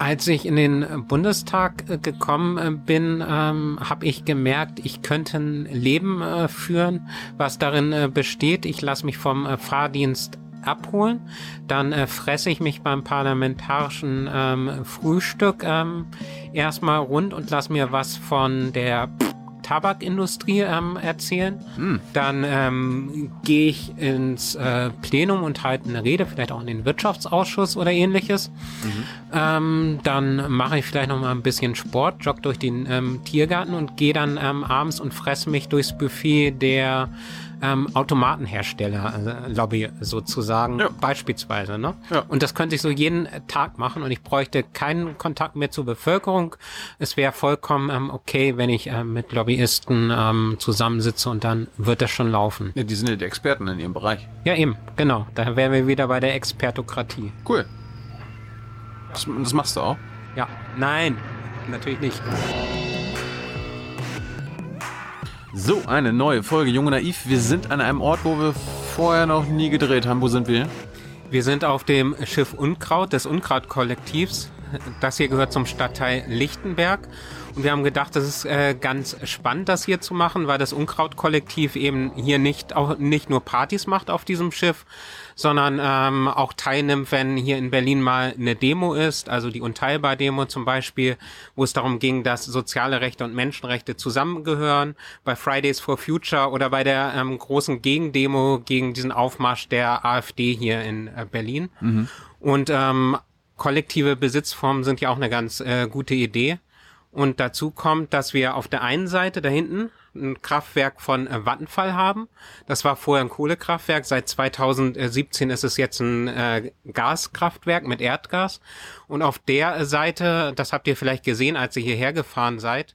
Als ich in den Bundestag äh, gekommen äh, bin, ähm, habe ich gemerkt, ich könnte ein Leben äh, führen, was darin äh, besteht. Ich lasse mich vom äh, Fahrdienst abholen, dann äh, fresse ich mich beim parlamentarischen ähm, Frühstück ähm, erstmal rund und lass mir was von der Tabakindustrie ähm, erzählen. Hm. Dann ähm, gehe ich ins äh, Plenum und halte eine Rede, vielleicht auch in den Wirtschaftsausschuss oder ähnliches. Mhm. Ähm, dann mache ich vielleicht noch mal ein bisschen Sport, jogge durch den ähm, Tiergarten und gehe dann ähm, abends und fresse mich durchs Buffet der ähm, Automatenhersteller äh, Lobby sozusagen ja. beispielsweise. Ne? Ja. Und das könnte ich so jeden Tag machen und ich bräuchte keinen Kontakt mehr zur Bevölkerung. Es wäre vollkommen ähm, okay, wenn ich ähm, mit Lobbyisten ähm, zusammensitze und dann wird das schon laufen. Ja, die sind ja die Experten in ihrem Bereich. Ja, eben, genau. Da wären wir wieder bei der Expertokratie. Cool. Das, das machst du auch? Ja, nein, natürlich nicht. So, eine neue Folge Junge Naiv. Wir sind an einem Ort, wo wir vorher noch nie gedreht haben. Wo sind wir? Wir sind auf dem Schiff Unkraut des Unkraut-Kollektivs. Das hier gehört zum Stadtteil Lichtenberg. Und wir haben gedacht, das ist äh, ganz spannend, das hier zu machen, weil das Unkraut-Kollektiv eben hier nicht, auch nicht nur Partys macht auf diesem Schiff, sondern ähm, auch teilnimmt, wenn hier in Berlin mal eine Demo ist, also die Unteilbar-Demo zum Beispiel, wo es darum ging, dass soziale Rechte und Menschenrechte zusammengehören, bei Fridays for Future oder bei der ähm, großen Gegendemo gegen diesen Aufmarsch der AfD hier in äh, Berlin. Mhm. Und ähm, kollektive Besitzformen sind ja auch eine ganz äh, gute Idee. Und dazu kommt, dass wir auf der einen Seite da hinten ein Kraftwerk von äh, Vattenfall haben. Das war vorher ein Kohlekraftwerk. Seit 2017 ist es jetzt ein äh, Gaskraftwerk mit Erdgas. Und auf der Seite, das habt ihr vielleicht gesehen, als ihr hierher gefahren seid,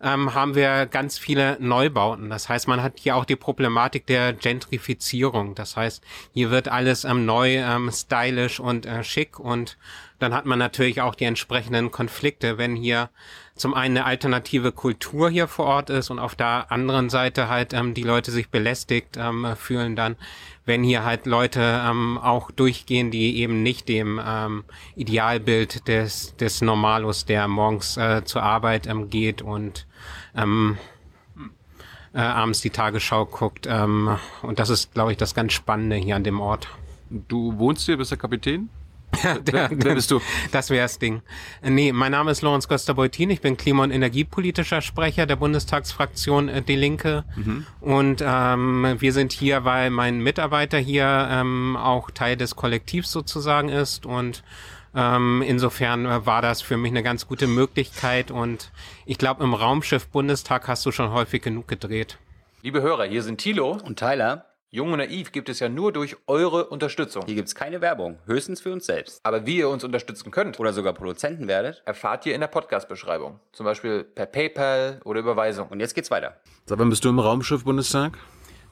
ähm, haben wir ganz viele Neubauten. Das heißt, man hat hier auch die Problematik der Gentrifizierung. Das heißt, hier wird alles ähm, neu, ähm, stylisch und äh, schick und dann hat man natürlich auch die entsprechenden Konflikte, wenn hier zum einen eine alternative Kultur hier vor Ort ist und auf der anderen Seite halt ähm, die Leute sich belästigt ähm, fühlen dann, wenn hier halt Leute ähm, auch durchgehen, die eben nicht dem ähm, Idealbild des, des Normalos, der morgens äh, zur Arbeit ähm, geht und ähm, äh, abends die Tagesschau guckt. Ähm, und das ist, glaube ich, das ganz Spannende hier an dem Ort. Du wohnst hier, bist der Kapitän? Ja, der, wer, bist du? Das wäre das Ding. Nee, mein Name ist Lorenz Göster-Beutin. Ich bin Klima- und Energiepolitischer Sprecher der Bundestagsfraktion äh, Die Linke. Mhm. Und ähm, wir sind hier, weil mein Mitarbeiter hier ähm, auch Teil des Kollektivs sozusagen ist. Und ähm, insofern äh, war das für mich eine ganz gute Möglichkeit. Und ich glaube, im Raumschiff Bundestag hast du schon häufig genug gedreht. Liebe Hörer, hier sind Thilo und Tyler. Jung und Naiv gibt es ja nur durch eure Unterstützung. Hier gibt es keine Werbung, höchstens für uns selbst. Aber wie ihr uns unterstützen könnt oder sogar Produzenten werdet, erfahrt ihr in der Podcast-Beschreibung. Zum Beispiel per PayPal oder Überweisung. Und jetzt geht's weiter. Seit wann bist du im Raumschiff Bundestag?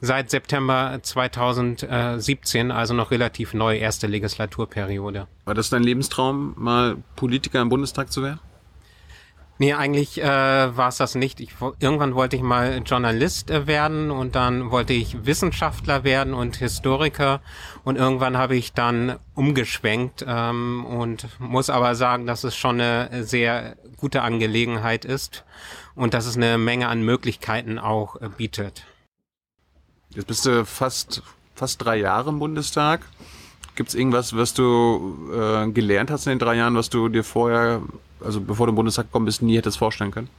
Seit September 2017, also noch relativ neu, erste Legislaturperiode. War das dein Lebenstraum, mal Politiker im Bundestag zu werden? Nee, eigentlich äh, war es das nicht. Ich, irgendwann wollte ich mal Journalist äh, werden und dann wollte ich Wissenschaftler werden und Historiker und irgendwann habe ich dann umgeschwenkt ähm, und muss aber sagen, dass es schon eine sehr gute Angelegenheit ist und dass es eine Menge an Möglichkeiten auch äh, bietet. Jetzt bist du fast fast drei Jahre im Bundestag. Gibt es irgendwas, was du äh, gelernt hast in den drei Jahren, was du dir vorher also bevor du im Bundestag gekommen bist, nie hättest vorstellen können?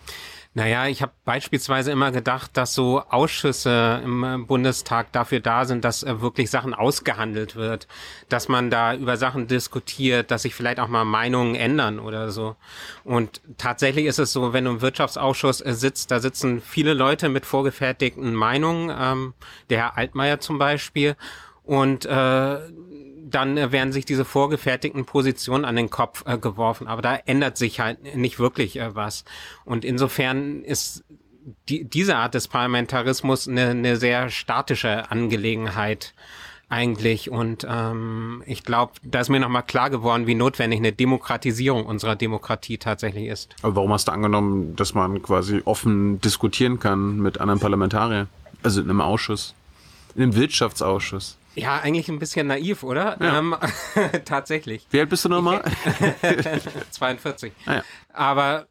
Naja, ich habe beispielsweise immer gedacht, dass so Ausschüsse im äh, Bundestag dafür da sind, dass äh, wirklich Sachen ausgehandelt wird, dass man da über Sachen diskutiert, dass sich vielleicht auch mal Meinungen ändern oder so. Und tatsächlich ist es so, wenn du im Wirtschaftsausschuss äh, sitzt, da sitzen viele Leute mit vorgefertigten Meinungen, ähm, der Herr Altmaier zum Beispiel. Und äh, dann äh, werden sich diese vorgefertigten Positionen an den Kopf äh, geworfen. Aber da ändert sich halt nicht wirklich äh, was. Und insofern ist die, diese Art des Parlamentarismus eine, eine sehr statische Angelegenheit eigentlich. Und ähm, ich glaube, da ist mir nochmal klar geworden, wie notwendig eine Demokratisierung unserer Demokratie tatsächlich ist. Aber warum hast du angenommen, dass man quasi offen diskutieren kann mit anderen Parlamentariern? Also in einem Ausschuss, in einem Wirtschaftsausschuss? Ja, eigentlich ein bisschen naiv, oder? Ja. Ähm, tatsächlich. Wie alt bist du nochmal? 42. Ah, ja. Aber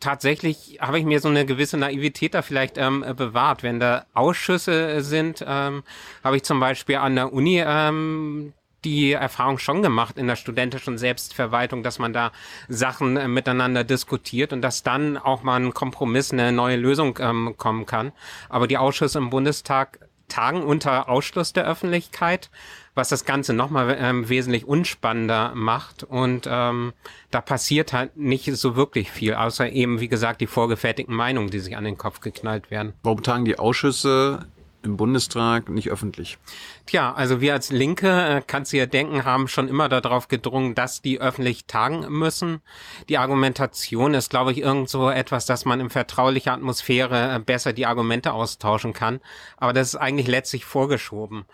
tatsächlich habe ich mir so eine gewisse Naivität da vielleicht ähm, bewahrt. Wenn da Ausschüsse sind, ähm, habe ich zum Beispiel an der Uni ähm, die Erfahrung schon gemacht in der studentischen Selbstverwaltung, dass man da Sachen äh, miteinander diskutiert und dass dann auch mal ein Kompromiss, eine neue Lösung ähm, kommen kann. Aber die Ausschüsse im Bundestag tagen unter Ausschluss der Öffentlichkeit, was das Ganze nochmal ähm, wesentlich unspannender macht. Und ähm, da passiert halt nicht so wirklich viel, außer eben, wie gesagt, die vorgefertigten Meinungen, die sich an den Kopf geknallt werden. Warum tagen die Ausschüsse im Bundestag nicht öffentlich? Tja, also wir als Linke, äh, kannst du ja denken, haben schon immer darauf gedrungen, dass die öffentlich tagen müssen. Die Argumentation ist, glaube ich, irgend so etwas, dass man in vertraulicher Atmosphäre äh, besser die Argumente austauschen kann. Aber das ist eigentlich letztlich vorgeschoben.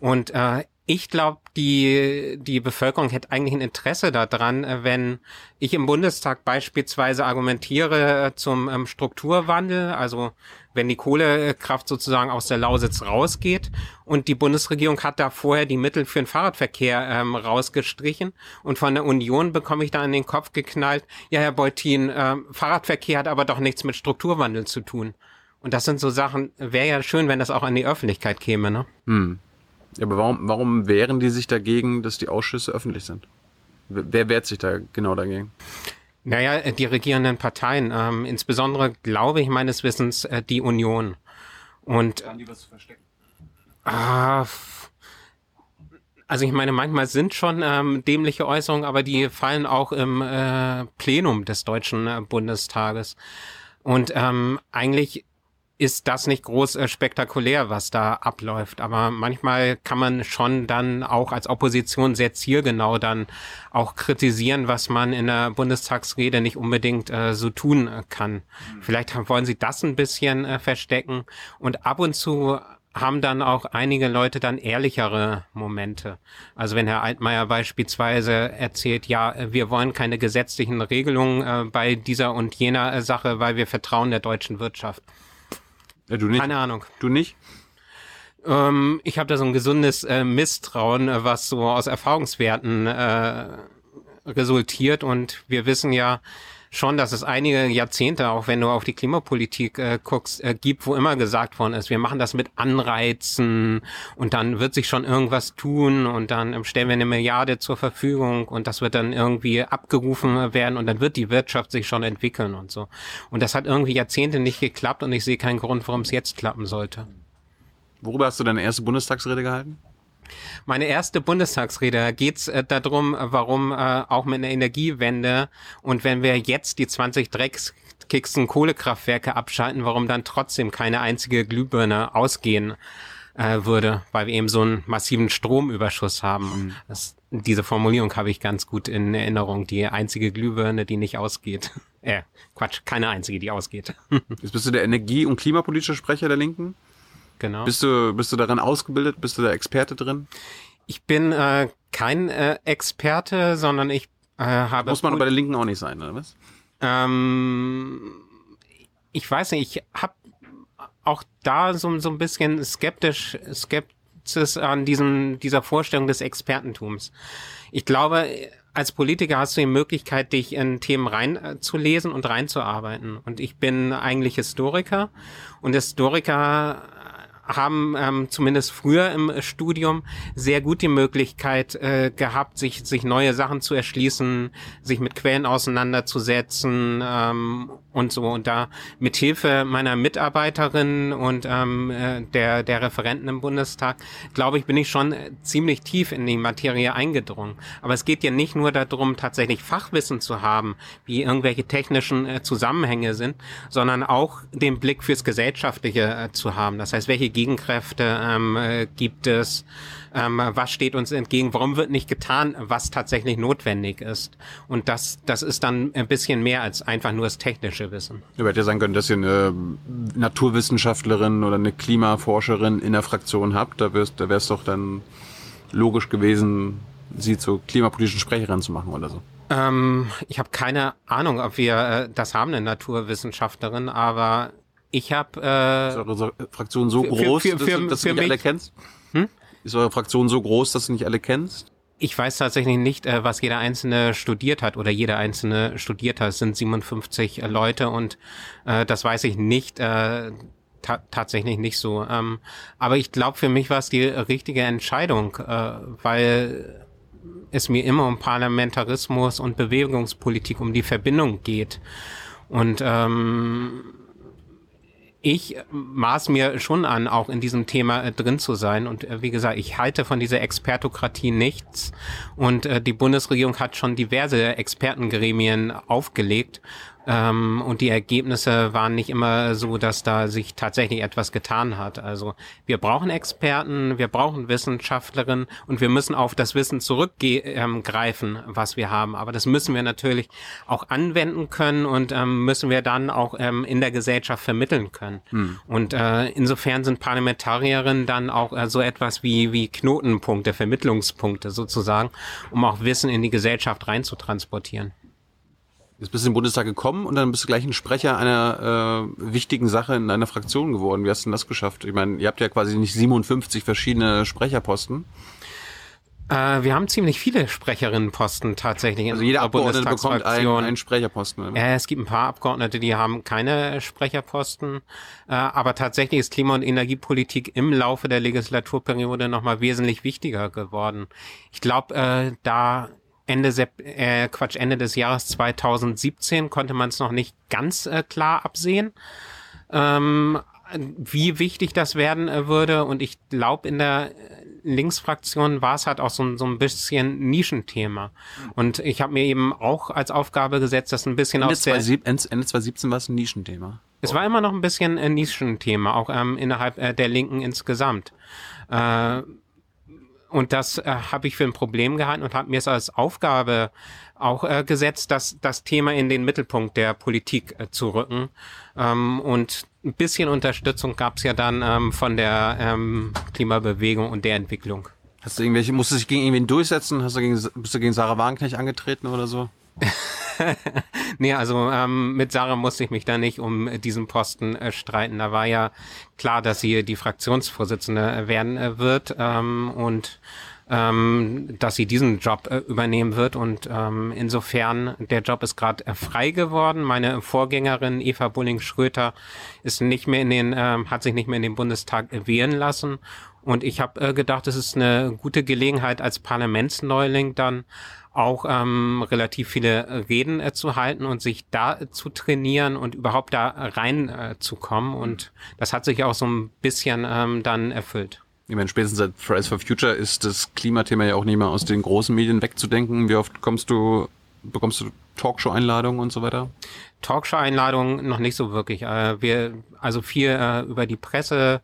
Und äh, ich glaube, die, die Bevölkerung hätte eigentlich ein Interesse daran, äh, wenn ich im Bundestag beispielsweise argumentiere äh, zum ähm, Strukturwandel, also wenn die Kohlekraft sozusagen aus der Lausitz rausgeht und die Bundesregierung hat da vorher die Mittel für den Fahrradverkehr ähm, rausgestrichen und von der Union bekomme ich da in den Kopf geknallt, ja Herr Beutin, äh, Fahrradverkehr hat aber doch nichts mit Strukturwandel zu tun. Und das sind so Sachen, wäre ja schön, wenn das auch an die Öffentlichkeit käme, ne? Hm. Ja, aber warum, warum wehren die sich dagegen, dass die Ausschüsse öffentlich sind? Wer wehrt sich da genau dagegen? Naja, äh, die regierenden Parteien, ähm, insbesondere glaube ich meines Wissens äh, die Union. Und Haben die was zu verstecken? ah, f- also ich meine, manchmal sind schon ähm, dämliche Äußerungen, aber die fallen auch im äh, Plenum des Deutschen äh, Bundestages. Und ähm, eigentlich ist das nicht groß äh, spektakulär, was da abläuft. Aber manchmal kann man schon dann auch als Opposition sehr zielgenau dann auch kritisieren, was man in der Bundestagsrede nicht unbedingt äh, so tun äh, kann. Vielleicht haben- wollen sie das ein bisschen äh, verstecken. Und ab und zu haben dann auch einige Leute dann ehrlichere Momente. Also wenn Herr Altmaier beispielsweise erzählt, ja, wir wollen keine gesetzlichen Regelungen äh, bei dieser und jener äh, Sache, weil wir vertrauen der deutschen Wirtschaft. Ja, du nicht? Keine Ahnung. Du nicht? Ähm, ich habe da so ein gesundes äh, Misstrauen, äh, was so aus Erfahrungswerten äh, resultiert. Und wir wissen ja schon, dass es einige Jahrzehnte, auch wenn du auf die Klimapolitik äh, guckst, äh, gibt, wo immer gesagt worden ist, wir machen das mit Anreizen und dann wird sich schon irgendwas tun und dann stellen wir eine Milliarde zur Verfügung und das wird dann irgendwie abgerufen werden und dann wird die Wirtschaft sich schon entwickeln und so. Und das hat irgendwie Jahrzehnte nicht geklappt und ich sehe keinen Grund, warum es jetzt klappen sollte. Worüber hast du deine erste Bundestagsrede gehalten? Meine erste Bundestagsrede geht's äh, darum, warum äh, auch mit einer Energiewende und wenn wir jetzt die 20 Dreckskixen Kohlekraftwerke abschalten, warum dann trotzdem keine einzige Glühbirne ausgehen äh, würde, weil wir eben so einen massiven Stromüberschuss haben. Das, diese Formulierung habe ich ganz gut in Erinnerung. Die einzige Glühbirne, die nicht ausgeht. Äh, Quatsch, keine einzige, die ausgeht. Jetzt bist du der Energie- und klimapolitische Sprecher der Linken. Genau. Bist du, bist du daran ausgebildet? Bist du der Experte drin? Ich bin äh, kein äh, Experte, sondern ich äh, habe Muss man bei der Linken auch nicht sein, oder was? Ähm, ich weiß nicht, ich habe auch da so, so ein bisschen skeptisch, Skepsis an diesem, dieser Vorstellung des Expertentums. Ich glaube, als Politiker hast du die Möglichkeit, dich in Themen reinzulesen und reinzuarbeiten. Und ich bin eigentlich Historiker und Historiker haben ähm, zumindest früher im Studium sehr gut die Möglichkeit äh, gehabt, sich sich neue Sachen zu erschließen, sich mit Quellen auseinanderzusetzen ähm, und so und da mit Hilfe meiner Mitarbeiterin und ähm, äh, der der Referenten im Bundestag, glaube ich, bin ich schon äh, ziemlich tief in die Materie eingedrungen. Aber es geht ja nicht nur darum, tatsächlich Fachwissen zu haben, wie irgendwelche technischen äh, Zusammenhänge sind, sondern auch den Blick fürs Gesellschaftliche äh, zu haben. Das heißt, welche Gegenkräfte ähm, äh, gibt es? Ähm, was steht uns entgegen? Warum wird nicht getan, was tatsächlich notwendig ist? Und das, das ist dann ein bisschen mehr als einfach nur das technische Wissen. Ja, hätte ja sein können, dass ihr eine Naturwissenschaftlerin oder eine Klimaforscherin in der Fraktion habt. Da wär's, da wär's doch dann logisch gewesen, sie zur klimapolitischen Sprecherin zu machen oder so. Ähm, ich habe keine Ahnung, ob wir äh, das haben, eine Naturwissenschaftlerin, aber ich habe Ist äh, eure Fraktion so Für- groß, für- dass, für- du- dass du nicht alle mich- kennst? Ist eure Fraktion so groß, dass du nicht alle kennst? Ich weiß tatsächlich nicht, äh, was jeder Einzelne studiert hat oder jeder Einzelne studiert hat. Es sind 57 äh, Leute und äh, das weiß ich nicht. Äh, ta tatsächlich nicht so. Ähm, aber ich glaube, für mich war es die richtige Entscheidung, äh, weil es mir immer um Parlamentarismus und Bewegungspolitik, um die Verbindung geht. Und ähm, ich maß mir schon an, auch in diesem Thema äh, drin zu sein. Und äh, wie gesagt, ich halte von dieser Expertokratie nichts. Und äh, die Bundesregierung hat schon diverse Expertengremien aufgelegt. Ähm, und die Ergebnisse waren nicht immer so, dass da sich tatsächlich etwas getan hat. Also wir brauchen Experten, wir brauchen Wissenschaftlerinnen und wir müssen auf das Wissen zurückgreifen, ähm, was wir haben. Aber das müssen wir natürlich auch anwenden können und ähm, müssen wir dann auch ähm, in der Gesellschaft vermitteln können. Hm. Und äh, insofern sind Parlamentarierinnen dann auch äh, so etwas wie, wie Knotenpunkte, Vermittlungspunkte sozusagen, um auch Wissen in die Gesellschaft reinzutransportieren. Jetzt bist du in den Bundestag gekommen und dann bist du gleich ein Sprecher einer äh, wichtigen Sache in einer Fraktion geworden. Wie hast du denn das geschafft? Ich meine, ihr habt ja quasi nicht 57 verschiedene Sprecherposten. Äh, wir haben ziemlich viele Sprecherinnenposten tatsächlich. Also jeder Abgeordnete bekommt einen, einen Sprecherposten. Äh, es gibt ein paar Abgeordnete, die haben keine Sprecherposten. Äh, aber tatsächlich ist Klima- und Energiepolitik im Laufe der Legislaturperiode nochmal wesentlich wichtiger geworden. Ich glaube, äh, da Ende, Sep äh, Quatsch, Ende des Jahres 2017 konnte man es noch nicht ganz äh, klar absehen, ähm, wie wichtig das werden äh, würde. Und ich glaube, in der Linksfraktion war es halt auch so, so ein bisschen Nischenthema. Und ich habe mir eben auch als Aufgabe gesetzt, das ein bisschen Ende aus der... Ende 2017 war es ein Nischenthema. Es war immer noch ein bisschen ein Nischenthema, auch ähm, innerhalb äh, der Linken insgesamt. Äh, und das äh, habe ich für ein Problem gehalten und habe mir es als Aufgabe auch äh, gesetzt, das, das Thema in den Mittelpunkt der Politik äh, zu rücken. Ähm, und ein bisschen Unterstützung gab es ja dann ähm, von der ähm, Klimabewegung und der Entwicklung. Hast du irgendwelche, musst du dich gegen irgendwen durchsetzen? Hast du gegen, bist du gegen Sarah Wagenknecht angetreten oder so? nee, also ähm, mit Sarah musste ich mich da nicht um diesen Posten äh, streiten. Da war ja klar, dass sie die Fraktionsvorsitzende werden äh, wird ähm, und ähm, dass sie diesen Job äh, übernehmen wird. Und ähm, insofern, der Job ist gerade äh, frei geworden. Meine Vorgängerin Eva Bulling-Schröter ist nicht mehr in den, ähm, hat sich nicht mehr in den Bundestag wählen lassen. Und ich habe äh, gedacht, es ist eine gute Gelegenheit als Parlamentsneuling dann auch ähm, relativ viele Reden äh, zu halten und sich da äh, zu trainieren und überhaupt da rein äh, zu kommen. Und das hat sich auch so ein bisschen ähm, dann erfüllt. Ich meine, spätestens seit Fridays for Future ist das Klimathema ja auch nicht mehr aus den großen Medien wegzudenken. Wie oft kommst du, bekommst du Talkshow-Einladungen und so weiter? Talkshow-Einladungen noch nicht so wirklich. Äh, wir, also viel äh, über die Presse,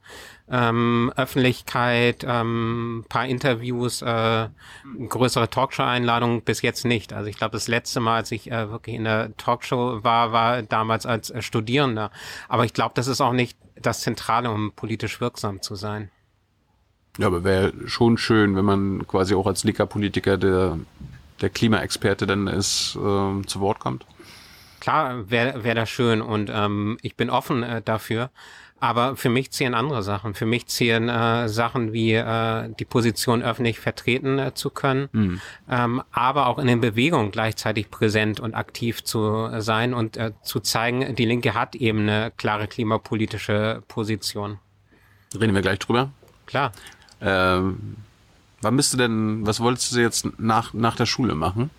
ähm, Öffentlichkeit, ähm, paar Interviews, äh, größere Talkshow-Einladungen bis jetzt nicht. Also ich glaube, das letzte Mal, als ich äh, wirklich in der Talkshow war, war damals als äh, Studierender. Aber ich glaube, das ist auch nicht das Zentrale, um politisch wirksam zu sein. Ja, aber wäre schon schön, wenn man quasi auch als Lika-Politiker der, der Klimaexperte dann ist, äh, zu Wort kommt. Klar, wäre wär das schön und ähm, ich bin offen äh, dafür. Aber für mich zählen andere Sachen. Für mich zählen äh, Sachen wie äh, die Position öffentlich vertreten äh, zu können, mhm. ähm, aber auch in den Bewegungen gleichzeitig präsent und aktiv zu sein und äh, zu zeigen, die Linke hat eben eine klare klimapolitische Position. Reden wir gleich drüber. Klar. Ähm, wann bist du denn, was wolltest du jetzt nach, nach der Schule machen?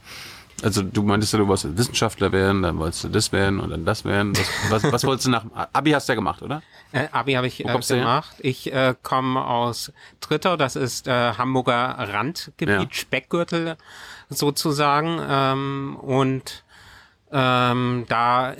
Also du meintest ja, du wolltest Wissenschaftler werden, dann wolltest du das werden und dann das werden. Was, was, was wolltest du nach Abi hast du ja gemacht, oder? Äh, Abi habe ich äh, gemacht. Ich äh, komme aus Trittau, das ist äh, Hamburger Randgebiet, ja. Speckgürtel sozusagen. Ähm, und ähm, da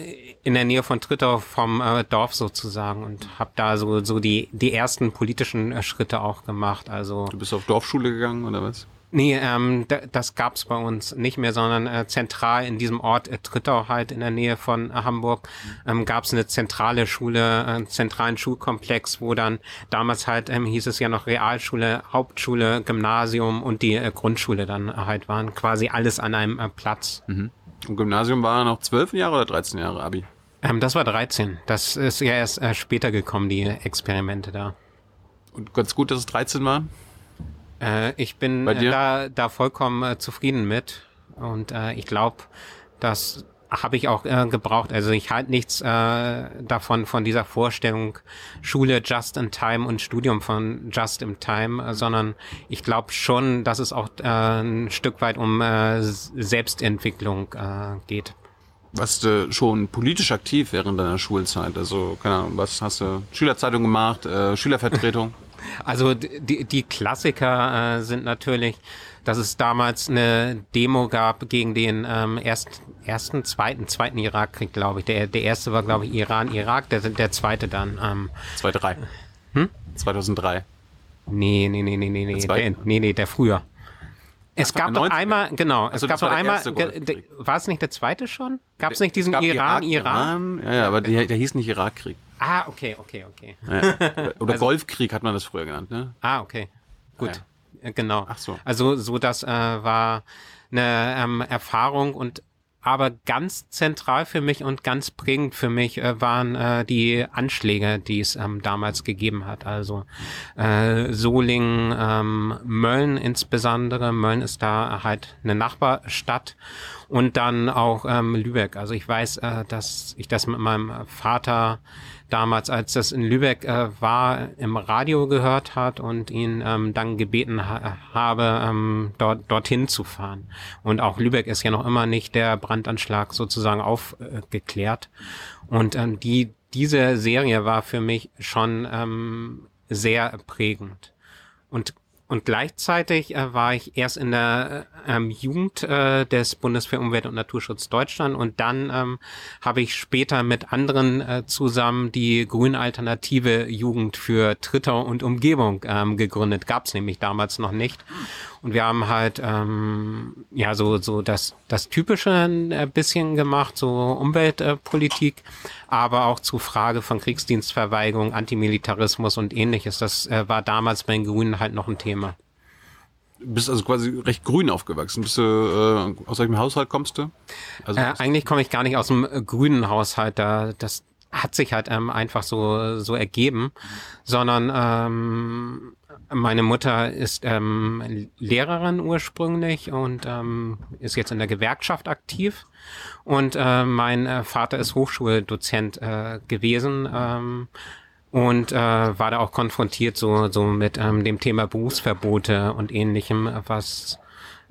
in der Nähe von Trittau vom äh, Dorf sozusagen und habe da so so die die ersten politischen äh, Schritte auch gemacht. Also du bist auf Dorfschule gegangen oder was? Nee, ähm, das gab's bei uns nicht mehr, sondern äh, zentral in diesem Ort äh, Trittau halt in der Nähe von äh, Hamburg ähm, gab's eine zentrale Schule, äh, einen zentralen Schulkomplex, wo dann damals halt ähm, hieß es ja noch Realschule, Hauptschule, Gymnasium und die äh, Grundschule dann halt waren. Quasi alles an einem äh, Platz. Mhm. Und Gymnasium war noch zwölf Jahre oder 13 Jahre Abi? Ähm, das war 13. Das ist ja erst äh, später gekommen, die Experimente da. Und ganz gut, dass es 13 war? Äh, ich bin äh, da, da vollkommen äh, zufrieden mit. Und äh, ich glaube, das habe ich auch äh, gebraucht. Also ich halte nichts äh, davon, von dieser Vorstellung Schule just in time und Studium von just in time, äh, sondern ich glaube schon, dass es auch äh, ein Stück weit um äh, Selbstentwicklung äh, geht. Warst du schon politisch aktiv während deiner Schulzeit? Also, keine Ahnung, was hast du? Schülerzeitung gemacht, äh, Schülervertretung? Also die, die Klassiker äh, sind natürlich, dass es damals eine Demo gab gegen den ähm, erst, ersten, zweiten, zweiten Irakkrieg, glaube ich. Der, der erste war, glaube ich, Iran-Irak, der, der zweite dann. Ähm, 2003. Hm? 2003. nee, nee, nee, nee, nee, nee, der, nee, nee, der früher. Es gab doch 90er. einmal, genau, es so, gab doch einmal, war es nicht der zweite schon? Gab es nicht diesen Es Iran-Iran? Ja, ja, aber der, der hieß nicht Irakkrieg. Ah, okay, okay, okay. Ja. Oder Also Golfkrieg hat man das früher genannt, ne? Ah, okay. Gut. Äh, Genau. Ach so. Also so das äh, war eine ähm, Erfahrung und aber ganz zentral für mich und ganz prägend für mich äh, waren äh, die Anschläge, die es ähm, damals gegeben hat. Also äh, Solingen, ähm, Mölln insbesondere. Mölln ist da halt eine Nachbarstadt und dann auch ähm, Lübeck. Also ich weiß, äh, dass ich das mit meinem Vater damals, als das in Lübeck äh, war, im Radio gehört hat und ihn ähm, dann gebeten ha habe, ähm, dort, dorthin zu fahren. Und auch Lübeck ist ja noch immer nicht der Brandanschlag sozusagen aufgeklärt. und ähm, die, diese Serie war für mich schon ähm, sehr prägend. Und und gleichzeitig äh, war ich erst in der äh, ähm, Jugend äh, des Bundes für Umwelt und Naturschutz Deutschland und dann ähm, habe ich später mit anderen äh, zusammen die Grün-Alternative Jugend für Tritter und Umgebung ähm, gegründet. Gab es nämlich damals noch nicht. Und wir haben halt ähm, ja so so das das typische ein äh, bisschen gemacht, so Umweltpolitik, aber auch zu Frage von Kriegsdienstverweigerung, Antimilitarismus und ähnliches. Das äh, war damals bei den Grünen halt noch ein Thema. Du bist also quasi recht grün aufgewachsen. Bist du, äh, aus welchem Haushalt kommst du? Also, Äh, eigentlich komme ich gar nicht aus dem äh, grünen Haushalt, da das hat sich halt ähm, einfach so so ergeben, sondern ähm, meine Mutter ist ähm, Lehrerin ursprünglich und ähm, ist jetzt in der Gewerkschaft aktiv und äh, mein äh, Vater ist Hochschuldozent äh, gewesen. Ähm, und äh, war da auch konfrontiert so so mit ähm, dem Thema Berufsverbote und ähnlichem, was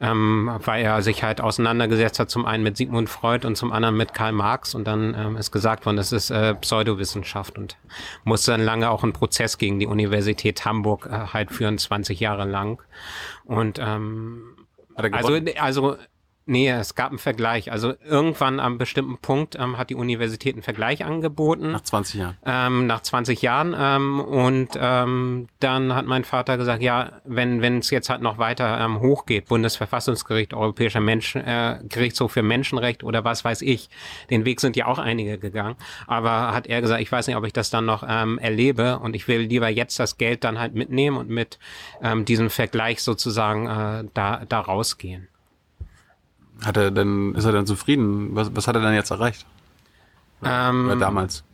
ähm, weil er sich halt auseinandergesetzt hat, zum einen mit Sigmund Freud und zum anderen mit Karl Marx und dann ähm, ist gesagt worden, das ist äh, Pseudowissenschaft und musste dann lange auch einen Prozess gegen die Universität Hamburg äh, halt führen, 20 Jahre lang. Und ähm, also, also, nee, es gab einen Vergleich. Also irgendwann am bestimmten Punkt ähm, hat die Universität einen Vergleich angeboten nach 20 Jahren. ähm, nach 20 Jahren. Ähm, und ähm, dann hat mein Vater gesagt, ja, wenn wenn es jetzt halt noch weiter ähm, hochgeht, Bundesverfassungsgericht, Europäischer Menschen, äh, Gerichtshof für Menschenrecht oder was weiß ich, den Weg sind ja auch einige gegangen. Aber hat er gesagt, ich weiß nicht, ob ich das dann noch ähm, erlebe und ich will lieber jetzt das Geld dann halt mitnehmen und mit ähm, diesem Vergleich sozusagen äh, da, da rausgehen. Hat er denn, ist er dann zufrieden? Was, was hat er denn jetzt erreicht? Ähm, Oder damals?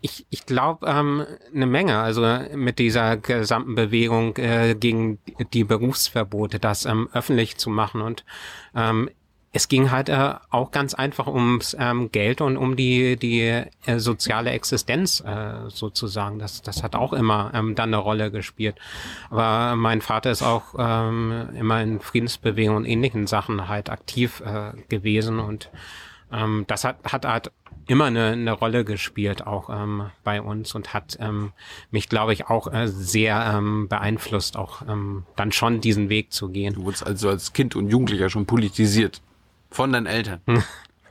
Ich, ich glaube ähm, eine Menge, also mit dieser gesamten Bewegung äh, gegen die Berufsverbote, das ähm, öffentlich zu machen. Und ähm, es ging halt äh, auch ganz einfach ums ähm, Geld und um die, die äh, soziale Existenz äh, sozusagen. Das, das hat auch immer ähm, dann eine Rolle gespielt. Aber mein Vater ist auch ähm, immer in Friedensbewegung und ähnlichen Sachen halt aktiv äh, gewesen und ähm, das hat, hat halt immer eine, eine Rolle gespielt, auch ähm, bei uns und hat ähm, mich, glaube ich, auch äh, sehr ähm, beeinflusst, auch ähm, dann schon diesen Weg zu gehen. Du wurdest also als Kind und Jugendlicher schon politisiert. Von deinen Eltern.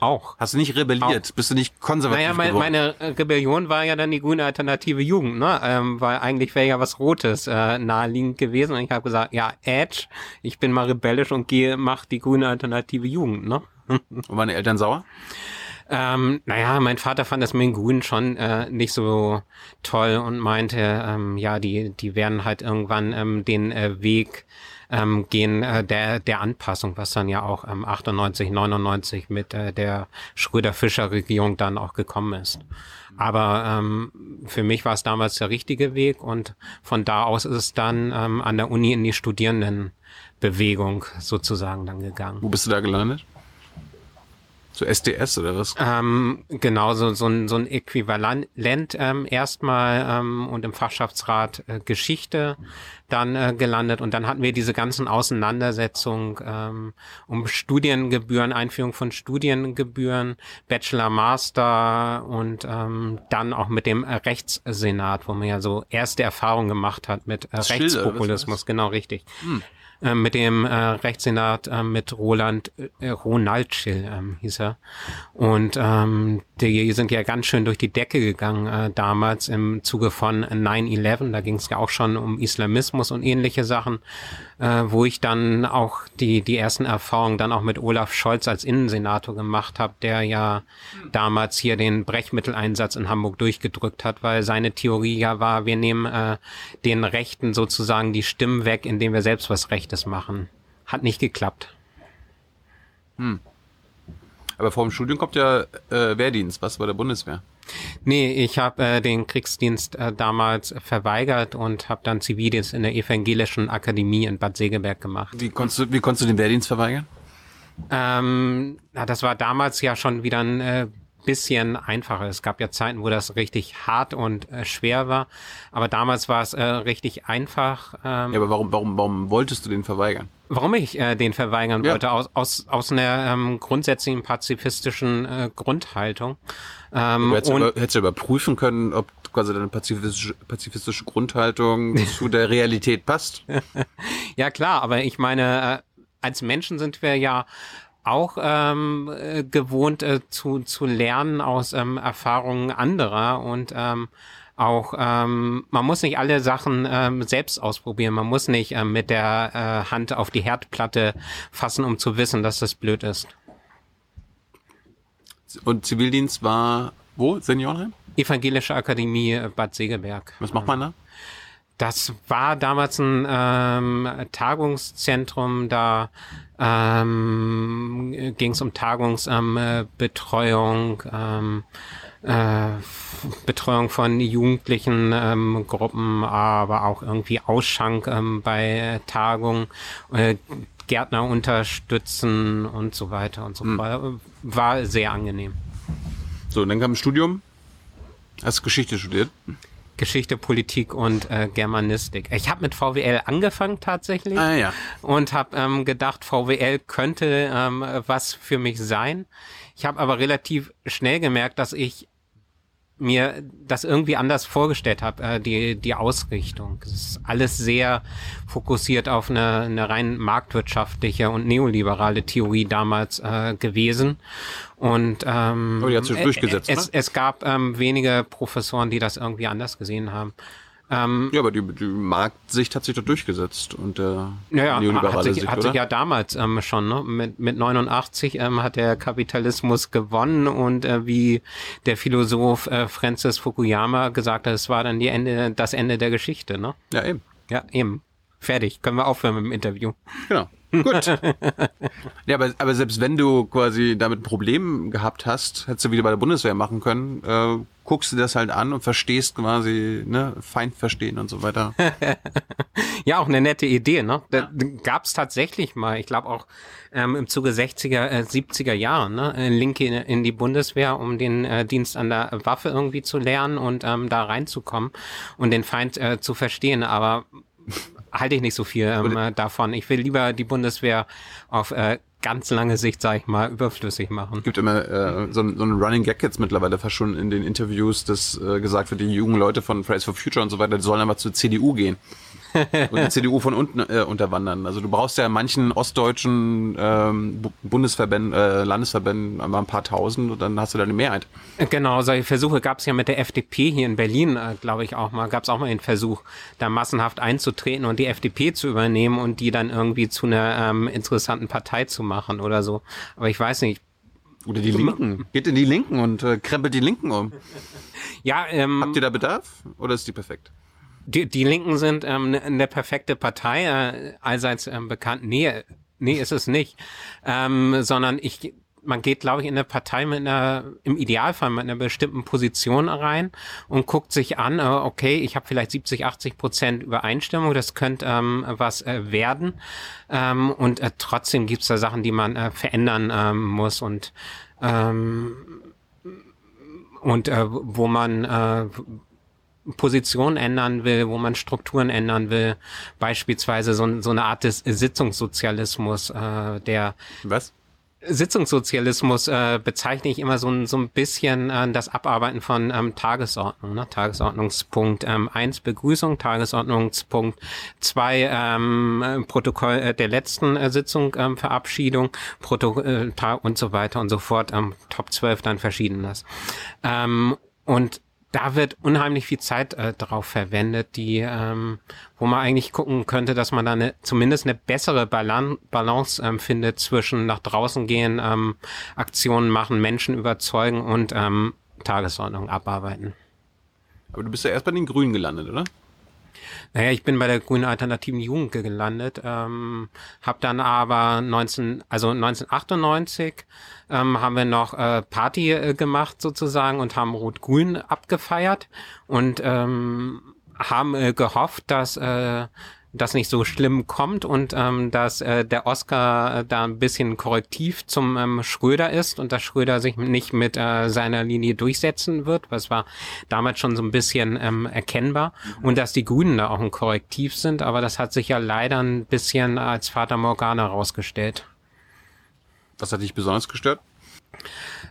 Auch. Hast du nicht rebelliert? Bist du nicht konservativ Naja, mein, meine äh, Rebellion war ja dann die grüne alternative Jugend, ne? Ähm, weil eigentlich wäre ja was Rotes äh, naheliegend gewesen. Und ich habe gesagt, ja, Edge, ich bin mal rebellisch und gehe, mach die grüne alternative Jugend, ne? Und waren die Eltern sauer? Ähm, naja, mein Vater fand das mit den Grünen schon äh, nicht so toll und meinte, ähm, ja, die, die werden halt irgendwann ähm, den äh, Weg ähm, gehen äh, der, der Anpassung, was dann ja auch ähm, 98, 99 mit äh, der Schröder-Fischer-Regierung dann auch gekommen ist. Aber ähm, für mich war es damals der richtige Weg und von da aus ist es dann ähm, an der Uni in die Studierendenbewegung sozusagen dann gegangen. Wo bist du da gelandet? So SDS oder was? Ähm, genau, so, so, ein, so ein Äquivalent ähm, erstmal ähm, und im Fachschaftsrat äh, Geschichte dann äh, gelandet und dann hatten wir diese ganzen Auseinandersetzungen ähm, um Studiengebühren, Einführung von Studiengebühren, Bachelor, Master und ähm, dann auch mit dem Rechtssenat, wo man ja so erste Erfahrungen gemacht hat mit äh, Rechtspopulismus, genau richtig. Hm. Äh, mit dem äh, Rechtssenat äh, mit Roland äh, Ronald Schill ähm, hieß er. Und ähm, die sind ja ganz schön durch die Decke gegangen äh, damals im Zuge von 9-11. Da ging es ja auch schon um Islamismus und ähnliche Sachen, äh, wo ich dann auch die, die ersten Erfahrungen dann auch mit Olaf Scholz als Innensenator gemacht habe, der ja damals hier den Brechmitteleinsatz in Hamburg durchgedrückt hat, weil seine Theorie ja war, wir nehmen äh, den Rechten sozusagen die Stimmen weg, indem wir selbst was Recht das machen. Hat nicht geklappt. Hm. Aber vor dem Studium kommt ja äh, Wehrdienst, was bei der Bundeswehr? Nee, ich habe äh, den Kriegsdienst äh, damals verweigert und habe dann Zivildienst in der Evangelischen Akademie in Bad Segeberg gemacht. Wie konntest du, wie konntest du den Wehrdienst verweigern? Ähm, na, das war damals ja schon wieder ein äh, bisschen einfacher. Es gab ja Zeiten, wo das richtig hart und äh, schwer war, aber damals war es äh, richtig einfach. Ähm, ja, aber warum, warum, warum wolltest du den verweigern? Warum ich äh, den verweigern ja. wollte? Aus, aus, aus einer ähm, grundsätzlichen pazifistischen äh, Grundhaltung. Ähm, du hättest, über, hättest du überprüfen können, ob quasi deine pazifistische, pazifistische Grundhaltung zu der Realität passt. ja klar, aber ich meine, äh, als Menschen sind wir ja auch ähm, äh, gewohnt äh, zu, zu lernen aus ähm, Erfahrungen anderer und ähm, auch ähm, man muss nicht alle Sachen ähm, selbst ausprobieren. Man muss nicht ähm, mit der äh, Hand auf die Herdplatte fassen, um zu wissen, dass das blöd ist. Und Zivildienst war wo? Seniorenheim? Evangelische Akademie äh, Bad Segeberg. Was macht man da? Das war damals ein ähm, Tagungszentrum, da ähm, ging es um Tagungsbetreuung, ähm, äh, Betreuung von jugendlichen ähm, Gruppen, aber auch irgendwie Ausschank ähm, bei Tagungen, äh, Gärtner unterstützen und so weiter und so hm. fort. War sehr angenehm. So, und dann kam ein Studium. Hast du Geschichte studiert? Geschichte, Politik und äh, Germanistik. Ich habe mit VWL angefangen tatsächlich ah, ja. und habe ähm, gedacht, VWL könnte ähm, was für mich sein. Ich habe aber relativ schnell gemerkt, dass ich mir das irgendwie anders vorgestellt habe, äh, die, die Ausrichtung. Es ist alles sehr fokussiert auf eine, eine rein marktwirtschaftliche und neoliberale Theorie damals äh, gewesen. Und ähm, oh, die hat sich durchgesetzt, es, ne? es gab ähm, wenige Professoren, die das irgendwie anders gesehen haben. Ähm, ja, aber die, die Marktsicht hat sich doch durchgesetzt und der ja, neoliberale hat sich, Sicht, hat sich ja damals ähm, schon, ne? Mit, mit 89 ähm, hat der Kapitalismus gewonnen und äh, wie der Philosoph äh, Francis Fukuyama gesagt hat, es war dann die Ende, das Ende der Geschichte, ne? Ja, eben. Ja, eben. Fertig. Können wir aufhören mit dem Interview. Genau. Gut. ja, aber, aber selbst wenn du quasi damit ein Problem gehabt hast, hättest du wieder bei der Bundeswehr machen können, äh, guckst du das halt an und verstehst quasi, ne, Feind verstehen und so weiter. ja, auch eine nette Idee, ne? Da ja. gab's tatsächlich mal, ich glaube auch ähm, im Zuge 60er, äh, 70er Jahren, ne, Linke in, in die Bundeswehr, um den äh, Dienst an der Waffe irgendwie zu lernen und ähm, da reinzukommen und den Feind äh, zu verstehen. Aber halte ich nicht so viel ähm, äh, davon. Ich will lieber die Bundeswehr auf äh, ganz lange Sicht, sag ich mal, überflüssig machen. Es gibt immer äh, so, ein, so ein Running Gag jetzt mittlerweile fast schon in den Interviews, dass äh, gesagt wird, die jungen Leute von Fridays for Future und so weiter, die sollen einfach zur CDU gehen und die CDU von unten äh, unterwandern. Also du brauchst ja in manchen ostdeutschen ähm, Bundesverbänden, äh, Landesverbänden mal ein paar tausend und dann hast du da eine Mehrheit. Genau, solche Versuche gab es ja mit der FDP hier in Berlin, äh, glaube ich auch mal, gab es auch mal den Versuch, da massenhaft einzutreten und die FDP zu übernehmen und die dann irgendwie zu einer ähm, interessanten Partei zu machen oder so. Aber ich weiß nicht. Oder die Linken. Geht in die Linken und äh, krempelt die Linken um. Ja, ähm, Habt ihr da Bedarf oder ist die perfekt? Die, die Linken sind ähm, eine ne perfekte Partei, äh, allseits ähm, bekannt. Nee, nee, ist es nicht. Ähm, sondern ich, man geht, glaube ich, in eine Partei mit einer, im Idealfall mit einer bestimmten Position rein und guckt sich an, äh, okay, ich habe vielleicht 70, 80 Prozent Übereinstimmung, das könnte ähm, was äh, werden. Ähm, und äh, trotzdem gibt's da Sachen, die man äh, verändern ähm, muss und ähm, und äh, wo man äh, Position ändern will, wo man Strukturen ändern will, beispielsweise so, so eine Art des Sitzungssozialismus, äh, der Was? Sitzungssozialismus äh, bezeichne ich immer so, ein so ein bisschen äh, das Abarbeiten von ähm, Tagesordnung. Ne? Tagesordnungspunkt ähm, 1 Begrüßung, Tagesordnungspunkt 2 ähm, Protokoll äh, der letzten äh, Sitzung ähm, Verabschiedung Protokoll äh, und so weiter und so fort. Ähm, Top 12 dann verschiedenes. Ähm, und da wird unheimlich viel Zeit äh, drauf verwendet, die, ähm, wo man eigentlich gucken könnte, dass man da eine, zumindest eine bessere Balan Balance ähm, findet zwischen nach draußen gehen, ähm, Aktionen machen, Menschen überzeugen und ähm, Tagesordnung abarbeiten. Aber du bist ja erst bei den Grünen gelandet, oder? Naja, ich bin bei der Grünen Alternativen Jugend gelandet, ähm, habe dann aber 19, also 1998 ähm, haben wir noch äh, Party äh, gemacht sozusagen und haben Rot-Grün abgefeiert und ähm, haben äh, gehofft, dass äh, das nicht so schlimm kommt und ähm, dass äh, der Oscar äh, da ein bisschen korrektiv zum ähm, Schröder ist und dass Schröder sich nicht mit äh, seiner Linie durchsetzen wird, was war damals schon so ein bisschen ähm, erkennbar und dass die Grünen da auch ein Korrektiv sind, aber das hat sich ja leider ein bisschen als Vater Morgana rausgestellt. Was hat dich besonders gestört?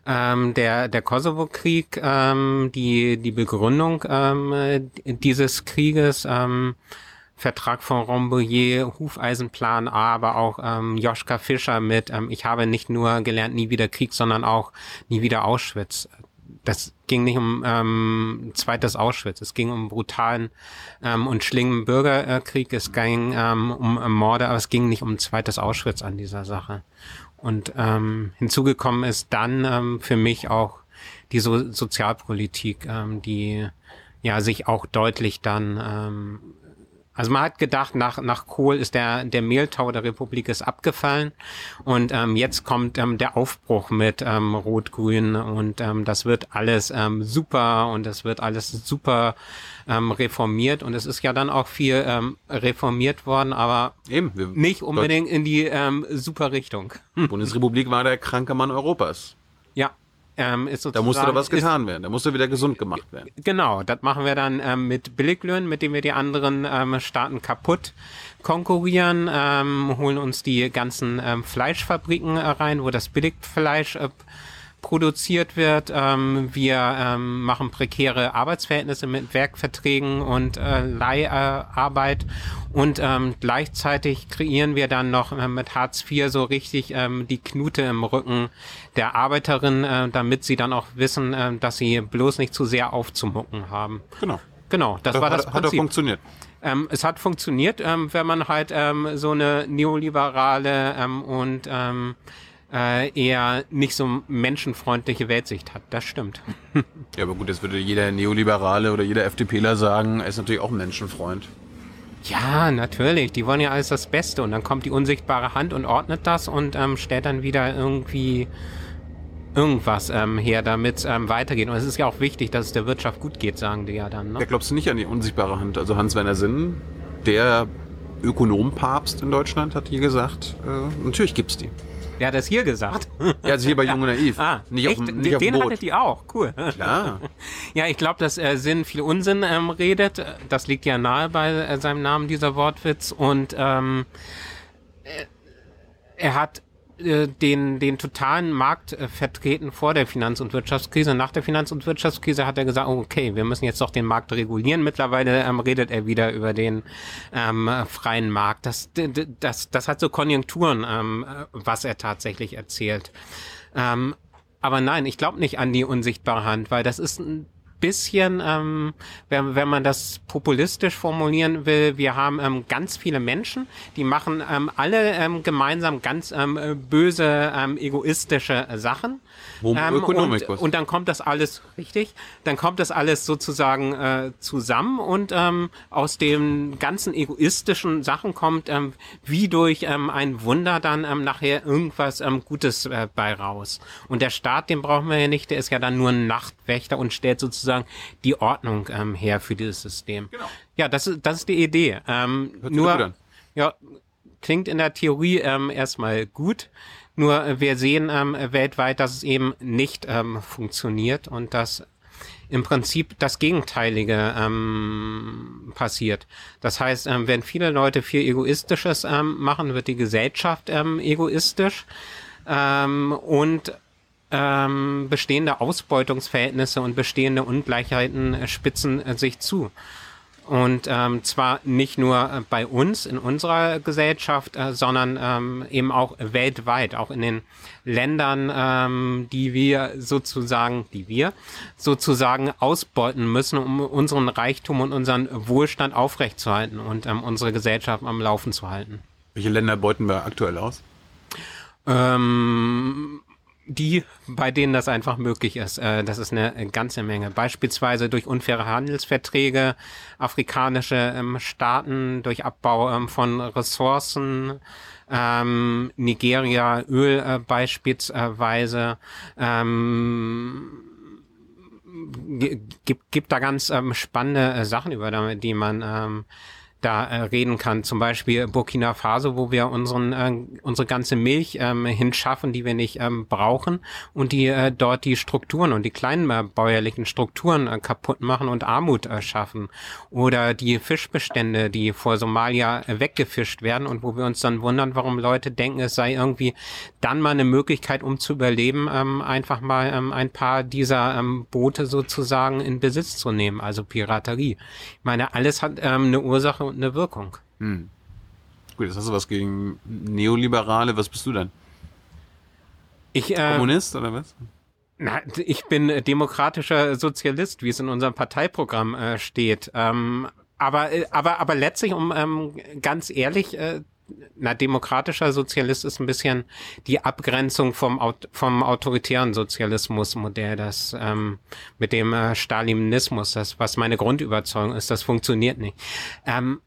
Ähm, der der Kosovo-Krieg, ähm, die die Begründung ähm, dieses Krieges, ähm, Vertrag von Rambouillet, Hufeisenplan, aber auch ähm, Joschka Fischer mit ähm, Ich habe nicht nur gelernt, nie wieder Krieg, sondern auch nie wieder Auschwitz. Das ging nicht um ähm, zweites Auschwitz, es ging um brutalen ähm, und schlimmen Bürgerkrieg, es ging ähm, um Morde, aber es ging nicht um zweites Auschwitz an dieser Sache. Und ähm, hinzugekommen ist dann ähm, für mich auch die so Sozialpolitik, ähm, die ja sich auch deutlich dann ähm, also man hat gedacht, nach, nach Kohl ist der, der Mehltau der Republik ist abgefallen und ähm, jetzt kommt ähm, der Aufbruch mit ähm, Rot-Grün und ähm, das wird alles ähm, super und es wird alles super ähm, reformiert und es ist ja dann auch viel ähm, reformiert worden, aber Eben, nicht unbedingt in die ähm, super Richtung. Bundesrepublik war der kranke Mann Europas. Ja. Ähm, ist Da musste da was ist, getan werden. Da musste wieder gesund gemacht werden. Genau, das machen wir dann ähm, mit Billiglöhnen, mit denen wir die anderen ähm, Staaten kaputt konkurrieren, ähm, holen uns die ganzen ähm, Fleischfabriken äh, rein, wo das Billigfleisch äh, produziert wird. Ähm, wir ähm, machen prekäre Arbeitsverhältnisse mit Werkverträgen und äh, Leiharbeit und ähm, gleichzeitig kreieren wir dann noch äh, mit Hartz IV so richtig ähm, die Knute im Rücken der Arbeiterin, äh, damit sie dann auch wissen, äh, dass sie bloß nicht zu sehr aufzumucken haben. Genau. Genau, das war das hat, hat Prinzip. funktioniert. Ähm, es hat funktioniert, ähm, wenn man halt ähm, so eine neoliberale ähm, und ähm, äh, eher nicht so menschenfreundliche Weltsicht hat. Das stimmt. Ja, aber gut, jetzt würde jeder Neoliberale oder jeder FDPler sagen, er ist natürlich auch ein Menschenfreund. Ja, natürlich. Die wollen ja alles das Beste und dann kommt die unsichtbare Hand und ordnet das und ähm, stellt dann wieder irgendwie irgendwas ähm, her, damit es ähm, weitergeht. Und es ist ja auch wichtig, dass es der Wirtschaft gut geht, sagen die ja dann. Da Ne? glaubst du nicht an die unsichtbare Hand. Also Hans-Werner Sinn, der Ökonompapst in Deutschland, hat hier gesagt, äh, natürlich gibt's die. Wer hat das hier gesagt? Ja, also hier bei Jung und Naiv. ah, nicht echt? auf dem, Den- nicht auf dem Den hattet ihr auch. Cool. Klar. Ja, ich glaube, dass äh, Sinn viel Unsinn ähm, redet. Das liegt ja nahe bei äh, seinem Namen, dieser Wortwitz. Und ähm, äh, er hat äh, den, den totalen Markt äh, vertreten vor der Finanz- und Wirtschaftskrise. Nach der Finanz- und Wirtschaftskrise hat er gesagt, oh, okay, wir müssen jetzt doch den Markt regulieren. Mittlerweile ähm, redet er wieder über den ähm, äh, freien Markt. Das, das, das hat so Konjunkturen, ähm, äh, was er tatsächlich erzählt. Ähm, aber nein, ich glaube nicht an die unsichtbare Hand, weil das ist ein bisschen, ähm, wenn, wenn man das populistisch formulieren will, wir haben ähm, ganz viele Menschen, die machen ähm, alle ähm, gemeinsam ganz ähm, böse, ähm, egoistische Sachen. Ähm, und, und dann kommt das alles, richtig, dann kommt das alles sozusagen äh, zusammen und ähm, aus den ganzen egoistischen Sachen kommt ähm, wie durch ähm, ein Wunder dann ähm, nachher irgendwas ähm, Gutes äh, bei raus. Und der Staat, den brauchen wir ja nicht, der ist ja dann nur ein Nachtwächter und stellt sozusagen die Ordnung her für dieses System. Genau. Ja, das ist, das ist die Idee. Nur, ja, klingt in der Theorie erstmal gut. Nur äh, wir sehen ähm, weltweit, dass es eben nicht ähm, funktioniert und dass im Prinzip das Gegenteilige ähm, passiert. Das heißt, ähm, wenn viele Leute viel Egoistisches ähm, machen, wird die Gesellschaft ähm, egoistisch ähm, und ähm, bestehende Ausbeutungsverhältnisse und bestehende Ungleichheiten äh, spitzen äh, sich zu. Und ähm, zwar nicht nur äh, bei uns in unserer Gesellschaft, äh, sondern ähm, eben auch weltweit, auch in den Ländern, ähm, die wir sozusagen, die wir sozusagen ausbeuten müssen, um unseren Reichtum und unseren Wohlstand aufrechtzuerhalten und ähm, unsere Gesellschaft am Laufen zu halten. Welche Länder beuten wir aktuell aus? Ähm, die, bei denen das einfach möglich ist. Äh, das ist eine ganze Menge. Beispielsweise durch unfaire Handelsverträge, afrikanische ähm, Staaten, durch Abbau ähm, von Ressourcen, ähm, Nigeria Öl äh, beispielsweise. Gibt, gibt da ganz spannende äh, Sachen über die man da äh, reden kann. Zum Beispiel Burkina Faso, wo wir unseren, äh, unsere ganze Milch ähm, hinschaffen, die wir nicht ähm, brauchen und die äh, dort die Strukturen und die kleinen äh, bäuerlichen Strukturen äh, kaputt machen und Armut äh, schaffen. Oder die Fischbestände, die vor Somalia äh, weggefischt werden und wo wir uns dann wundern, warum Leute denken, es sei irgendwie dann mal eine Möglichkeit, um zu überleben, ähm, einfach mal ähm, ein paar dieser ähm, Boote sozusagen in Besitz zu nehmen, also Piraterie. Ich meine, alles hat ähm, eine Ursache und eine Wirkung. Hm. Gut, jetzt hast du was gegen Neoliberale. Was bist du denn? Ich, äh, Kommunist oder was? Na, ich bin demokratischer Sozialist, wie es in unserem Parteiprogramm äh, steht. Ähm, aber, äh, aber, aber letztlich, um ähm, ganz ehrlich äh, na, demokratischer Sozialist ist ein bisschen die Abgrenzung vom, vom autoritären Sozialismusmodell, das ähm, mit dem äh, Stalinismus, das, was meine Grundüberzeugung ist, das funktioniert nicht. Ähm,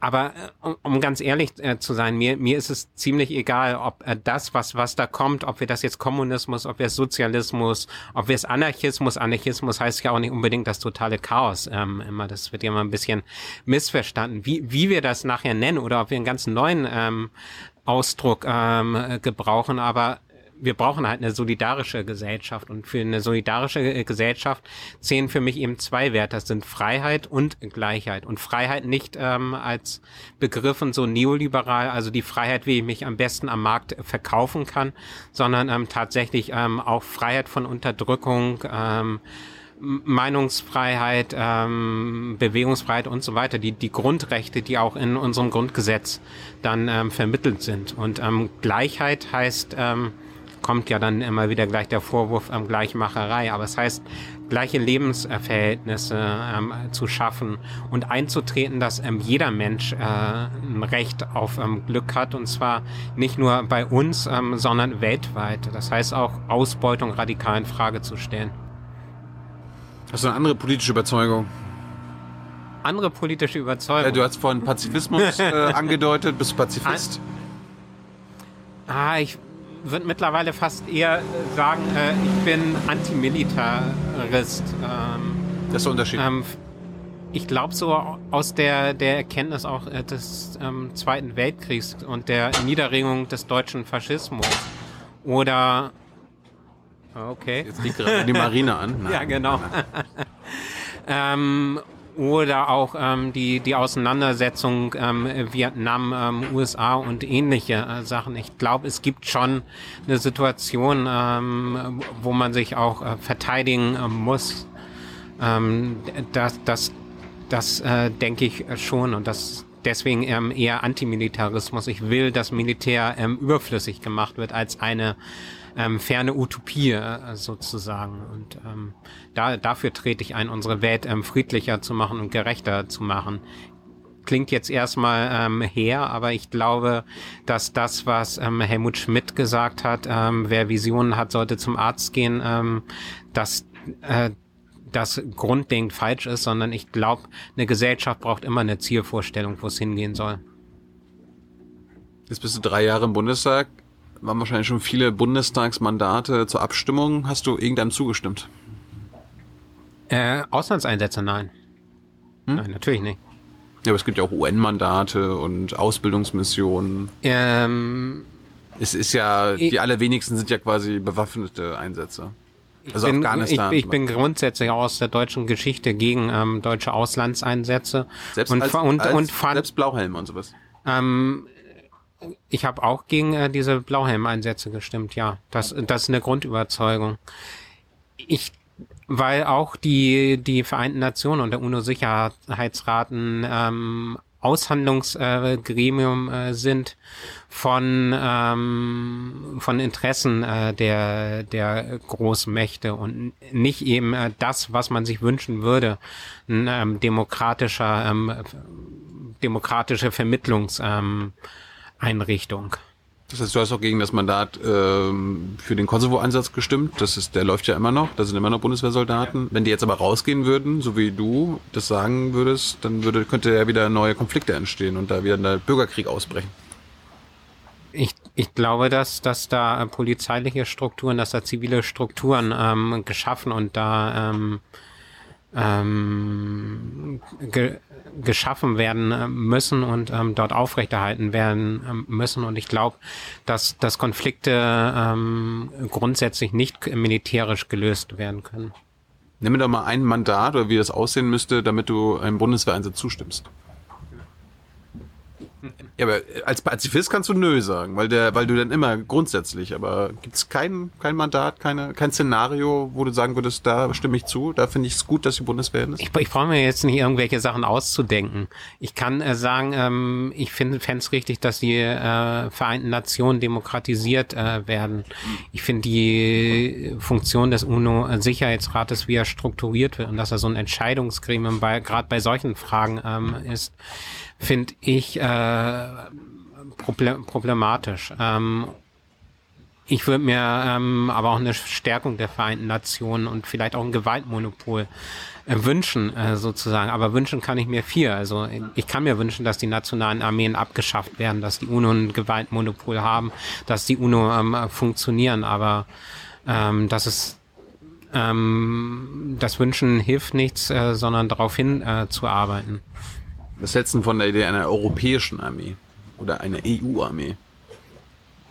aber äh, um, um ganz ehrlich äh, zu sein, mir, mir ist es ziemlich egal, ob äh, das, was, was da kommt, ob wir das jetzt Kommunismus, ob wir es Sozialismus, ob wir es Anarchismus, Anarchismus heißt ja auch nicht unbedingt das totale Chaos ähm, immer, das wird ja mal ein bisschen missverstanden, wie, wie wir das nachher nennen oder ob wir einen ganz neuen ähm, Ausdruck ähm, gebrauchen, aber wir brauchen halt eine solidarische Gesellschaft. Und für eine solidarische äh, Gesellschaft zählen für mich eben zwei Werte. Das sind Freiheit und Gleichheit. Und Freiheit nicht ähm, als Begriffen so neoliberal, also die Freiheit, wie ich mich am besten am Markt verkaufen kann, sondern ähm, tatsächlich ähm, auch Freiheit von Unterdrückung, ähm, Meinungsfreiheit, ähm, Bewegungsfreiheit und so weiter, die, die Grundrechte, die auch in unserem Grundgesetz dann ähm, vermittelt sind. Und ähm, Gleichheit heißt, ähm, kommt ja dann immer wieder gleich der Vorwurf ähm, Gleichmacherei. Aber es heißt, gleiche Lebensverhältnisse ähm, zu schaffen und einzutreten, dass ähm, jeder Mensch äh, ein Recht auf ähm, Glück hat und zwar nicht nur bei uns, ähm, sondern weltweit. Das heißt auch Ausbeutung radikal in Frage zu stellen. Hast du eine andere politische Überzeugung? Andere politische Überzeugung? Äh, du hast vorhin Pazifismus äh, angedeutet. Bist du Pazifist? Ah, ich würde mittlerweile fast eher äh, sagen, äh, ich bin Antimilitarist. Ähm, das ist der Unterschied. Ähm, ich glaube so aus der, der Erkenntnis auch äh, des ähm, Zweiten Weltkriegs und der Niederringung des deutschen Faschismus. Oder okay. Jetzt liegt gerade die Marine an. Nein, ja, genau. ähm, oder auch ähm, die, die Auseinandersetzung ähm, Vietnam, ähm, USA und ähnliche äh, Sachen. Ich glaube, es gibt schon eine Situation, ähm, wo man sich auch äh, verteidigen äh, muss. Ähm, das das, das äh, denke ich schon und das deswegen ähm, eher Antimilitarismus. Ich will, dass Militär ähm, überflüssig gemacht wird als eine ähm, ferne Utopie äh, sozusagen. Und ähm, da, dafür trete ich ein, unsere Welt ähm, friedlicher zu machen und gerechter zu machen. Klingt jetzt erstmal ähm, her, aber ich glaube, dass das, was ähm, Helmut Schmidt gesagt hat, ähm, wer Visionen hat, sollte zum Arzt gehen, ähm, dass äh, das grundlegend falsch ist, sondern ich glaube, eine Gesellschaft braucht immer eine Zielvorstellung, wo es hingehen soll. Jetzt bist du drei Jahre im Bundestag, waren wahrscheinlich schon viele Bundestagsmandate zur Abstimmung. Hast du irgendeinem zugestimmt? Äh, Auslandseinsätze, nein. Hm? Nein, natürlich nicht. Ja, aber es gibt ja auch UN-Mandate und Ausbildungsmissionen. Ähm, es ist ja, die allerwenigsten sind ja quasi bewaffnete Einsätze. Also bin, Afghanistan. Ich, ich, bin grundsätzlich aus der deutschen Geschichte gegen ähm, deutsche Auslandseinsätze. Selbst und, als, und, als, und selbst Blauhelm und sowas. Ähm, ich habe auch gegen äh, diese Blauhelm-Einsätze gestimmt, ja. Das, das ist eine Grundüberzeugung. Ich, weil auch die, die Vereinten Nationen und der UNO-Sicherheitsraten ähm, Aushandlungsgremium äh, sind von ähm, von Interessen äh, der der Großmächte und nicht eben äh, das, was man sich wünschen würde, ein ähm, demokratischer ähm, demokratische Vermittlungseinrichtung. Ähm, das heißt, du hast auch gegen das Mandat ähm, für den Kosovo-Einsatz gestimmt. Das ist, der läuft ja immer noch. Da sind immer noch Bundeswehrsoldaten. Wenn die jetzt aber rausgehen würden, so wie du das sagen würdest, dann würde, könnte ja wieder neue Konflikte entstehen und da wieder ein Bürgerkrieg ausbrechen. Ich, ich glaube, dass, dass da polizeiliche Strukturen, dass da zivile Strukturen ähm, geschaffen und da ähm, ähm, ge geschaffen werden äh, müssen und ähm, dort aufrechterhalten werden ähm, müssen. Und ich glaube, dass, dass Konflikte ähm, grundsätzlich nicht militärisch gelöst werden können. Nimm mir doch mal ein Mandat oder wie das aussehen müsste, damit du einem Bundeswehreinsatz zustimmst. Ja, aber als Pazifist kannst du nö sagen, weil der, weil du dann immer grundsätzlich, aber gibt es kein, kein Mandat, keine, kein Szenario, wo du sagen würdest, da stimme ich zu, da finde ich es gut, dass die Bundeswehr ist? Ich, ich brauche mir jetzt nicht irgendwelche Sachen auszudenken. Ich kann äh, sagen, ähm, ich finde es richtig, dass die äh, Vereinten Nationen demokratisiert äh, werden. Ich finde die Funktion des UNO-Sicherheitsrates, wie er strukturiert wird und dass er so ein Entscheidungsgremium bei, gerade bei solchen Fragen ähm, ist, finde ich äh, problematisch. Ähm, ich würde mir ähm, aber auch eine Stärkung der Vereinten Nationen und vielleicht auch ein Gewaltmonopol äh, wünschen, äh, sozusagen. Aber wünschen kann ich mir viel. Also ich kann mir wünschen, dass die nationalen Armeen abgeschafft werden, dass die UNO ein Gewaltmonopol haben, dass die UNO ähm, funktionieren. Aber ähm, das ist ähm, das Wünschen hilft nichts, äh, sondern darauf hin äh, zu arbeiten. Was hältst du von der Idee einer europäischen Armee oder einer EU-Armee?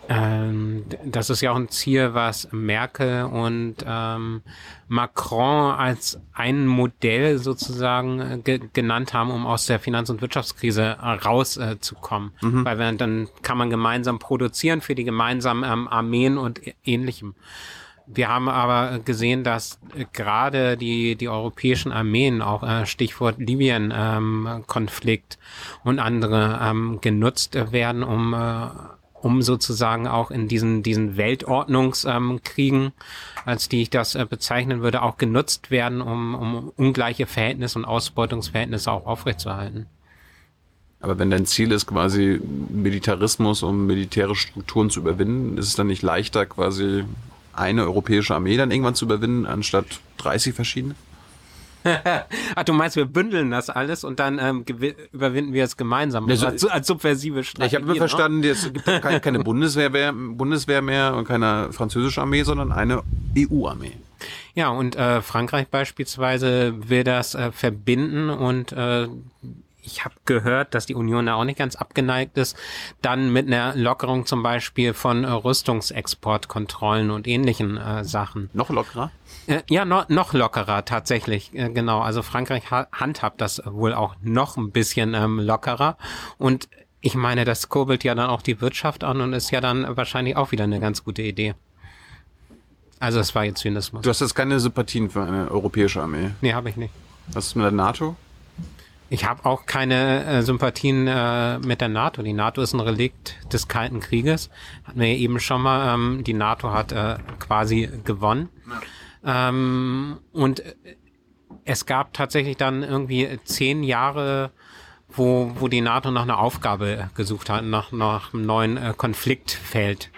Ähm, das ist ja auch ein Ziel, was Merkel und ähm, Macron als ein Modell sozusagen äh, ge genannt haben, um aus der Finanz- und Wirtschaftskrise rauszukommen. Äh, mhm. Weil wir, dann kann man gemeinsam produzieren für die gemeinsamen ähm, Armeen und ähnlichem. Wir haben aber gesehen, dass gerade die, die europäischen Armeen, auch äh, Stichwort Libyen-Konflikt ähm, und andere ähm, genutzt werden, um, äh, um sozusagen auch in diesen, diesen Weltordnungskriegen, als die ich das äh, bezeichnen würde, auch genutzt werden, um, um ungleiche Verhältnisse und Ausbeutungsverhältnisse auch aufrechtzuerhalten. Aber wenn dein Ziel ist, quasi Militarismus, um militärische Strukturen zu überwinden, ist es dann nicht leichter, quasi eine europäische Armee dann irgendwann zu überwinden, anstatt 30 verschiedene? Ach, du meinst, wir bündeln das alles und dann ähm, überwinden wir es gemeinsam also, als, als subversive Strategie. Ich habe immer ne? verstanden, es gibt keine, keine Bundeswehr, mehr, Bundeswehr mehr und keine französische Armee, sondern eine EU-Armee. Ja, und äh, Frankreich beispielsweise will das äh, verbinden und äh, ich habe gehört, dass die Union da auch nicht ganz abgeneigt ist, dann mit einer Lockerung zum Beispiel von äh, Rüstungsexportkontrollen und ähnlichen äh, Sachen. Noch lockerer? Äh, ja, no, noch lockerer tatsächlich, äh, genau. Also Frankreich ha handhabt das wohl auch noch ein bisschen ähm, lockerer und ich meine, das kurbelt ja dann auch die Wirtschaft an und ist ja dann wahrscheinlich auch wieder eine ganz gute Idee. Also es war jetzt Zynismus. Du hast jetzt keine Sympathien für eine europäische Armee? Nee, habe ich nicht. Was ist mit der NATO? Ich habe auch keine äh, Sympathien äh, mit der NATO. Die NATO ist ein Relikt des Kalten Krieges. Hatten wir ja eben schon mal. Ähm, die NATO hat äh, quasi gewonnen. Ja. Ähm, und es gab tatsächlich dann irgendwie zehn Jahre, wo, wo die NATO nach einer Aufgabe gesucht hat, nach, nach einem neuen äh, Konfliktfeld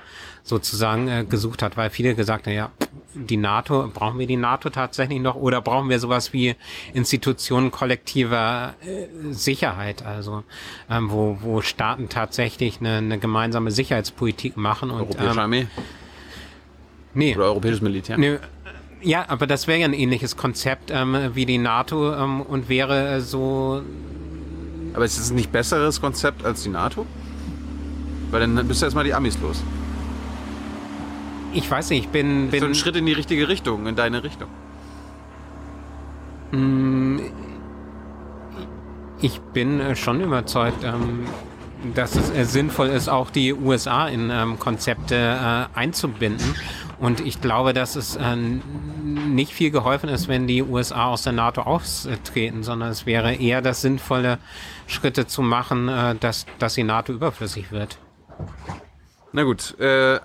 sozusagen äh, gesucht hat, weil viele gesagt haben, ja, die NATO, brauchen wir die NATO tatsächlich noch oder brauchen wir sowas wie Institutionen kollektiver äh, Sicherheit, also ähm, wo, wo Staaten tatsächlich eine, eine gemeinsame Sicherheitspolitik machen und Europäische ähm, Armee nee, oder europäisches Militär. nee, ja, aber das wäre ja ein ähnliches Konzept ähm, wie die NATO ähm, und wäre äh, so Aber ist es ein nicht besseres Konzept als die NATO? Weil dann bist du erstmal die Amis los. Ich weiß nicht, ich bin, So bin ein Schritt in die richtige Richtung, in deine Richtung. Ich bin äh, schon überzeugt, ähm, dass es äh, sinnvoll ist, auch die USA in ähm, Konzepte äh, einzubinden. Und ich glaube, dass es nicht viel geholfen ist, wenn die USA aus der NATO austreten, sondern es wäre eher das sinnvolle, Schritte zu machen, dass, dass die NATO überflüssig wird. Na gut, äh,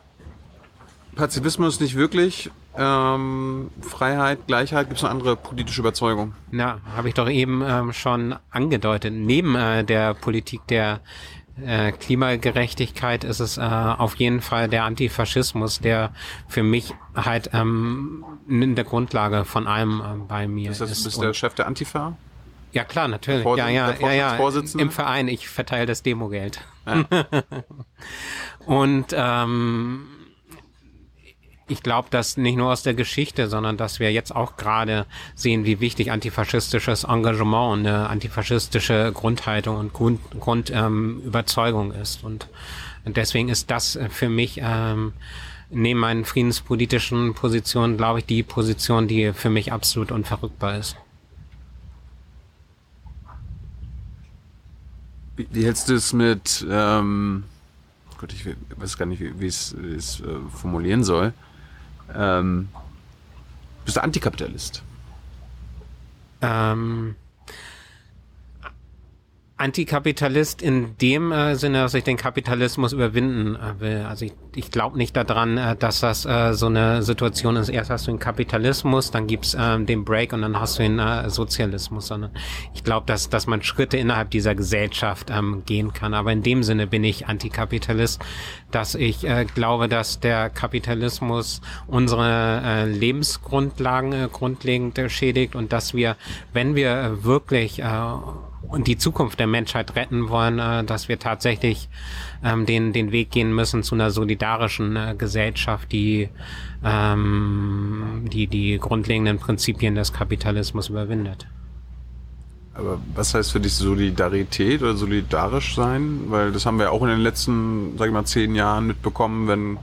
Pazifismus nicht wirklich. Ähm, Freiheit, Gleichheit, gibt es eine andere politische Überzeugung? Na, habe ich doch eben ähm, schon angedeutet. Neben äh, der Politik der äh, Klimagerechtigkeit ist es äh, auf jeden Fall der Antifaschismus, der für mich halt ähm, in der Grundlage von allem äh, bei mir Ist das ist. bist der Chef der Antifa? ja klar, natürlich. Vorsitz- Ja, ja, ja, ja. Im Verein. Ich verteile das Demogeld. Ja. Und ähm, ich glaube, dass nicht nur aus der Geschichte, sondern dass wir jetzt auch gerade sehen, wie wichtig antifaschistisches Engagement und eine antifaschistische Grundhaltung und Grund, Grundüberzeugung ähm, ist. Und deswegen ist das äh, für mich ähm, neben meinen friedenspolitischen Positionen, glaube ich, die Position, die für mich absolut unverrückbar ist. Wie, hältst du es mit, ähm, Gott, ich weiß gar nicht, wie wie ich es äh, formulieren soll. Ähm, bist du Antikapitalist? ähm, Antikapitalist in dem äh, Sinne, dass ich den Kapitalismus überwinden äh, will. Also ich, ich glaube nicht daran, äh, dass das äh, so eine Situation ist. Erst hast du den Kapitalismus, dann gibt's ähm, den Break und dann hast du den äh, Sozialismus. Sondern ich glaube, dass, dass man Schritte innerhalb dieser Gesellschaft ähm, gehen kann. Aber in dem Sinne bin ich Antikapitalist, dass ich äh, glaube, dass der Kapitalismus unsere Lebensgrundlagen grundlegend schädigt und dass wir, wenn wir wirklich und die Zukunft der Menschheit retten wollen, äh, dass wir tatsächlich ähm, den, den Weg gehen müssen zu einer solidarischen äh, Gesellschaft, die, ähm, die die grundlegenden Prinzipien des Kapitalismus überwindet. Aber was heißt für dich Solidarität oder solidarisch sein? Weil das haben wir auch in den letzten, sag ich mal, zehn Jahren mitbekommen, wenn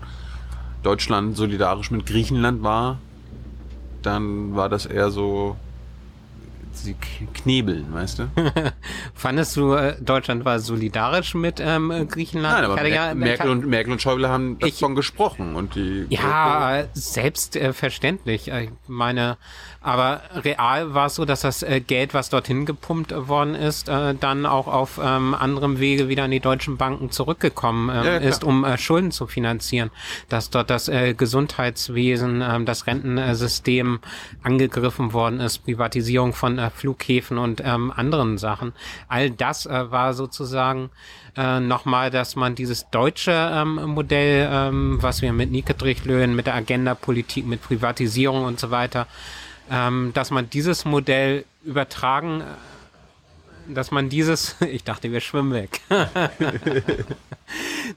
Deutschland solidarisch mit Griechenland war, dann war das eher so sie knebeln, weißt du? Fandest du, äh, Deutschland war solidarisch mit ähm, Griechenland? Nein, aber Mer ja- Merkel, und, Merkel und Schäuble haben davon gesprochen und die Ja, äh, selbstverständlich. Ich meine, aber real war es so, dass das äh, Geld, was dorthin gepumpt worden ist, äh, dann auch auf ähm, anderem Wege wieder an die deutschen Banken zurückgekommen ähm, Ja, ist, um äh, Schulden zu finanzieren. Dass dort das Gesundheitswesen, ähm, das Rentensystem angegriffen worden ist, Privatisierung von Flughäfen und anderen Sachen. All das war sozusagen äh, nochmal, dass man dieses deutsche ähm, Modell, ähm, was wir mit Niedriglöhnen, mit der Agenda-Politik, mit Privatisierung und so weiter, ähm, dass man dieses Modell übertragen, äh, dass man dieses, ich dachte, wir schwimmen weg,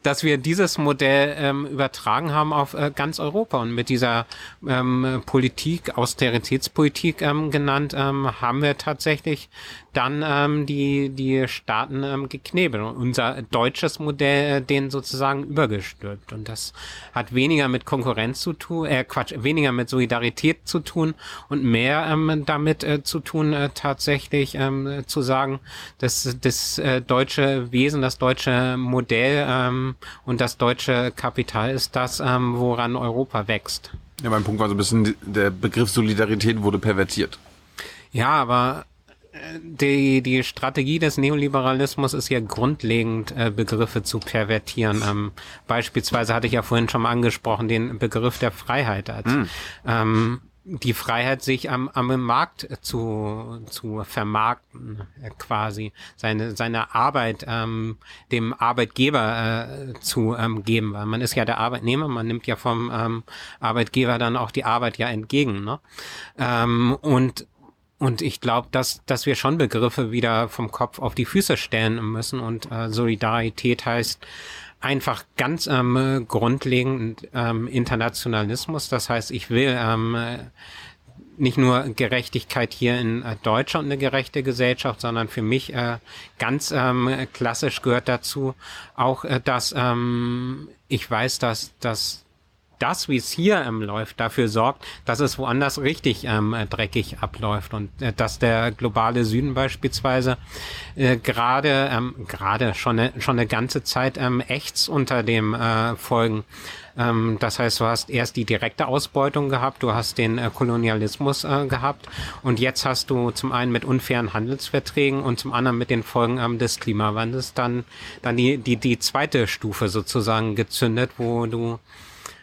dass wir dieses Modell ähm, übertragen haben auf äh, ganz Europa und mit dieser ähm, Politik, Austeritätspolitik ähm, genannt, ähm, haben wir tatsächlich dann ähm, die, die Staaten ähm, geknebelt und unser deutsches Modell äh, denen sozusagen übergestülpt. Und das hat weniger mit Konkurrenz zu tun, äh, Quatsch, weniger mit Solidarität zu tun und mehr ähm, damit äh, zu tun, äh, tatsächlich ähm, zu sagen, dass das äh, deutsche Wesen, das deutsche Modell ähm, und das deutsche Kapital ist das, ähm, woran Europa wächst. Ja, mein Punkt war so ein bisschen, der Begriff Solidarität wurde pervertiert. Ja, aber die, die Strategie des Neoliberalismus ist ja grundlegend, äh, Begriffe zu pervertieren. Ähm, beispielsweise hatte ich ja vorhin schon mal angesprochen, den Begriff der Freiheit als mm. ähm, die Freiheit, sich am, am Markt zu, zu vermarkten, äh, quasi, seine, seine Arbeit ähm, dem Arbeitgeber äh, zu ähm, geben, weil man ist ja der Arbeitnehmer, man nimmt ja vom ähm, Arbeitgeber dann auch die Arbeit ja entgegen. Ne? Ähm, und und ich glaube, dass, dass wir schon Begriffe wieder vom Kopf auf die Füße stellen müssen. Und äh, Solidarität heißt einfach ganz ähm, grundlegend ähm, Internationalismus. Das heißt, ich will ähm, nicht nur Gerechtigkeit hier in äh, Deutschland eine gerechte Gesellschaft, sondern für mich äh, ganz ähm, klassisch gehört dazu auch, äh, dass ähm, ich weiß, dass, dass das, wie es hier ähm, läuft, dafür sorgt, dass es woanders richtig ähm, dreckig abläuft und äh, dass der globale Süden beispielsweise äh, gerade ähm, gerade schon eine, schon eine ganze Zeit ähm, ächzt unter dem äh, Folgen. Ähm, das heißt, du hast erst die direkte Ausbeutung gehabt, du hast den äh, Kolonialismus äh, gehabt und jetzt hast du zum einen mit unfairen Handelsverträgen und zum anderen mit den Folgen ähm, des Klimawandels dann dann die die die zweite Stufe sozusagen gezündet, wo du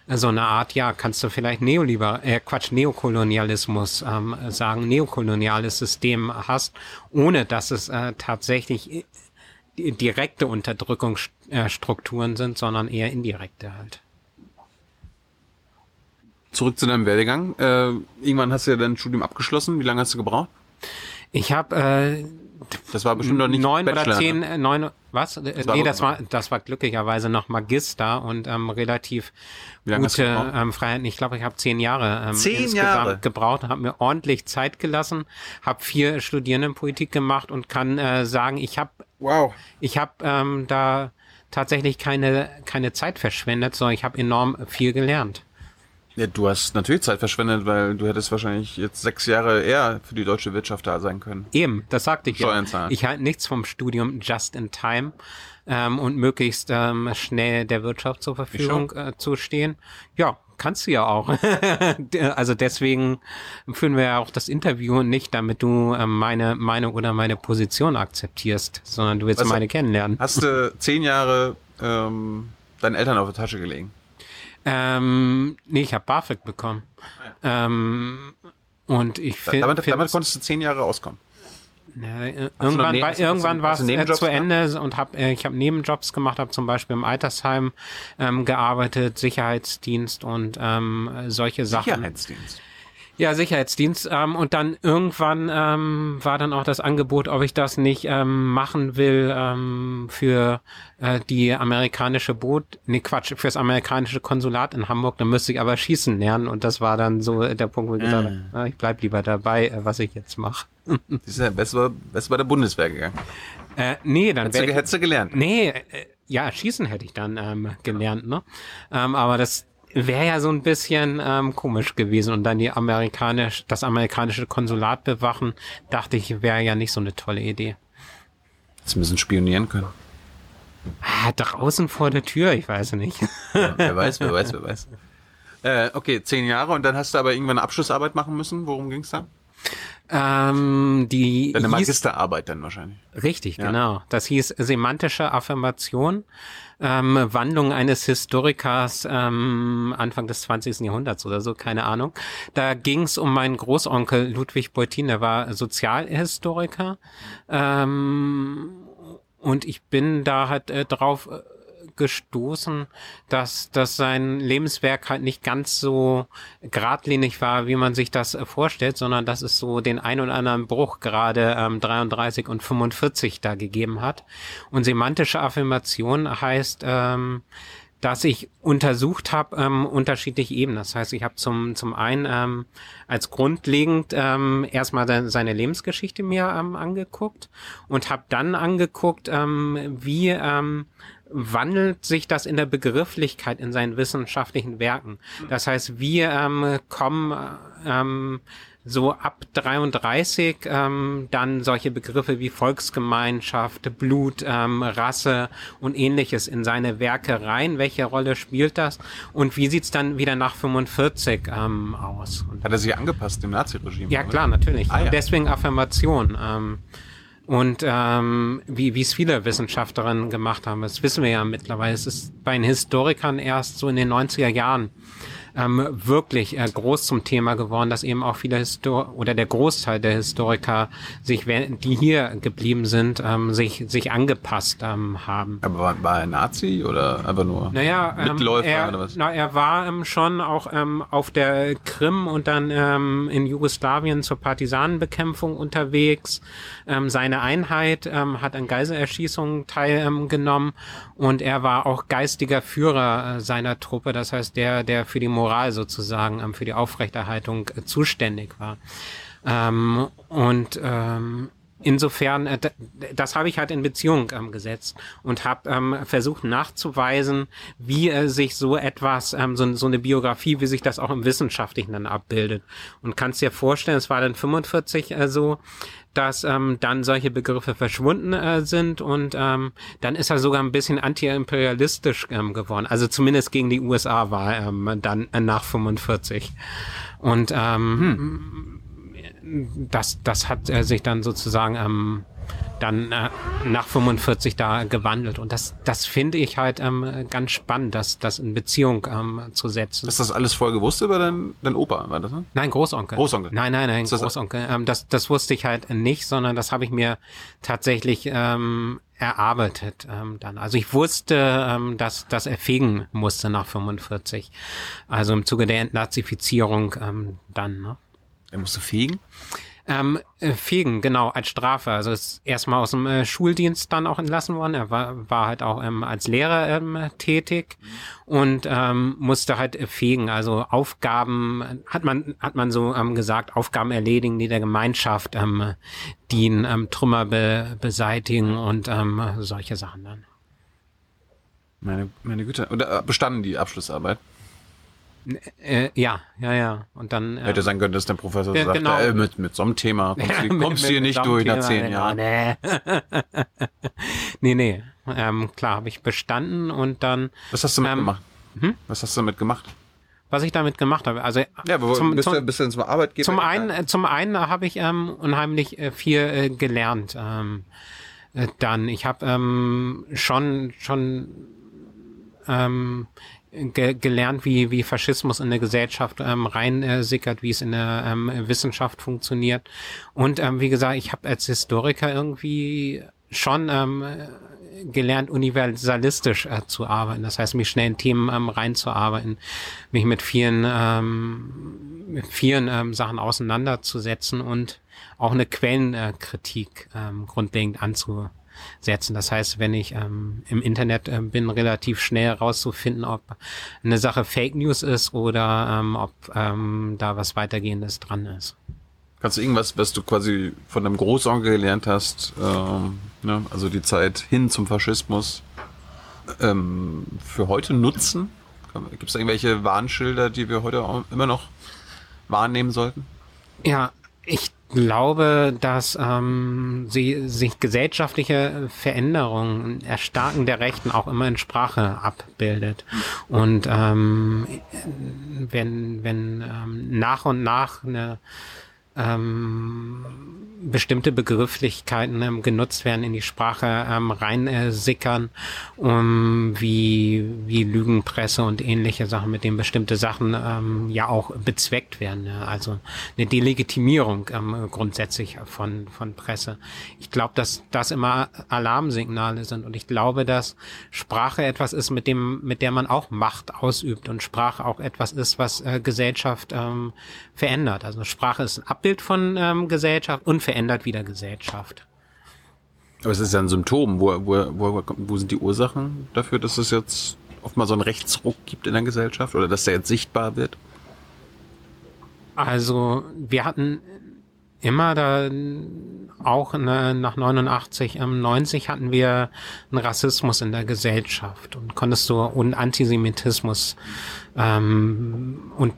so eine Art, ja, kannst du vielleicht Neoliber, äh, Quatsch, Neokolonialismus ähm, sagen, neokoloniales System hast, ohne dass es äh, tatsächlich direkte Unterdrückungsstrukturen sind, sondern eher indirekte halt. Zurück zu deinem Werdegang. Äh, irgendwann hast du ja dein Studium abgeschlossen. Wie lange hast du gebraucht? Ich habe äh, das war bestimmt noch nicht neun Bachelor, oder zehn, ne? neun, was? Das nee, das war, das war glücklicherweise noch Magister und ähm, relativ gute ähm, Freiheit. Ich glaube, ich habe zehn Jahre ähm, zehn insgesamt Jahre. gebraucht, habe mir ordentlich Zeit gelassen, habe vier Studierendenpolitik gemacht und kann äh, sagen, ich habe, wow, ich habe ähm, da tatsächlich keine keine Zeit verschwendet, sondern ich habe enorm viel gelernt. Ja, du hast natürlich Zeit verschwendet, weil du hättest wahrscheinlich jetzt sechs Jahre eher für die deutsche Wirtschaft da sein können. Eben, das sagte ich ja. Ich halte nichts vom Studium just in time ähm, und möglichst ähm, schnell der Wirtschaft zur Verfügung äh, zu stehen. Ja, kannst du ja auch. also deswegen führen wir ja auch das Interview nicht, damit du ähm, meine Meinung oder meine Position akzeptierst, sondern du willst Was, meine kennenlernen. Hast du zehn Jahre ähm, deinen Eltern auf der Tasche gelegen? Ähm, nee, ich habe BAföG bekommen. Ja. Ähm, und ich finde. Damit, damit konntest du zehn Jahre auskommen. Ja, irgendwann war, irgendwann war es äh, zu Ende und hab, äh, ich habe Nebenjobs gemacht, habe zum Beispiel im Altersheim ähm, gearbeitet, Sicherheitsdienst und ähm, solche Sachen. Sicherheitsdienst. Ja, Sicherheitsdienst. Ähm, und dann irgendwann ähm, war dann auch das Angebot, ob ich das nicht ähm, machen will ähm, für äh, die amerikanische Boot, nee Quatsch, fürs amerikanische Konsulat in Hamburg. Dann müsste ich aber schießen lernen. Und das war dann so der Punkt, wo ich gesagt habe, ah. ich bleib lieber dabei, äh, was ich jetzt mache. ist ja besser, besser bei der Bundeswehr gegangen. Äh, nee, dann hättest, du, hättest du gelernt. Nee, äh, ja, schießen hätte ich dann ähm, gelernt, ne? Ähm, aber das wäre ja so ein bisschen ähm, komisch gewesen und dann die amerikanisch, das amerikanische Konsulat bewachen, dachte ich, wäre ja nicht so eine tolle Idee. Sie müssen spionieren können. Ah, draußen vor der Tür, ich weiß nicht. Ja, wer weiß, wer weiß, wer weiß. Äh, okay, zehn Jahre und dann hast du aber irgendwann eine Abschlussarbeit machen müssen. Worum ging's da? Ähm, die Deine Magisterarbeit dann wahrscheinlich. Richtig, ja. genau. Das hieß semantische Affirmation ähm, Wandlung eines Historikers ähm, Anfang des 20. Jahrhunderts oder so, keine Ahnung. Da ging es um meinen Großonkel Ludwig Beutin, der war Sozialhistoriker. Ähm, und ich bin da halt äh, drauf äh, gestoßen, dass, dass sein Lebenswerk halt nicht ganz so geradlinig war, wie man sich das äh, vorstellt, sondern dass es so den ein oder anderen Bruch gerade ähm, 33 und 45 da gegeben hat. Und semantische Affirmation heißt, ähm, dass ich untersucht habe ähm, unterschiedliche Ebenen. Das heißt, ich habe zum zum einen ähm, als grundlegend ähm, erstmal seine Lebensgeschichte mir ähm, angeguckt und habe dann angeguckt, ähm, wie ähm, wandelt sich das in der Begrifflichkeit in seinen wissenschaftlichen Werken. Das heißt, wir ähm, kommen ähm, so ab 33 ähm, dann solche Begriffe wie Volksgemeinschaft, Blut, ähm, Rasse und ähnliches in seine Werke rein. Welche Rolle spielt das? Und wie sieht's dann wieder nach 45 ähm, aus? Hat er sich angepasst dem Naziregime? ja, klar, natürlich. Ah, ja. Deswegen Affirmation. Ähm, und ähm, wie wie es viele Wissenschaftlerinnen gemacht haben, das wissen wir ja mittlerweile. Es ist bei den Historikern erst so in den 90er Jahren ähm, wirklich äh, groß zum Thema geworden, dass eben auch viele Histor oder der Großteil der Historiker sich, die hier geblieben sind, ähm, sich sich angepasst ähm, haben. Aber war, war er Nazi oder einfach nur Naja, ähm, Mitläufer er, oder was? Na, er war ähm, schon auch ähm, auf der Krim und dann in Jugoslawien zur Partisanenbekämpfung unterwegs. Seine Einheit hat an Geiselerschießungen teilgenommen und er war auch geistiger Führer äh, seiner Truppe, das heißt der, der für die Moral sozusagen, ähm, für die Aufrechterhaltung äh, zuständig war. Ähm, und ähm, insofern, äh, das habe ich halt in Beziehung ähm, gesetzt und habe ähm, versucht nachzuweisen, wie äh, sich so etwas, ähm, so, so eine Biografie, wie sich das auch im Wissenschaftlichen dann abbildet. Und kannst dir vorstellen, es war dann 45 äh, so, dass ähm, dann solche Begriffe verschwunden äh, sind und ähm, dann ist er sogar ein bisschen anti-imperialistisch ähm, geworden. Also zumindest gegen die USA war ähm, dann äh, nach 45. Und ähm, das, das hat äh, sich dann sozusagen ähm, dann äh, nach 45 da gewandelt. Und das, das finde ich halt ähm, ganz spannend, das, das in Beziehung ähm, zu setzen. Du das alles vorher gewusst über dein, dein Opa, war das, ne? Nein, Großonkel. Großonkel. Nein, nein, nein, Ist das- Großonkel. Ähm, das, das wusste ich halt nicht, sondern das habe ich mir tatsächlich ähm, erarbeitet ähm, dann. Also ich wusste, ähm, dass, dass er fegen musste nach 45. Also im Zuge der Entnazifizierung ähm, dann. Ne? Er musste fegen? Ähm, äh, fegen, genau, als Strafe. Also ist erstmal aus dem äh, Schuldienst dann auch entlassen worden. Er war, war halt auch ähm, als Lehrer ähm, tätig und ähm, musste halt äh, fegen. Also Aufgaben, hat man, hat man so ähm, gesagt, Aufgaben erledigen, die der Gemeinschaft ähm, dienen, ähm, Trümmer be beseitigen und ähm, solche Sachen dann. Meine, meine Güte. Und äh, bestanden die Abschlussarbeit? Äh, ja, ja, ja. Und dann. ähm, Hätte sein können, dass der Professor Ja, sagt, genau. äh, mit, mit so einem Thema kommst du kommst hier nicht dem durch nach Thema, zehn genau, Jahren. Nee, nee. nee. Ähm, klar, habe ich bestanden und dann, Was hast du damit Ähm, gemacht? Was hast du damit gemacht? was ich damit gemacht habe, also Ja, zum, bist, zum, du, bist du zum Arbeitgeber? zum einen, äh, zum einen habe ich ähm, unheimlich äh, viel äh, gelernt. Ähm, äh, dann, ich habe ähm, schon schon ähm, ge gelernt, wie wie Faschismus in der Gesellschaft ähm, rein äh, wie es in der ähm, Wissenschaft funktioniert. Und ähm, wie gesagt, ich habe als Historiker irgendwie schon ähm, gelernt, universalistisch äh, zu arbeiten. Das heißt, mich schnell in Themen ähm, reinzuarbeiten, mich mit vielen, ähm, mit vielen ähm, Sachen auseinanderzusetzen und auch eine Quellenkritik ähm, grundlegend anzusetzen. Das heißt, wenn ich ähm, im Internet ähm, bin, relativ schnell rauszufinden, ob eine Sache Fake News ist oder ähm, ob ähm, da was weitergehendes dran ist. Kannst du irgendwas, was du quasi von deinem Großonkel gelernt hast, ähm, ne, also die Zeit hin zum Faschismus, ähm, für heute nutzen? Gibt es irgendwelche Warnschilder, die wir heute immer noch wahrnehmen sollten? Ja, ich glaube, dass ähm, sie, sich gesellschaftliche Veränderungen, Erstarken der Rechten auch immer in Sprache abbildet. Und ähm, wenn, wenn ähm, nach und nach eine ähm, bestimmte Begrifflichkeiten ähm, genutzt werden, in die Sprache ähm, rein äh, sickern, um wie, wie Lügenpresse und ähnliche Sachen, mit denen bestimmte Sachen ähm, ja auch bezweckt werden. Ja? Also eine Delegitimierung ähm, grundsätzlich von, von Presse. Ich glaube, dass das immer Alarmsignale sind und ich glaube, dass Sprache etwas ist, mit dem, mit der man auch Macht ausübt und Sprache auch etwas ist, was äh, Gesellschaft ähm, verändert. Also Sprache ist ein Abbild von ähm, Gesellschaft und verändert wieder Gesellschaft. Aber es ist ja ein Symptom. Wo, wo, wo, wo sind die Ursachen dafür, dass es jetzt oft mal so einen Rechtsruck gibt in der Gesellschaft oder dass der jetzt sichtbar wird? Also wir hatten immer da auch ne, nach 89, ähm, 90 hatten wir einen Rassismus in der Gesellschaft und konntest du und Antisemitismus ähm, und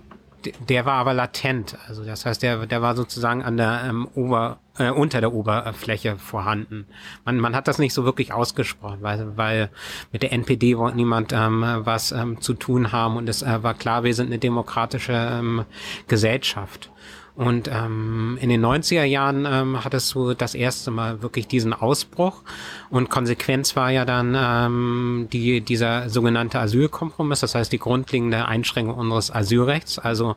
der war aber latent. Also das heißt, der, der war sozusagen an der ähm, Ober, äh, unter der Oberfläche vorhanden. Man, man hat das nicht so wirklich ausgesprochen, weil, weil mit der NPD wollte niemand ähm, was ähm, zu tun haben und es äh, war klar, wir sind eine demokratische ähm, Gesellschaft. Und ähm, in den 90er Jahren ähm, hattest du das erste Mal wirklich diesen Ausbruch. Und Konsequenz war ja dann ähm, die, dieser sogenannte Asylkompromiss, das heißt die grundlegende Einschränkung unseres Asylrechts. Also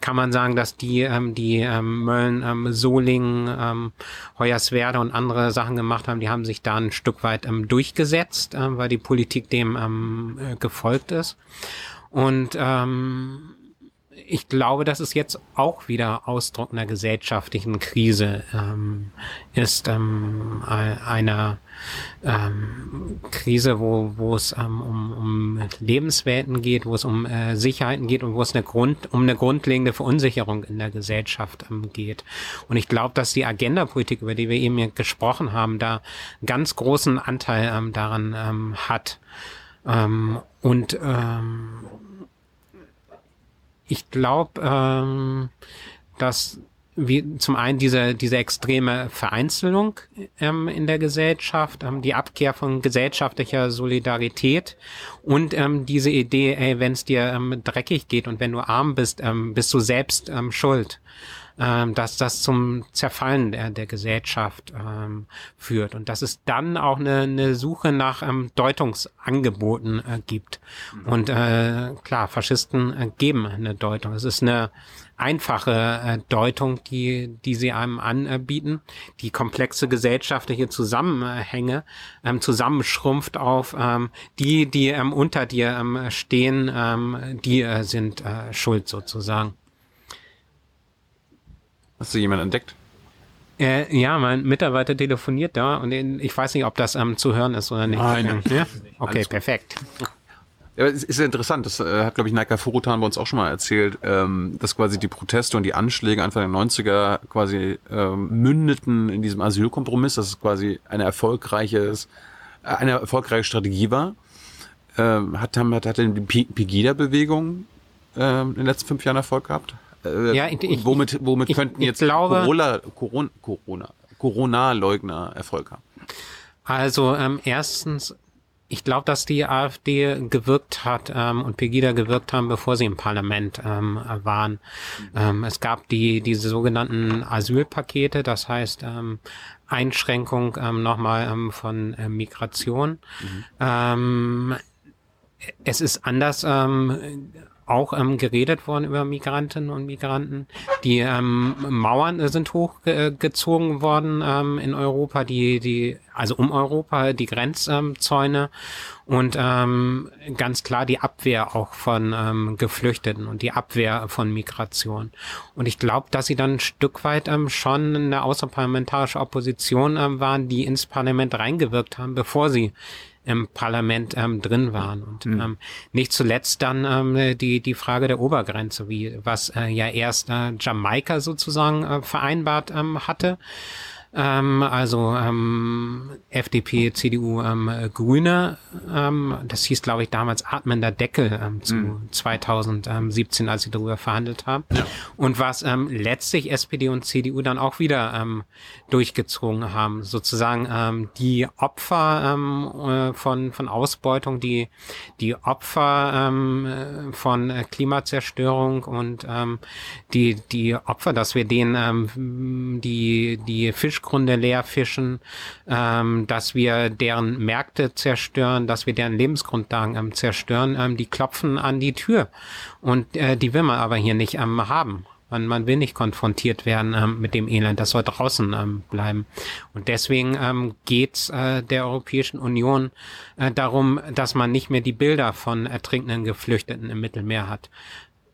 kann man sagen, dass die, ähm, die ähm, Mölln, ähm, Solingen, ähm, Hoyerswerda und andere Sachen gemacht haben, die haben sich da ein Stück weit ähm, durchgesetzt, ähm, weil die Politik dem ähm, äh, gefolgt ist. Und ähm, ich glaube, dass es jetzt auch wieder Ausdruck einer gesellschaftlichen Krise ähm, ist, ähm, einer ähm, Krise, wo, wo es ähm, um, um Lebenswelten geht, wo es um äh, Sicherheiten geht und wo es eine Grund, um eine grundlegende Verunsicherung in der Gesellschaft ähm, geht. Und ich glaube, dass die Agenda-Politik, über die wir eben gesprochen haben, da einen ganz großen Anteil ähm, daran ähm, hat. Ähm, und ähm, ich glaube, ähm, dass wie zum einen diese diese extreme Vereinzelung ähm, in der Gesellschaft, ähm, die Abkehr von gesellschaftlicher Solidarität und ähm, diese Idee, ey, wenn es dir ähm, dreckig geht und wenn du arm bist, ähm, bist du selbst ähm, schuld ähm, dass das zum Zerfallen der, der Gesellschaft ähm, führt und dass es dann auch eine, eine Suche nach ähm, Deutungsangeboten äh, gibt. Mhm. Und äh, klar, Faschisten äh, geben eine Deutung. Es ist eine einfache äh, Deutung, die, die sie einem anbieten, die komplexe gesellschaftliche Zusammenhänge ähm, zusammenschrumpft auf ähm, die, die ähm, unter dir ähm, stehen, ähm, die äh, sind äh, schuld sozusagen. Hast du jemanden entdeckt? Äh, ja, mein Mitarbeiter telefoniert da und ich weiß nicht, ob das ähm, zu hören ist oder nicht. Nein. Ja? Okay, perfekt. Ja, es ist ja interessant, das äh, hat, glaube ich, Naika Furutan bei uns auch schon mal erzählt, ähm, dass quasi die Proteste und die Anschläge Anfang der 90er quasi ähm, mündeten in diesem Asylkompromiss, dass es quasi eine erfolgreiches, äh, eine erfolgreiche Strategie war. Ähm, hat, hat, hat denn die Pegida-Bewegung ähm, in den letzten fünf Jahren Erfolg gehabt? Äh, ja, ich, womit womit ich, könnten jetzt glaube, Corona, Corona, Corona, Corona-Leugner Erfolg haben? Also ähm, erstens, ich glaube, dass die AfD gewirkt hat ähm, und Pegida gewirkt haben, bevor sie im Parlament ähm, waren. Ähm, es gab die diese sogenannten Asylpakete, das heißt ähm, Einschränkung ähm, nochmal ähm, von äh, Migration. Mhm. Ähm, es ist anders ähm, auch ähm, geredet worden über Migrantinnen und Migranten. Die ähm, Mauern sind hochgezogen worden ähm, in Europa, die, die, also um Europa, die Grenzzäune und ähm, ganz klar die Abwehr auch von ähm, Geflüchteten und die Abwehr von Migration. Und ich glaube, dass sie dann ein Stück weit ähm, schon eine außerparlamentarische Opposition ähm, waren, die ins Parlament reingewirkt haben, bevor sie im Parlament ähm, drin waren. Und mhm. ähm, nicht zuletzt dann ähm, die, die Frage der Obergrenze, wie was äh, ja erst äh, Jamaika sozusagen äh, vereinbart ähm, hatte. Ähm, also ähm, FDP, CDU, ähm, Grüne. Ähm, das hieß, glaube ich, damals atmender Deckel ähm, zu mhm. 2017, als sie darüber verhandelt haben. Ja. Und was ähm, letztlich SPD und CDU dann auch wieder ähm, durchgezogen haben, sozusagen ähm, die Opfer ähm, äh, von von Ausbeutung, die die Opfer ähm, äh, von äh, Klimazerstörung und ähm, die die Opfer, dass wir denen ähm, die die Fisch Fischgründe leer fischen, ähm, dass wir deren Märkte zerstören, dass wir deren Lebensgrundlagen ähm, zerstören, ähm, die klopfen an die Tür. Und äh, die will man aber hier nicht ähm, haben. Man, man will nicht konfrontiert werden ähm, mit dem Elend, das soll draußen ähm, bleiben. Und deswegen ähm, geht äh, der Europäischen Union äh, darum, dass man nicht mehr die Bilder von ertrinkenden Geflüchteten im Mittelmeer hat.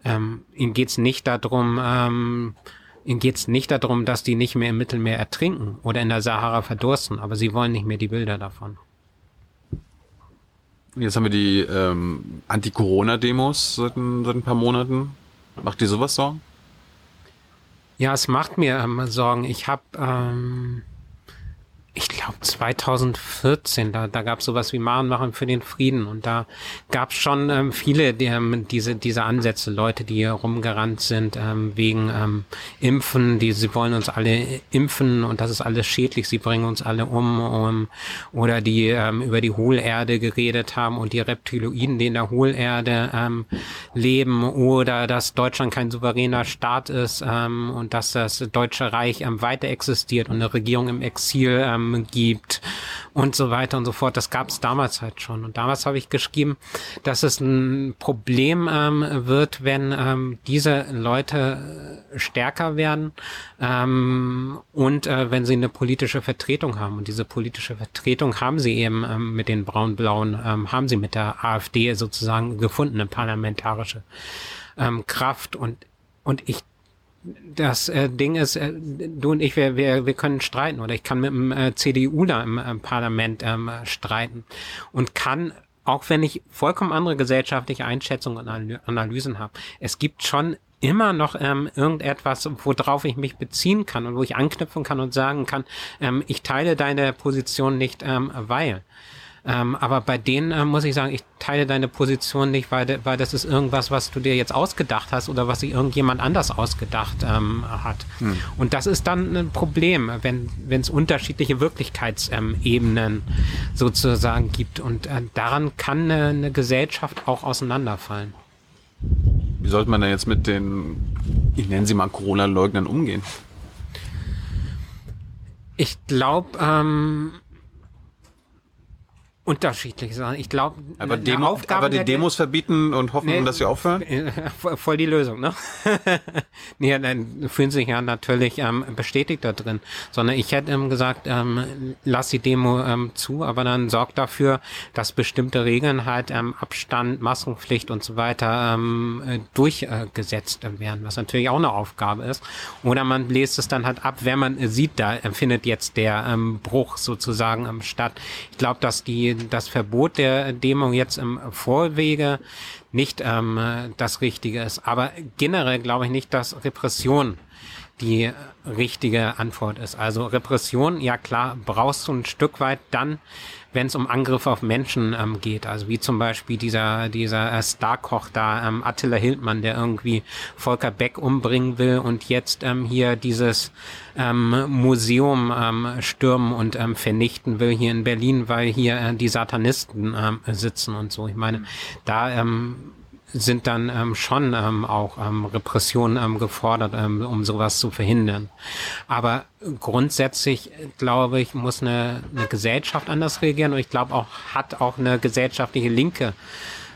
Ähm, ihnen geht es nicht darum, ähm, geht es nicht darum, dass die nicht mehr im Mittelmeer ertrinken oder in der Sahara verdursten, aber sie wollen nicht mehr die Bilder davon. Jetzt haben wir die ähm, Anti-Corona-Demos seit, seit ein paar Monaten. Macht dir sowas Sorgen? Ja, es macht mir ähm, Sorgen. Ich habe ähm, ich glaube 2014, da, da gab es sowas wie Mahnmachen für den Frieden. Und da gab es schon ähm, viele die, ähm, diese, diese Ansätze, Leute, die hier rumgerannt sind ähm, wegen ähm, Impfen, die sie wollen uns alle impfen und das ist alles schädlich, sie bringen uns alle um, um oder die ähm, über die Hohlerde geredet haben und die Reptiloiden, die in der Hohlerde ähm, leben oder dass Deutschland kein souveräner Staat ist ähm, und dass das Deutsche Reich ähm, weiter existiert und eine Regierung im Exil ähm, gibt und so weiter und so fort. Das gab es damals halt schon. Und damals habe ich geschrieben, dass es ein Problem ähm, wird, wenn ähm, diese Leute äh, stärker werden ähm, und äh, wenn sie eine politische Vertretung haben. Und diese politische Vertretung haben sie eben ähm, mit den braun-blauen, ähm, haben sie mit der AfD sozusagen gefunden, eine parlamentarische ähm, Kraft. Und und ich das äh, Ding ist, äh, du und ich, wir, wir, wir können streiten oder ich kann mit dem äh, CDUler im äh, Parlament ähm, streiten und kann, auch wenn ich vollkommen andere gesellschaftliche Einschätzungen und Analysen habe, es gibt schon immer noch ähm, irgendetwas, worauf ich mich beziehen kann und wo ich anknüpfen kann und sagen kann, ähm, ich teile deine Position nicht, ähm, weil. Ähm, aber bei denen äh, muss ich sagen, ich teile deine Position nicht, weil, de, weil das ist irgendwas, was du dir jetzt ausgedacht hast oder was sich irgendjemand anders ausgedacht ähm, hat. Hm. Und das ist dann ein Problem, wenn es unterschiedliche Wirklichkeitsebenen ähm, sozusagen gibt. Und äh, daran kann eine, eine Gesellschaft auch auseinanderfallen. Wie sollte man denn jetzt mit den, ich nenne sie mal Corona-Leugnern umgehen? Ich glaube, ähm, unterschiedlich sein. Ich glaube, aber, Demo, aber die Demos verbieten und hoffen, nee, dass sie aufhören? Voll die Lösung, ne? nee, dann fühlen sich ja natürlich ähm, bestätigt da drin. Sondern ich hätte ähm, gesagt, ähm, lass die Demo ähm, zu, aber dann sorgt dafür, dass bestimmte Regeln halt ähm, Abstand, Maskenpflicht und so weiter ähm, äh, durchgesetzt äh, werden, was natürlich auch eine Aufgabe ist. Oder man bläst es dann halt ab, wenn man sieht, da findet jetzt der ähm, Bruch sozusagen ähm, statt. Ich glaube, dass die das Verbot der Demo jetzt im Vorwege nicht ähm, das Richtige ist. Aber generell glaube ich nicht, dass Repression die richtige Antwort ist. Also Repression, ja klar, brauchst du ein Stück weit dann, wenn es um Angriffe auf Menschen ähm, geht. Also wie zum Beispiel dieser, dieser äh, Starkoch da, ähm, Attila Hildmann, der irgendwie Volker Beck umbringen will und jetzt ähm, hier dieses ähm, Museum ähm, stürmen und ähm, vernichten will hier in Berlin, weil hier äh, die Satanisten ähm, sitzen und so. Ich meine, da ähm, sind dann ähm, schon ähm, auch ähm, Repressionen ähm, gefordert, ähm, um sowas zu verhindern. Aber grundsätzlich, glaube ich, muss eine, eine Gesellschaft anders reagieren und ich glaube auch, hat auch eine gesellschaftliche Linke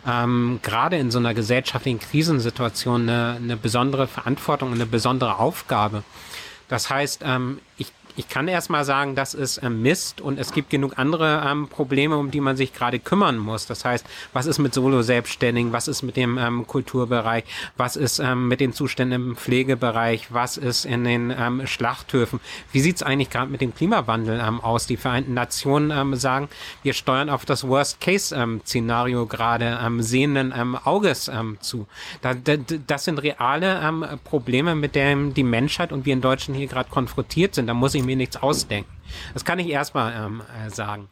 ähm, gerade in so einer gesellschaftlichen Krisensituation eine, eine besondere Verantwortung und eine besondere Aufgabe. Das heißt, ähm, ich ich kann erstmal sagen, das ist ähm, Mist und es gibt genug andere ähm, Probleme, um die man sich gerade kümmern muss. Das heißt, was ist mit Solo-Selbstständigen, was ist mit dem ähm, Kulturbereich, was ist ähm, mit den Zuständen im Pflegebereich, was ist in den ähm, Schlachthöfen. Wie sieht's eigentlich gerade mit dem Klimawandel ähm, aus? Die Vereinten Nationen sagen, wir steuern auf das Worst-Case-Szenario gerade sehenden Auges zu. Da, da, das sind reale Probleme, mit denen die Menschheit und wir in Deutschland hier gerade konfrontiert sind. Da muss ich mir nichts ausdenken. Das kann ich erstmal ähm, äh, sagen.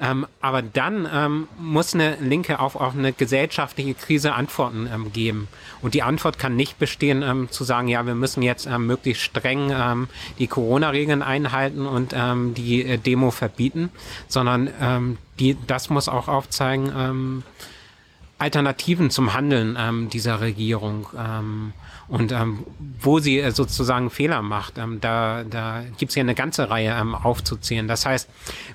Ähm, aber dann ähm, muss eine Linke auch auf eine gesellschaftliche Krise Antworten ähm, geben. Und die Antwort kann nicht bestehen, ähm, zu sagen, ja, wir müssen jetzt ähm, möglichst streng ähm, die Corona-Regeln einhalten und ähm, die äh, Demo verbieten, sondern ähm, die, das muss auch aufzeigen, ähm, Alternativen zum Handeln ähm, dieser Regierung. Ähm, und ähm, wo sie äh, sozusagen Fehler macht, ähm, da, da gibt es ja eine ganze Reihe ähm, aufzuzählen. Das heißt,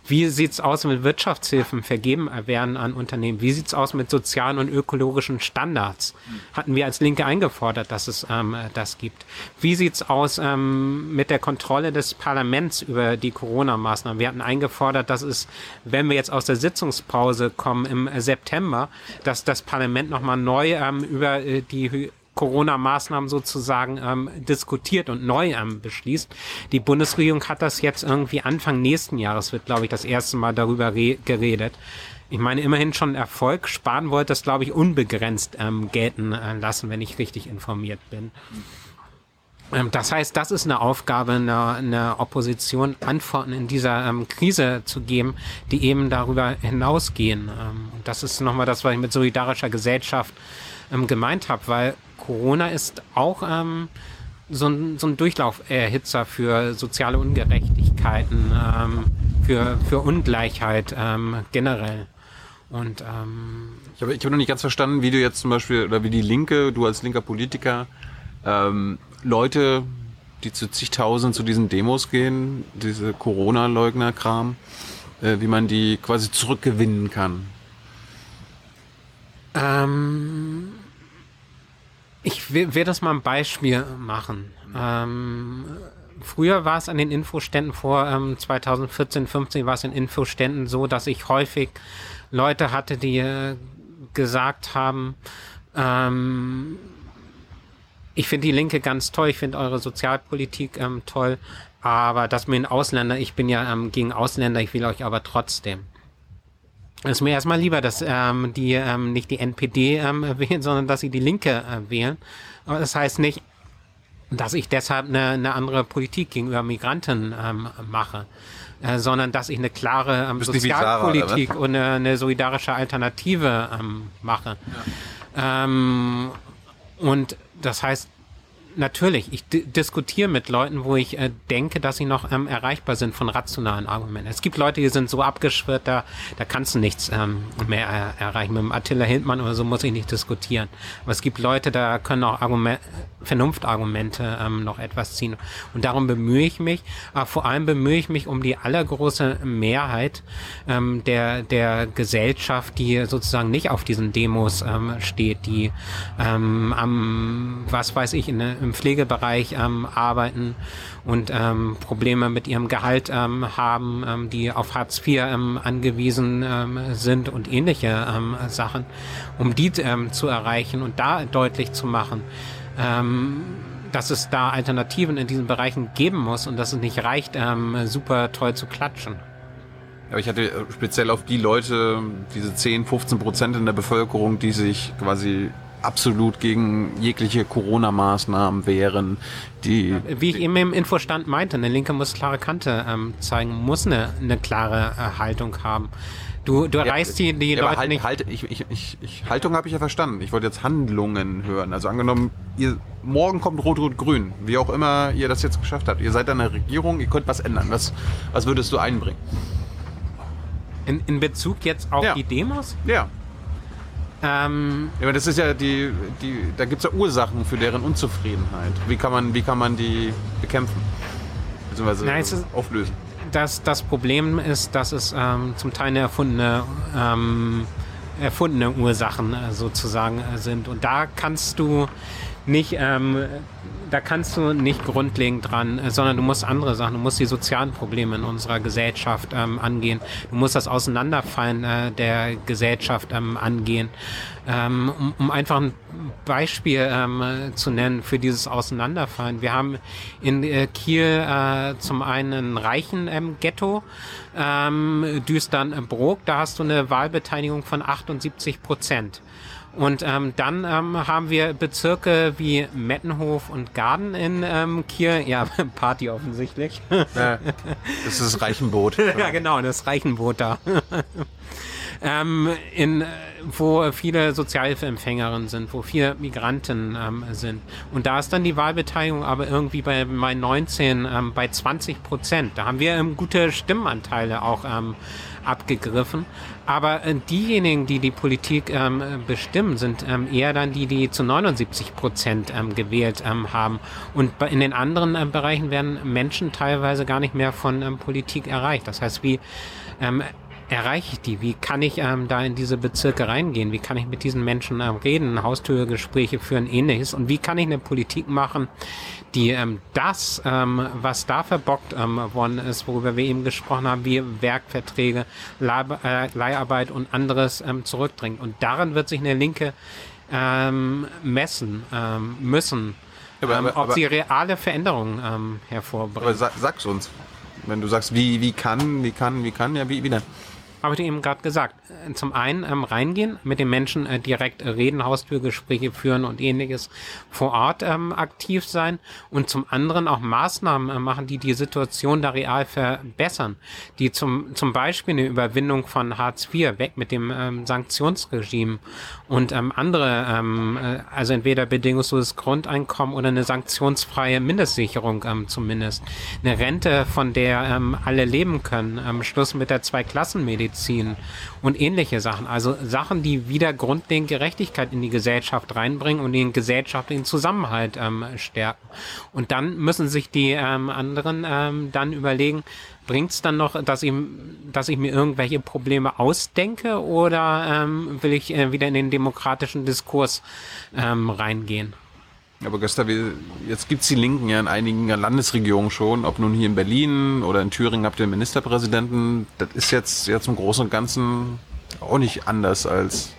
wie sieht's aus mit Wirtschaftshilfen vergeben werden an Unternehmen? Wie sieht's aus mit sozialen und ökologischen Standards? Hatten wir als Linke eingefordert, dass es ähm, das gibt. Wie sieht's aus ähm, mit der Kontrolle des Parlaments über die Corona-Maßnahmen? Wir hatten eingefordert, dass es, wenn wir jetzt aus der Sitzungspause kommen im September, dass das Parlament nochmal neu ähm, über äh, die Corona-Maßnahmen sozusagen ähm, diskutiert und neu ähm, beschließt. Die Bundesregierung hat das jetzt irgendwie Anfang nächsten Jahres, wird, glaube ich, das erste Mal darüber geredet. Ich meine, immerhin schon Erfolg. Spahn wollte das, glaube ich, unbegrenzt ähm, gelten äh, lassen, wenn ich richtig informiert bin. Ähm, das heißt, das ist eine Aufgabe einer, einer Opposition, Antworten in dieser ähm, Krise zu geben, die eben darüber hinausgehen. Ähm, das ist nochmal das, was ich mit solidarischer Gesellschaft ähm, gemeint habe, weil Corona ist auch ähm, so ein, so ein Durchlauferhitzer für soziale Ungerechtigkeiten, ähm, für, für Ungleichheit generell. Und ähm, ich habe ich hab noch nicht ganz verstanden, wie du jetzt zum Beispiel, oder wie die Linke, du als linker Politiker, ähm, Leute, die zu zigtausend zu diesen Demos gehen, diese Corona-Leugner-Kram, äh, wie man die quasi zurückgewinnen kann? Ähm, ich will, will das mal ein Beispiel machen. Ähm, früher war es an den Infoständen vor ähm, 2014, 15 war es in Infoständen so, dass ich häufig Leute hatte, die äh, gesagt haben, ähm, ich finde die Linke ganz toll, ich finde eure Sozialpolitik ähm, toll, aber das mit den Ausländern, ich bin ja ähm, gegen Ausländer, ich will euch aber trotzdem. Es ist mir erstmal lieber, dass ähm, die ähm, nicht die NPD ähm, wählen, sondern dass sie die Linke äh, wählen. Aber das heißt nicht, dass ich deshalb eine, eine andere Politik gegenüber Migranten ähm, mache, äh, sondern dass ich eine klare ähm, Sozialpolitik Sarah, und eine, eine, solidarische Alternative ähm, mache. Ja. Ähm, und das heißt, natürlich, ich diskutiere mit Leuten, wo ich äh, denke, dass sie noch ähm, erreichbar sind von rationalen Argumenten. Es gibt Leute, die sind so abgeschwört, da, da kannst du nichts ähm, mehr er erreichen. Mit dem Attila Hildmann oder so muss ich nicht diskutieren. Aber es gibt Leute, da können auch Argument, Vernunftargumente ähm, noch etwas ziehen. Und darum bemühe ich mich. Aber vor allem bemühe ich mich um die allergroße Mehrheit ähm, der, der Gesellschaft, die sozusagen nicht auf diesen Demos ähm, steht, die ähm, am, was weiß ich, in, im Pflegebereich ähm, arbeiten und ähm, Probleme mit ihrem Gehalt ähm, haben, ähm, die auf Hartz IV ähm, angewiesen ähm, sind und ähnliche ähm, Sachen, um die ähm, zu erreichen und da deutlich zu machen, ähm, dass es da Alternativen in diesen Bereichen geben muss und dass es nicht reicht, ähm, super toll zu klatschen. Aber ich hatte äh, speziell auf die Leute, diese 10, 15 Prozent in der Bevölkerung, die sich quasi absolut gegen jegliche Corona-Maßnahmen wehren. Die, Wie ich eben im Infostand meinte, eine Linke muss klare Kante ähm, zeigen, muss eine, eine klare äh, Haltung haben. Du, du erreichst ja, die, die ja, Leute halt, nicht. Halt, ich, ich, ich, ich, Haltung habe ich ja verstanden. Ich wollte jetzt Handlungen hören. Also angenommen, ihr, morgen kommt Rot-Rot-Grün, wie auch immer ihr das jetzt geschafft habt. Ihr seid eine Regierung, ihr könnt was ändern. Was, was würdest du einbringen? In, in Bezug jetzt auf ja. die Demos? Ja. Ähm, ja, aber das ist ja die, die da gibt es ja Ursachen für deren Unzufriedenheit. Wie kann man, wie kann man die bekämpfen? Beziehungsweise Nein, auflösen? das, das Problem ist, dass es ähm, zum Teil eine erfundene, ähm, erfundene Ursachen äh, sozusagen äh, sind. Und da kannst du nicht, ähm, da kannst du nicht grundlegend dran, äh, sondern du musst andere Sachen, du musst die sozialen Probleme in unserer Gesellschaft ähm, angehen. Du musst das Auseinanderfallen äh, der Gesellschaft ähm, angehen. Ähm, um, um einfach ein Beispiel ähm, zu nennen für dieses Auseinanderfallen. Wir haben in äh, Kiel äh, zum einen ein reichen ähm, Ghetto, ähm, Düstern-Brook, da hast du eine Wahlbeteiligung von 78 Prozent. Und ähm, dann ähm, haben wir Bezirke wie Mettenhof und Garden in ähm, Kiel. Ja, Party offensichtlich. Ja, das ist das Reichenboot. ja, genau, das Reichenboot da. ähm, in, wo viele Sozialhilfeempfängerinnen sind, wo viele Migranten ähm, sind. Und da ist dann die Wahlbeteiligung aber irgendwie bei, bei 19, ähm, bei 20 Prozent. Da haben wir ähm, gute Stimmenanteile auch ähm, abgegriffen. Aber äh, diejenigen, die die Politik ähm, bestimmen, sind ähm, eher dann die, die zu 79 Prozent ähm, gewählt ähm, haben. Und in den anderen äh, Bereichen werden Menschen teilweise gar nicht mehr von ähm, Politik erreicht. Das heißt, wie ähm, erreiche ich die? Wie kann ich ähm, da in diese Bezirke reingehen? Wie kann ich mit diesen Menschen ähm, reden, Haustürgespräche führen, ähnliches? Und wie kann ich eine Politik machen, die ähm, das, ähm, was da verbockt ähm, worden ist, worüber wir eben gesprochen haben, wie Werkverträge, äh, Leiharbeit und anderes ähm, zurückdringt. Und daran wird sich eine Linke ähm, messen ähm, müssen, aber, aber, ähm, ob aber, sie reale Veränderungen ähm, hervorbringen. Aber sag, sag's uns, wenn du sagst, wie, wie kann, wie kann, wie kann, ja, wie, wie denn? Habe ich eben gerade gesagt. Äh, zum einen ähm, reingehen, mit den Menschen äh, direkt äh, reden, Haustürgespräche führen und ähnliches vor Ort ähm, aktiv sein. Und zum anderen auch Maßnahmen äh, machen, die die Situation da real verbessern, die zum, zum Beispiel eine Überwindung von Hartz IV weg mit dem ähm, Sanktionsregime. Und ähm, andere, ähm, äh, also entweder bedingungsloses Grundeinkommen oder eine sanktionsfreie Mindestsicherung ähm, zumindest, eine Rente, von der ähm, alle leben können, ähm, Schluss mit der Zweiklassenmedizin und ähnliche Sachen. Also Sachen, die wieder grundlegend Gerechtigkeit in die Gesellschaft reinbringen und den gesellschaftlichen Zusammenhalt ähm, stärken. Und dann müssen sich die ähm, anderen ähm, dann überlegen, bringt es dann noch, dass ich, dass ich mir irgendwelche Probleme ausdenke oder ähm, will ich äh, wieder in den demokratischen Diskurs ähm, reingehen? Aber Gösta, jetzt gibt's die Linken ja in einigen Landesregionen schon, ob nun hier in Berlin oder in Thüringen habt ihr einen Ministerpräsidenten. Das ist jetzt ja zum Großen und Ganzen auch nicht anders als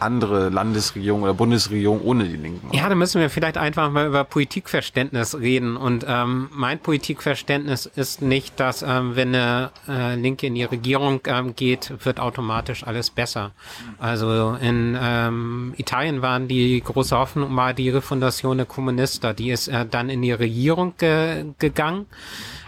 andere Landesregierung oder Bundesregierung ohne die Linken. Ja, da müssen wir vielleicht einfach mal über Politikverständnis reden. Und ähm, mein Politikverständnis ist nicht, dass ähm, wenn eine äh, Linke in die Regierung ähm, geht, wird automatisch alles besser. Also in ähm, Italien waren die große Hoffnung mal die Refundation der Kommunista. Die ist äh, dann in die Regierung ge gegangen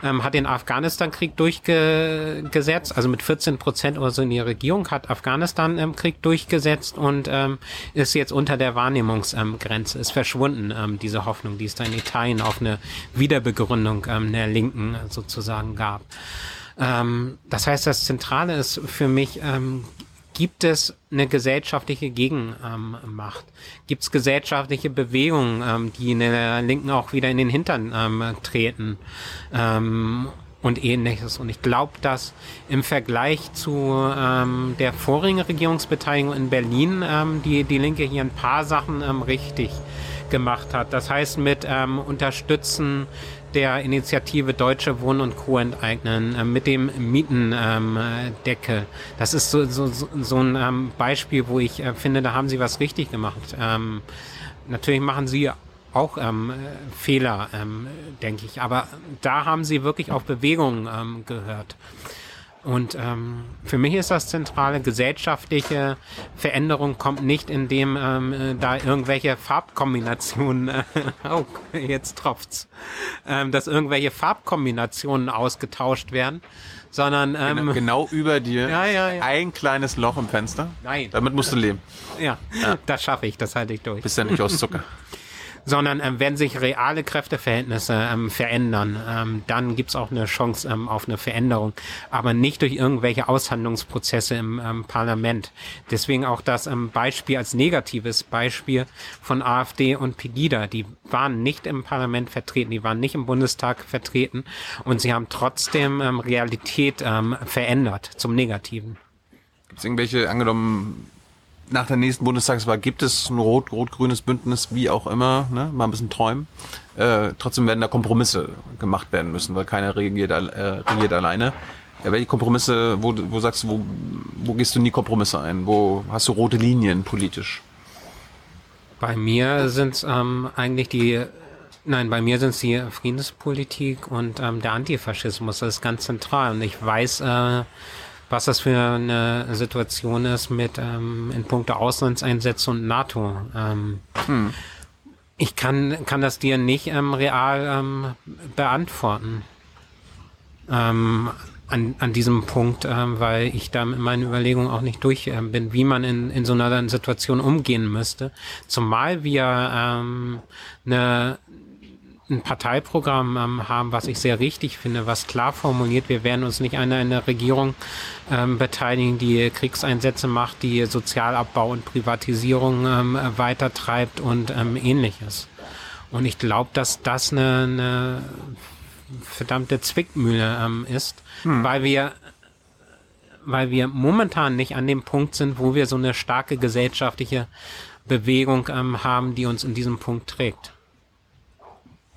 ähm, hat den Afghanistan-Krieg durchgesetzt, also mit 14 Prozent oder so in die Regierung, hat Afghanistan im Krieg durchgesetzt und ähm, ist jetzt unter der Wahrnehmungsgrenze, ist verschwunden, ähm, diese Hoffnung, die es da in Italien auf eine Wiederbegründung ähm, der Linken sozusagen gab. Ähm, das heißt, das Zentrale ist für mich, ähm, gibt es eine gesellschaftliche Gegenmacht? gibt es gesellschaftliche Bewegungen, ähm, die in der Linken auch wieder in den Hintern ähm, treten? Ähm, und ähnliches. Und ich glaube, dass im Vergleich zu ähm, der vorigen Regierungsbeteiligung in Berlin ähm, die, die Linke hier ein paar Sachen ähm, richtig gemacht hat. Das heißt mit ähm, Unterstützen der Initiative Deutsche Wohnen und Co. enteignen äh, mit dem Mietendeckel. Das ist so, so, so ein ähm, Beispiel, wo ich äh, finde, da haben sie was richtig gemacht. Ähm, natürlich machen sie auch ähm, Fehler, ähm, denke ich, aber da haben sie wirklich auf Bewegungen ähm, gehört. Und ähm, für mich ist das zentrale gesellschaftliche Veränderung kommt nicht, indem ähm, äh, da irgendwelche Farbkombinationen, äh, oh, jetzt tropft's, ähm, dass irgendwelche Farbkombinationen ausgetauscht werden, sondern ähm, genau, genau über dir ja, ja, ja. ein kleines Loch im Fenster. Nein. Damit musst du leben. Ja, ja. das schaffe ich, das halte ich durch. Bist ja nicht aus Zucker. sondern ähm, wenn sich reale Kräfteverhältnisse ähm, verändern, ähm, dann gibt's auch eine Chance ähm, auf eine Veränderung, aber nicht durch irgendwelche Aushandlungsprozesse im ähm, Parlament. Deswegen auch das ähm, Beispiel als negatives Beispiel von AfD und Pegida. Die waren nicht im Parlament vertreten, die waren nicht im Bundestag vertreten und sie haben trotzdem ähm, Realität ähm, verändert zum Negativen. Gibt es irgendwelche, angenommen, nach der nächsten Bundestagswahl gibt es ein rot-rot-grünes Bündnis, wie auch immer, ne? mal ein bisschen träumen. Äh, trotzdem werden da Kompromisse gemacht werden müssen, weil keiner regiert, äh, regiert alleine. Ja, welche Kompromisse, wo, wo sagst du, wo, wo gehst du nie Kompromisse ein? Wo hast du rote Linien politisch? Bei mir sind es ähm, eigentlich die, nein, bei mir sind es die Friedenspolitik und ähm, der Antifaschismus. Das ist ganz zentral. Und ich weiß, äh, was das für eine Situation ist mit ähm, in puncto Auslandseinsätze und NATO. Ähm, hm. Ich kann, kann das dir nicht ähm, real ähm, beantworten. Ähm, an, an diesem Punkt, ähm, weil ich da mit meinen Überlegungen auch nicht durch äh, bin, wie man in, in so einer Situation umgehen müsste. Zumal wir ähm, eine ein Parteiprogramm ähm, haben, was ich sehr richtig finde, was klar formuliert, wir werden uns nicht an einer Regierung ähm, beteiligen, die Kriegseinsätze macht, die Sozialabbau und Privatisierung ähm, weitertreibt und ähm, ähnliches. Und ich glaube, dass das eine, eine verdammte Zwickmühle ähm, ist, hm. weil wir weil wir momentan nicht an dem Punkt sind, wo wir so eine starke gesellschaftliche Bewegung ähm, haben, die uns in diesem Punkt trägt.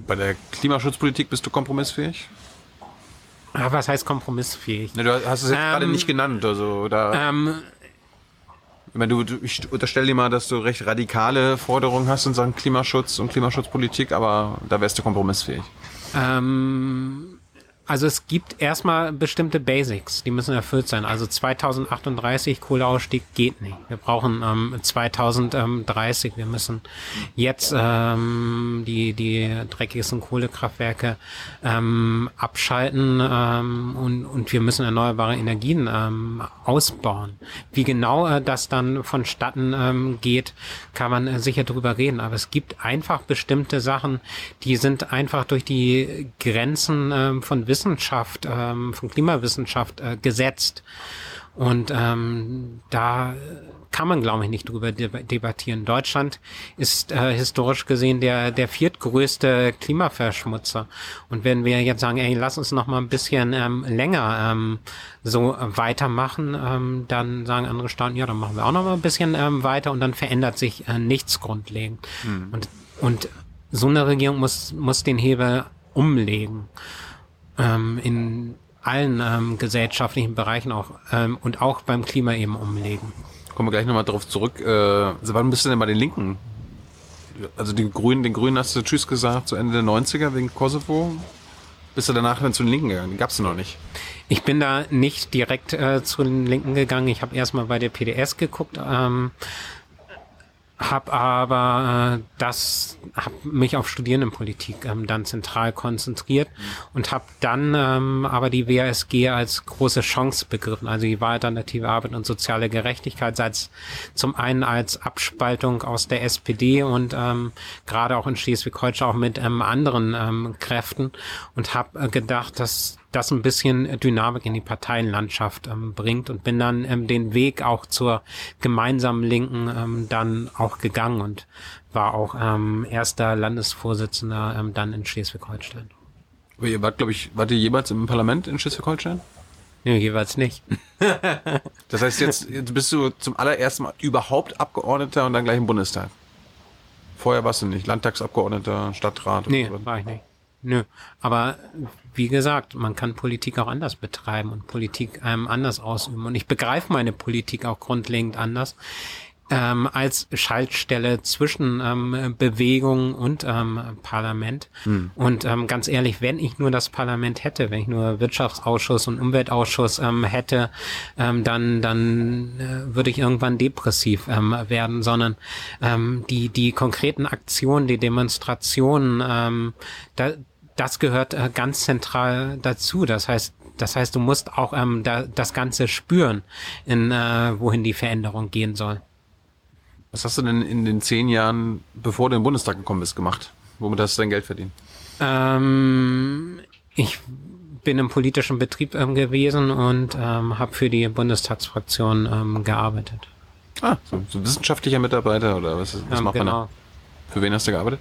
Bei der Klimaschutzpolitik bist du kompromissfähig? Ah, was heißt kompromissfähig? Ne, du hast es jetzt ähm, gerade nicht genannt, also da. Ähm, ich meine, du, ich unterstelle dir mal, dass du recht radikale Forderungen hast in Sachen Klimaschutz und Klimaschutzpolitik, aber da wärst du kompromissfähig. Ähm, Also es gibt erstmal bestimmte Basics, die müssen erfüllt sein. Also 2038 Kohleausstieg geht nicht. Wir brauchen ähm, 2030. Wir müssen jetzt ähm, die die dreckigsten Kohlekraftwerke ähm, abschalten ähm, und und wir müssen erneuerbare Energien ähm, ausbauen. Wie genau äh, das dann vonstatten ähm, geht, kann man äh, sicher drüber reden. Aber es gibt einfach bestimmte Sachen, die sind einfach durch die Grenzen ähm, von Wissenschaft, ähm, von Klimawissenschaft äh, gesetzt. Und ähm, da kann man, glaube ich, nicht drüber debattieren. Deutschland ist äh, historisch gesehen der, der viertgrößte Klimaverschmutzer. Und wenn wir jetzt sagen, ey, lass uns noch mal ein bisschen ähm, länger ähm, so weitermachen, ähm, dann sagen andere Staaten, ja, dann machen wir auch noch mal ein bisschen ähm, weiter und dann verändert sich äh, nichts grundlegend. Mhm. Und, und so eine Regierung muss, muss den Hebel umlegen ähm, in allen ähm, gesellschaftlichen Bereichen auch ähm, und auch beim Klima eben umlegen. Kommen wir gleich nochmal drauf zurück. Äh, wann bist du denn bei den Linken? Also den Grünen, den Grünen hast du Tschüss gesagt zu Ende der 90er wegen Kosovo. Bist du danach dann zu den Linken gegangen? Den gab's noch nicht. Ich bin da nicht direkt äh, zu den Linken gegangen. Ich habe erstmal bei der PDS geguckt. Ähm, habe aber äh, das habe mich auf Studierendenpolitik ähm, dann zentral konzentriert und habe dann ähm, aber die WASG als große Chance begriffen, also die alternative Arbeit und soziale Gerechtigkeit, es zum einen als Abspaltung aus der SPD und ähm, gerade auch in Schleswig-Holstein auch mit ähm, anderen ähm, Kräften und habe äh, gedacht, dass das ein bisschen Dynamik in die Parteienlandschaft ähm, bringt und bin dann ähm, den Weg auch zur gemeinsamen Linken ähm, dann auch gegangen und war auch ähm, erster Landesvorsitzender ähm, dann in Schleswig-Holstein. Aber ihr wart, glaube ich, wart ihr jemals im Parlament in Schleswig-Holstein? Nee, jeweils nicht. das heißt, jetzt, jetzt bist du zum allerersten Mal überhaupt Abgeordneter und dann gleich im Bundestag. Vorher warst du nicht Landtagsabgeordneter, Stadtrat. Nee, so. war ich nicht. Nö, aber wie gesagt, man kann Politik auch anders betreiben und Politik ähm, anders ausüben. Und ich begreife meine Politik auch grundlegend anders ähm, als Schaltstelle zwischen ähm, Bewegung und ähm, Parlament. Hm. Und ähm, ganz ehrlich, wenn ich nur das Parlament hätte, wenn ich nur Wirtschaftsausschuss und Umweltausschuss ähm, hätte, ähm, dann dann äh, würde ich irgendwann depressiv ähm, werden, sondern ähm, die die konkreten Aktionen, die Demonstrationen, ähm, da, das gehört äh, ganz zentral dazu. Das heißt, das heißt, du musst auch ähm, da, das Ganze spüren, in äh, wohin die Veränderung gehen soll. Was hast du denn in den zehn Jahren, bevor du in den Bundestag gekommen bist, gemacht? Womit hast du dein Geld verdient? Ähm, ich bin im politischen Betrieb ähm, gewesen und ähm, habe für die Bundestagsfraktion ähm, gearbeitet. Ah, so, so wissenschaftlicher Mitarbeiter oder was, was ähm, macht genau. man da? Für wen hast du gearbeitet?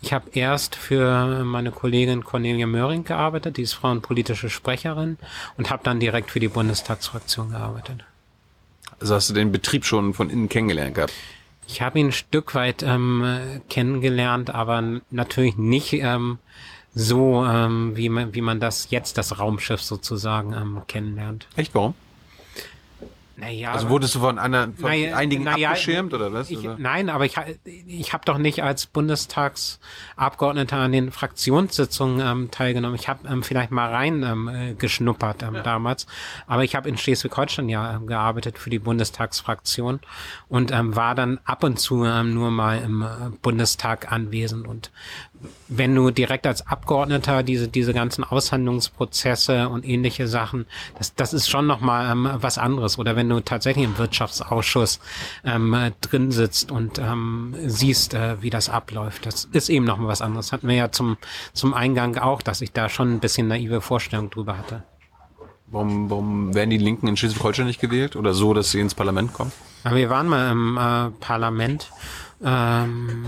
Ich habe erst für meine Kollegin Cornelia Möhring gearbeitet, die ist frauenpolitische Sprecherin, und habe dann direkt für die Bundestagsfraktion gearbeitet. Also hast du den Betrieb schon von innen kennengelernt gehabt? Ich habe ihn ein Stück weit ähm, kennengelernt, aber natürlich nicht ähm, so, ähm, wie, man, wie man das jetzt, das Raumschiff sozusagen, ähm, kennenlernt. Echt, warum? Naja, also wurdest du von, einer, von naja, einigen naja, abgeschirmt oder was? Ich, oder? Nein, aber ich, ich habe doch nicht als Bundestagsabgeordneter an den Fraktionssitzungen ähm, teilgenommen. Ich habe ähm, vielleicht mal rein ähm, äh, geschnuppert ähm, ja. damals, aber ich habe in Schleswig-Holstein ja ähm, gearbeitet für die Bundestagsfraktion und ähm, war dann ab und zu nur mal im äh, Bundestag anwesend und wenn du direkt als Abgeordneter diese diese ganzen Aushandlungsprozesse und ähnliche Sachen, das das ist schon noch mal ähm, was anderes. Oder wenn du tatsächlich im Wirtschaftsausschuss ähm, drin sitzt und ähm, siehst, äh, wie das abläuft, das ist eben noch mal was anderes. Hatten wir ja zum zum Eingang auch, dass ich da schon ein bisschen naive Vorstellung drüber hatte. Warum, warum werden die Linken in Schleswig-Holstein nicht gewählt oder so, dass sie ins Parlament kommen? Aber wir waren mal im äh, Parlament. Ähm,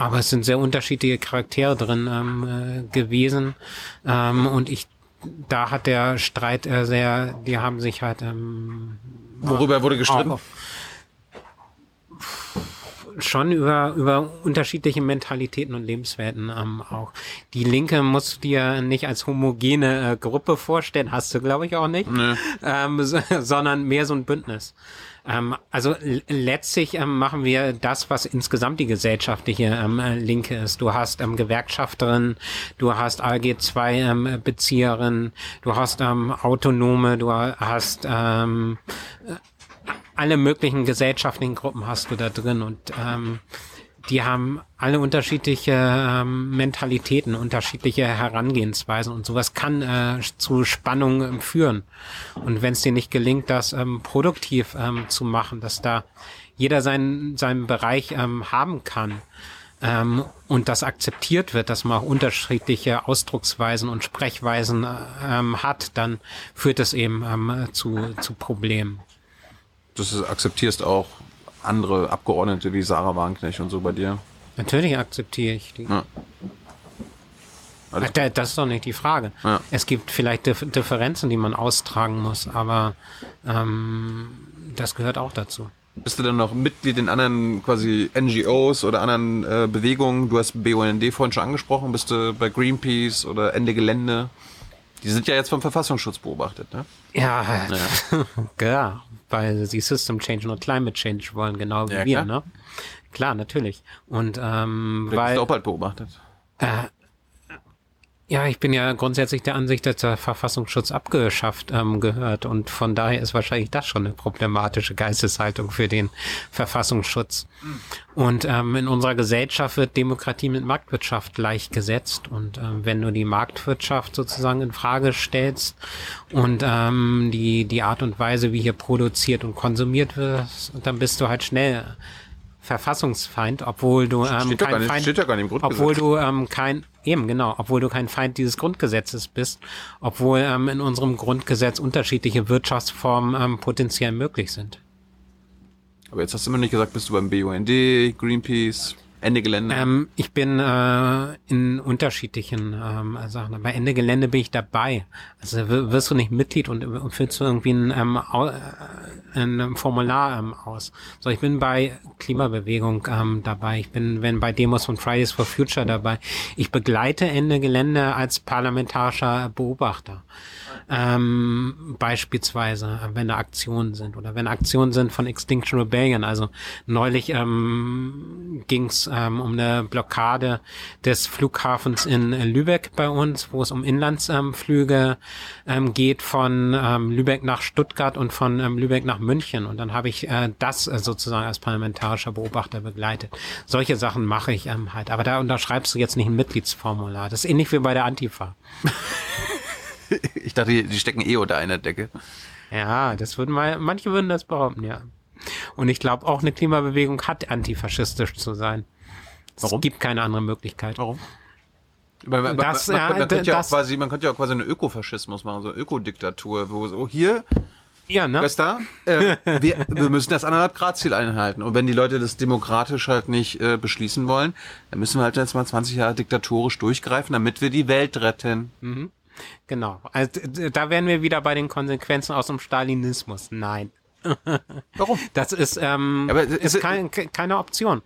aber es sind sehr unterschiedliche Charaktere drin ähm, äh, gewesen. Ähm, und ich, da hat der Streit äh, sehr, die haben sich halt. Ähm, Worüber wurde gestritten? Auch, schon über, über unterschiedliche Mentalitäten und Lebenswelten ähm, auch. Die Linke musst du dir nicht als homogene äh, Gruppe vorstellen, hast du glaube ich auch nicht, nee. ähm, so, sondern mehr so ein Bündnis. Ähm, also letztlich ähm, machen wir das, was insgesamt die gesellschaftliche ähm, Linke ist. Du hast ähm, Gewerkschafterinnen, du hast ALG-2-Bezieherinnen, ähm, du hast ähm, Autonome, du hast ähm, alle möglichen gesellschaftlichen Gruppen hast du da drin und ähm, die haben alle unterschiedliche ähm, Mentalitäten, unterschiedliche Herangehensweisen und sowas kann äh, zu Spannungen ähm, führen. Und wenn es dir nicht gelingt, das ähm, produktiv ähm, zu machen, dass da jeder seinen, seinen Bereich ähm, haben kann ähm, und das akzeptiert wird, dass man auch unterschiedliche Ausdrucksweisen und Sprechweisen ähm, hat, dann führt es eben ähm, zu, zu Problemen. Das akzeptierst auch andere Abgeordnete wie Sarah Wagenknecht und so bei dir? Natürlich akzeptiere ich die. Ja. Ach, das ist doch nicht die Frage. Ja. Es gibt vielleicht Differenzen, die man austragen muss, aber ähm, das gehört auch dazu. Bist du dann noch Mitglied in anderen quasi NGOs oder anderen äh, Bewegungen? Du hast BUND vorhin schon angesprochen. Bist du bei Greenpeace oder Ende Gelände? Die sind ja jetzt vom Verfassungsschutz beobachtet, ne? Ja, ja. ja weil sie System Change und Climate Change wollen, genau wie ja, wir, ne? Klar, natürlich. Und ähm, Vielleicht weil. Bist du auch bald beobachtet. Äh, ja, ich bin ja grundsätzlich der Ansicht, dass der Verfassungsschutz abgeschafft ähm, gehört. Und von daher ist wahrscheinlich das schon eine problematische Geisteshaltung für den Verfassungsschutz. Und ähm, in unserer Gesellschaft wird Demokratie mit Marktwirtschaft gleichgesetzt. Und ähm, wenn du die Marktwirtschaft sozusagen in Frage stellst und ähm, die die Art und Weise, wie hier produziert und konsumiert wird, dann bist du halt schnell Verfassungsfeind, obwohl du ähm, kein Feind, steht gar nicht im obwohl du ähm, kein eben genau, obwohl du kein Feind dieses Grundgesetzes bist, obwohl ähm, in unserem Grundgesetz unterschiedliche Wirtschaftsformen ähm, potenziell möglich sind. Aber jetzt hast du immer nicht gesagt, bist du beim BUND, Greenpeace, Ende Gelände? Ähm, ich bin äh, in unterschiedlichen ähm, Sachen. Bei Ende Gelände bin ich dabei. Also wirst du nicht Mitglied und, und füllst du irgendwie ein, ähm, äh, ein Formular ähm, aus. So, ich bin bei Klimabewegung ähm, dabei. Ich bin wenn bei Demos von Fridays for Future dabei. Ich begleite Ende Gelände als parlamentarischer Beobachter. Ähm, beispielsweise, wenn da Aktionen sind oder wenn Aktionen sind von Extinction Rebellion. Also neulich ähm, ging es ähm, um eine Blockade des Flughafens in Lübeck bei uns, wo es um Inlandsflüge ähm, geht von ähm, Lübeck nach Stuttgart und von ähm, Lübeck nach München. Und dann habe ich äh, das äh, sozusagen als parlamentarischer Beobachter begleitet. Solche Sachen mache ich ähm, halt. Aber da unterschreibst du jetzt nicht ein Mitgliedsformular. Das ist ähnlich wie bei der Antifa. ich dachte, die stecken eh unter einer Decke. Ja, das würden mal, manche würden das behaupten, ja. Und ich glaube, auch eine Klimabewegung hat antifaschistisch zu sein. Warum? Es gibt keine andere Möglichkeit. Warum? Man, man, das, man, man, man könnte ja das, quasi, man könnte ja auch quasi eine Ökofaschismus machen, so eine Ökodiktatur, wo so hier, ja, ne? Weißt äh, wir, wir müssen das anderthalb Grad Ziel einhalten. Und wenn die Leute das demokratisch halt nicht äh, beschließen wollen, dann müssen wir halt jetzt mal 20 Jahre diktatorisch durchgreifen, damit wir die Welt retten. Mhm. Genau. Also da wären wir wieder bei den Konsequenzen aus dem Stalinismus. Nein. Warum? Das ist, ähm, Aber ist, ist kein, keine Option.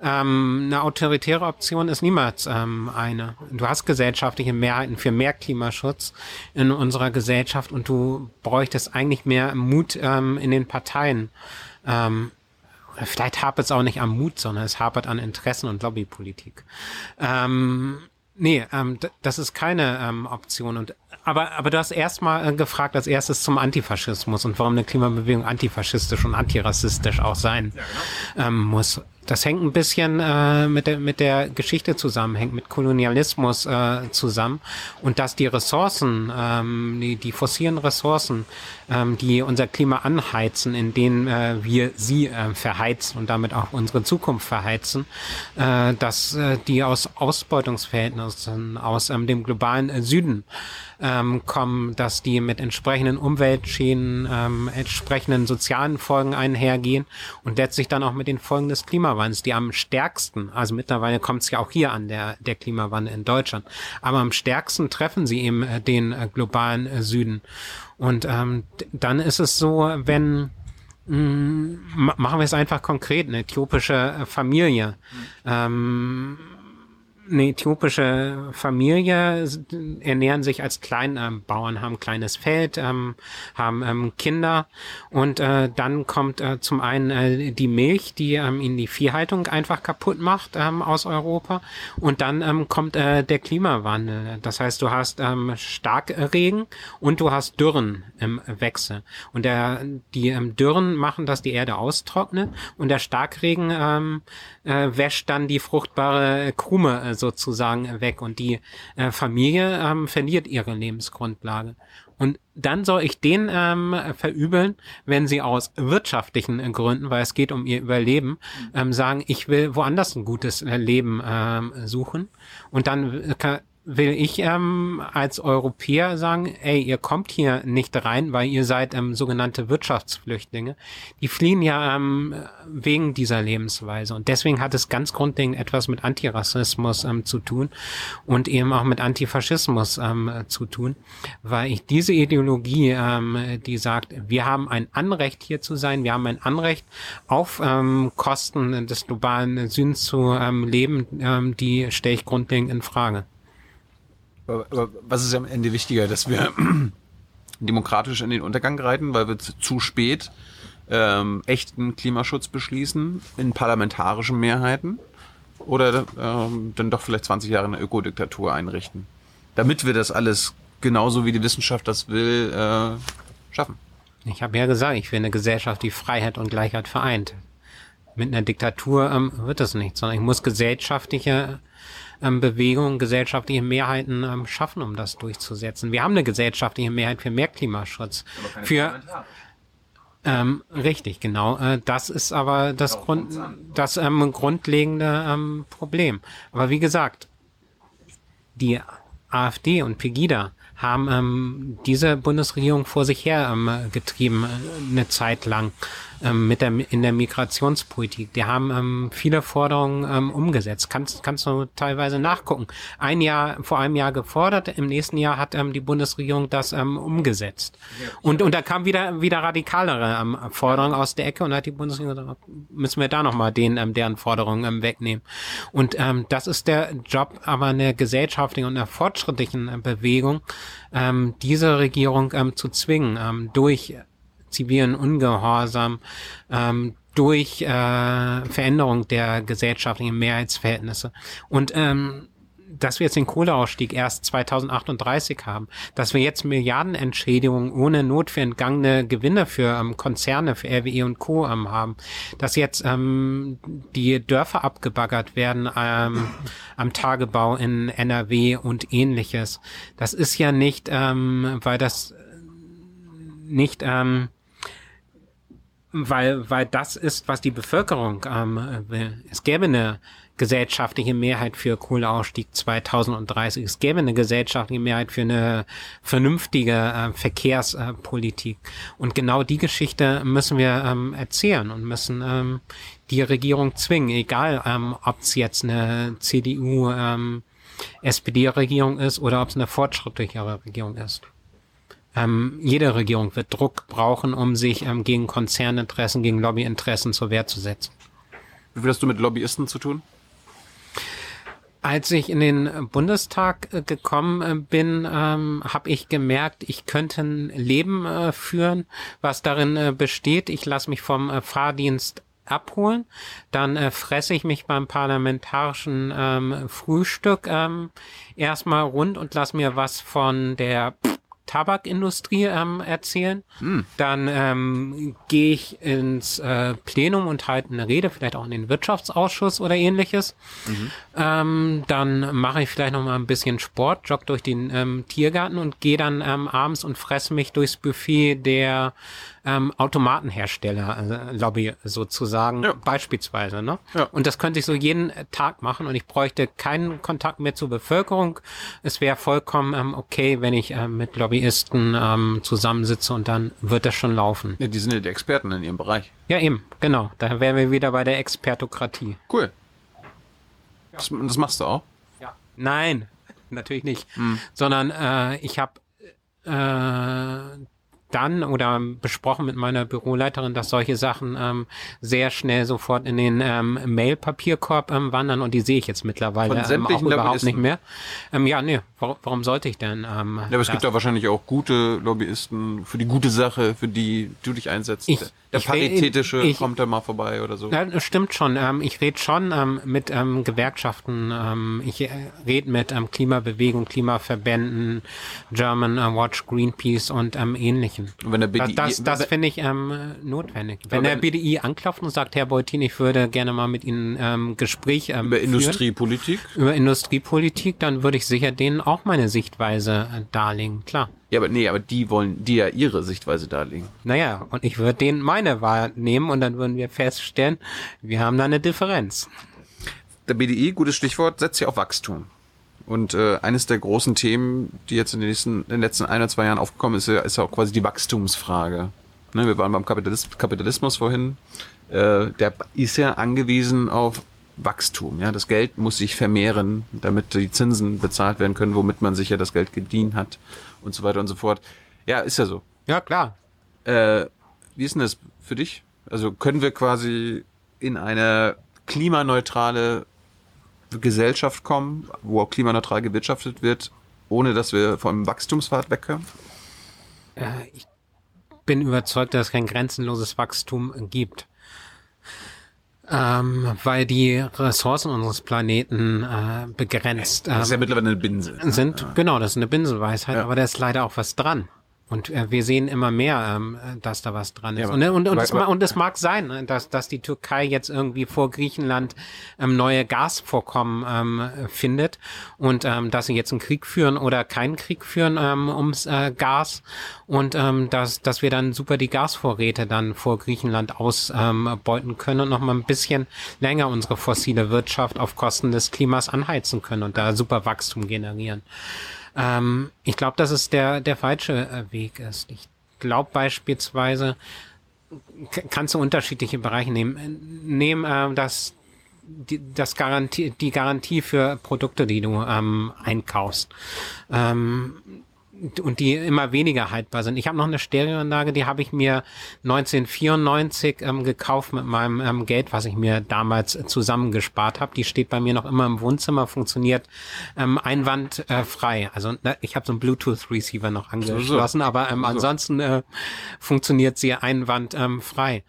Ähm, eine autoritäre Option ist niemals ähm, eine. Du hast gesellschaftliche Mehrheiten für mehr Klimaschutz in unserer Gesellschaft und du bräuchtest eigentlich mehr Mut ähm, in den Parteien. Ähm, vielleicht hapert es auch nicht am Mut, sondern es hapert an Interessen und Lobbypolitik. Ähm, Nee, ähm, das ist keine ähm, Option. Und aber, aber du hast erstmal äh, gefragt als erstes zum Antifaschismus und warum eine Klimabewegung antifaschistisch und antirassistisch auch sein ja, genau. ähm, muss. Das hängt ein bisschen äh, mit, der, mit der Geschichte zusammen, hängt mit Kolonialismus äh, zusammen und dass die Ressourcen, ähm, die, die fossilen Ressourcen, ähm, die unser Klima anheizen, in denen äh, wir sie äh, verheizen und damit auch unsere Zukunft verheizen, äh, dass äh, die aus Ausbeutungsverhältnissen aus ähm, dem globalen äh, Süden ähm, kommen, dass die mit entsprechenden Umweltschäden, ähm, entsprechenden sozialen Folgen einhergehen und letztlich dann auch mit den Folgen des Klimawandels, die am stärksten, also mittlerweile kommt es ja auch hier an, der, der Klimawandel in Deutschland, aber am stärksten treffen sie eben äh, den äh, globalen äh, Süden. Und ähm, dann ist es so, wenn Ma- Machen wir es einfach konkret, eine äthiopische äh, Familie. Ähm, eine äthiopische Familie ernähren sich als Kleinbauern, haben ein kleines Feld, ähm, haben ähm, Kinder. Und äh, dann kommt äh, zum einen äh, die Milch, die ähm, ihnen die Viehhaltung einfach kaputt macht ähm, aus Europa. Und dann ähm, kommt äh, der Klimawandel. Das heißt, du hast ähm, Starkregen und du hast Dürren im Wechsel. Und der die ähm, Dürren machen, dass die Erde austrocknet. Und der Starkregen ähm, äh, wäscht dann die fruchtbare Krume äh, sozusagen weg und die äh, Familie ähm, verliert ihre Lebensgrundlage. Und dann soll ich den ähm, verübeln, wenn sie aus wirtschaftlichen äh, Gründen, weil es geht um ihr Überleben, ähm, sagen, ich will woanders ein gutes äh, Leben ähm, suchen. Und dann äh, ka- will ich ähm, als Europäer sagen, ey, ihr kommt hier nicht rein, weil ihr seid ähm, sogenannte Wirtschaftsflüchtlinge. Die fliehen ja ähm, wegen dieser Lebensweise. Und deswegen hat es ganz grundlegend etwas mit Antirassismus ähm, zu tun und eben auch mit Antifaschismus ähm, äh, zu tun, weil ich diese Ideologie, ähm, die sagt, wir haben ein Anrecht hier zu sein, wir haben ein Anrecht auf ähm, Kosten des globalen Südens zu ähm, leben, ähm, die stelle ich grundlegend in Frage. Aber, was ist am Ende wichtiger, dass wir demokratisch in den Untergang reiten, weil wir zu, spät ähm, echten Klimaschutz beschließen in parlamentarischen Mehrheiten oder ähm, dann doch vielleicht 20 Jahre eine Ökodiktatur einrichten, damit wir das alles genauso wie die Wissenschaft das will äh, schaffen. Ich habe ja gesagt, ich will eine Gesellschaft, die Freiheit und Gleichheit vereint. Mit einer Diktatur ähm, wird das nicht, sondern ich muss gesellschaftliche ähm, Bewegungen, gesellschaftliche Mehrheiten ähm, schaffen, um das durchzusetzen. Wir haben eine gesellschaftliche Mehrheit für mehr Klimaschutz. Für ähm, richtig, genau. Äh, das ist aber das Grund, das ähm, grundlegende ähm, Problem. Aber wie gesagt, die AfD und Pegida haben ähm, diese Bundesregierung vor sich her ähm, getrieben äh, eine Zeit lang ähm, mit der in der Migrationspolitik. Die haben ähm, viele Forderungen ähm, umgesetzt. Kannst kannst du teilweise nachgucken. Ein Jahr vor einem Jahr gefordert, im nächsten Jahr hat ähm, die Bundesregierung das ähm, umgesetzt. Und und da kam wieder wieder radikalere ähm, Forderungen aus der Ecke und hat die Bundesregierung gesagt, müssen wir da noch mal den ähm, deren Forderungen ähm, wegnehmen. Und ähm, das ist der Job aber einer gesellschaftlichen und einer fortschrittlichen äh, Bewegung, ähm, diese Regierung ähm, zu zwingen ähm, durch zivilen Ungehorsam, ähm, durch äh, Veränderung der gesellschaftlichen Mehrheitsverhältnisse. Und ähm, dass wir jetzt den Kohleausstieg erst 2038 haben, dass wir jetzt Milliardenentschädigungen ohne Not für entgangene Gewinne für ähm, Konzerne, für RWE und Co. Ähm, haben, dass jetzt ähm, die Dörfer abgebaggert werden ähm, am Tagebau in NRW und ähnliches. Das ist ja nicht, ähm, weil das nicht ähm, weil, weil das ist, was die Bevölkerung ähm, will. Es gäbe eine gesellschaftliche Mehrheit für Kohleausstieg 2030. Es gäbe eine gesellschaftliche Mehrheit für eine vernünftige äh, Verkehrspolitik. Und genau die Geschichte müssen wir ähm, erzählen und müssen ähm, die Regierung zwingen, egal ähm, ob es jetzt eine CDU, ähm, SPD-Regierung ist oder ob es eine fortschrittlichere Regierung ist. Ähm, jede Regierung wird Druck brauchen, um sich ähm, gegen Konzerninteressen, gegen Lobbyinteressen zur Wehr zu setzen. Wie viel hast du mit Lobbyisten zu tun? Als ich in den Bundestag äh, gekommen äh, bin, ähm, habe ich gemerkt, ich könnte ein Leben äh, führen, was darin äh, besteht. Ich lasse mich vom äh, Fahrdienst abholen, dann äh, fresse ich mich beim parlamentarischen ähm, Frühstück ähm, erstmal rund und lass mir was von der Tabakindustrie ähm, erzählen. Dann ähm, gehe ich ins äh, Plenum und halte eine Rede, vielleicht auch in den Wirtschaftsausschuss oder ähnliches. Ähm, dann mache ich vielleicht noch mal ein bisschen Sport, jogge durch den ähm, Tiergarten und gehe dann ähm, abends und fresse mich durchs Buffet der ähm, Automatenhersteller, also Lobby sozusagen, Ja. beispielsweise. Ne? Ja. Und das könnte ich so jeden Tag machen und ich bräuchte keinen Kontakt mehr zur Bevölkerung. Es wäre vollkommen ähm, okay, wenn ich ähm, mit Lobbyisten ähm, zusammensitze und dann wird das schon laufen. Ja, die sind ja die Experten in ihrem Bereich. Ja, eben, genau. Da wären wir wieder bei der Expertokratie. Cool. Das, das machst du auch? Ja. Nein, natürlich nicht. Sondern äh, ich habe äh, dann oder besprochen mit meiner Büroleiterin, dass solche Sachen ähm, sehr schnell sofort in den ähm, Mail-Papierkorb ähm, wandern und die sehe ich jetzt mittlerweile ähm, auch überhaupt nicht mehr. Ähm, ja, nee, warum, warum sollte ich denn? Ähm, ja, aber es gibt da wahrscheinlich auch gute Lobbyisten für die gute Sache, für die du dich einsetzt. Ich, der ich, Paritätische ich, kommt da mal vorbei oder so. Ja, das stimmt schon. Ähm, ich rede schon ähm, mit ähm, Gewerkschaften, ähm, ich äh, rede mit ähm, Klimabewegung, Klimaverbänden, German äh, Watch, Greenpeace und ähm, ähnlichen. Und wenn der BDI, das das finde ich ähm, notwendig. Wenn der BDI anklopft und sagt, Herr Beutin, ich würde gerne mal mit Ihnen ähm, Gespräch ähm, über führen, Industriepolitik. über Industriepolitik, dann würde ich sicher denen auch meine Sichtweise äh, darlegen, klar. Ja, aber nee, aber die wollen die ja ihre Sichtweise darlegen. Naja, und ich würde denen meine Wahl nehmen und dann würden wir feststellen, wir haben da eine Differenz. Der BDI, gutes Stichwort, setzt ja auf Wachstum. Und äh, eines der großen Themen, die jetzt in den, nächsten, in den letzten ein oder zwei Jahren aufgekommen ist, ist ja auch quasi die Wachstumsfrage. Ne, wir waren beim Kapitalis Kapitalismus vorhin. Äh, der ist ja angewiesen auf Wachstum. Ja, das Geld muss sich vermehren, damit die Zinsen bezahlt werden können, womit man sich ja das Geld gedient hat und so weiter und so fort. Ja, ist ja so. Ja, klar. Äh, wie ist denn das für dich? Also können wir quasi in eine klimaneutrale Gesellschaft kommen, wo auch klimaneutral gewirtschaftet wird, ohne dass wir vom Wachstumspfad wegkommen? Äh, ich bin überzeugt, dass es kein grenzenloses Wachstum gibt. Ähm, weil die Ressourcen unseres Planeten äh, begrenzt Das ist ja ähm, mittlerweile eine Binse. sind. Genau, das ist eine Binsenweisheit, Ja. aber da ist leider auch was dran. Und äh, wir sehen immer mehr, ähm, dass da was dran ist. Ja, und, und, und, aber- es, und es mag sein, äh, dass, dass die Türkei jetzt irgendwie vor Griechenland ähm, neue Gasvorkommen ähm, findet und ähm, dass sie jetzt einen Krieg führen oder keinen Krieg führen ähm, ums äh, Gas und ähm, dass, dass wir dann super die Gasvorräte dann vor Griechenland ausbeuten können und noch mal ein bisschen länger unsere fossile Wirtschaft auf Kosten des Klimas anheizen können und da super Wachstum generieren. Ähm, ich glaube, dass es der, der falsche äh, Weg ist. Ich glaube beispielsweise, kannst du unterschiedliche Bereiche nehmen. Äh, Nehmen äh, das, die, das Garantie, die Garantie für Produkte, die du ähm, einkaufst. Ähm, und die immer weniger haltbar sind. Ich habe noch eine Stereoanlage, die habe ich mir 1994 ähm, gekauft mit meinem ähm, Geld, was ich mir damals äh, zusammengespart habe. Die steht bei mir noch immer im Wohnzimmer, funktioniert ähm, einwandfrei. Äh, frei. also na, ich habe so einen Bluetooth-Receiver noch angeschlossen, aber ähm, ansonsten äh, funktioniert sie einwandfrei.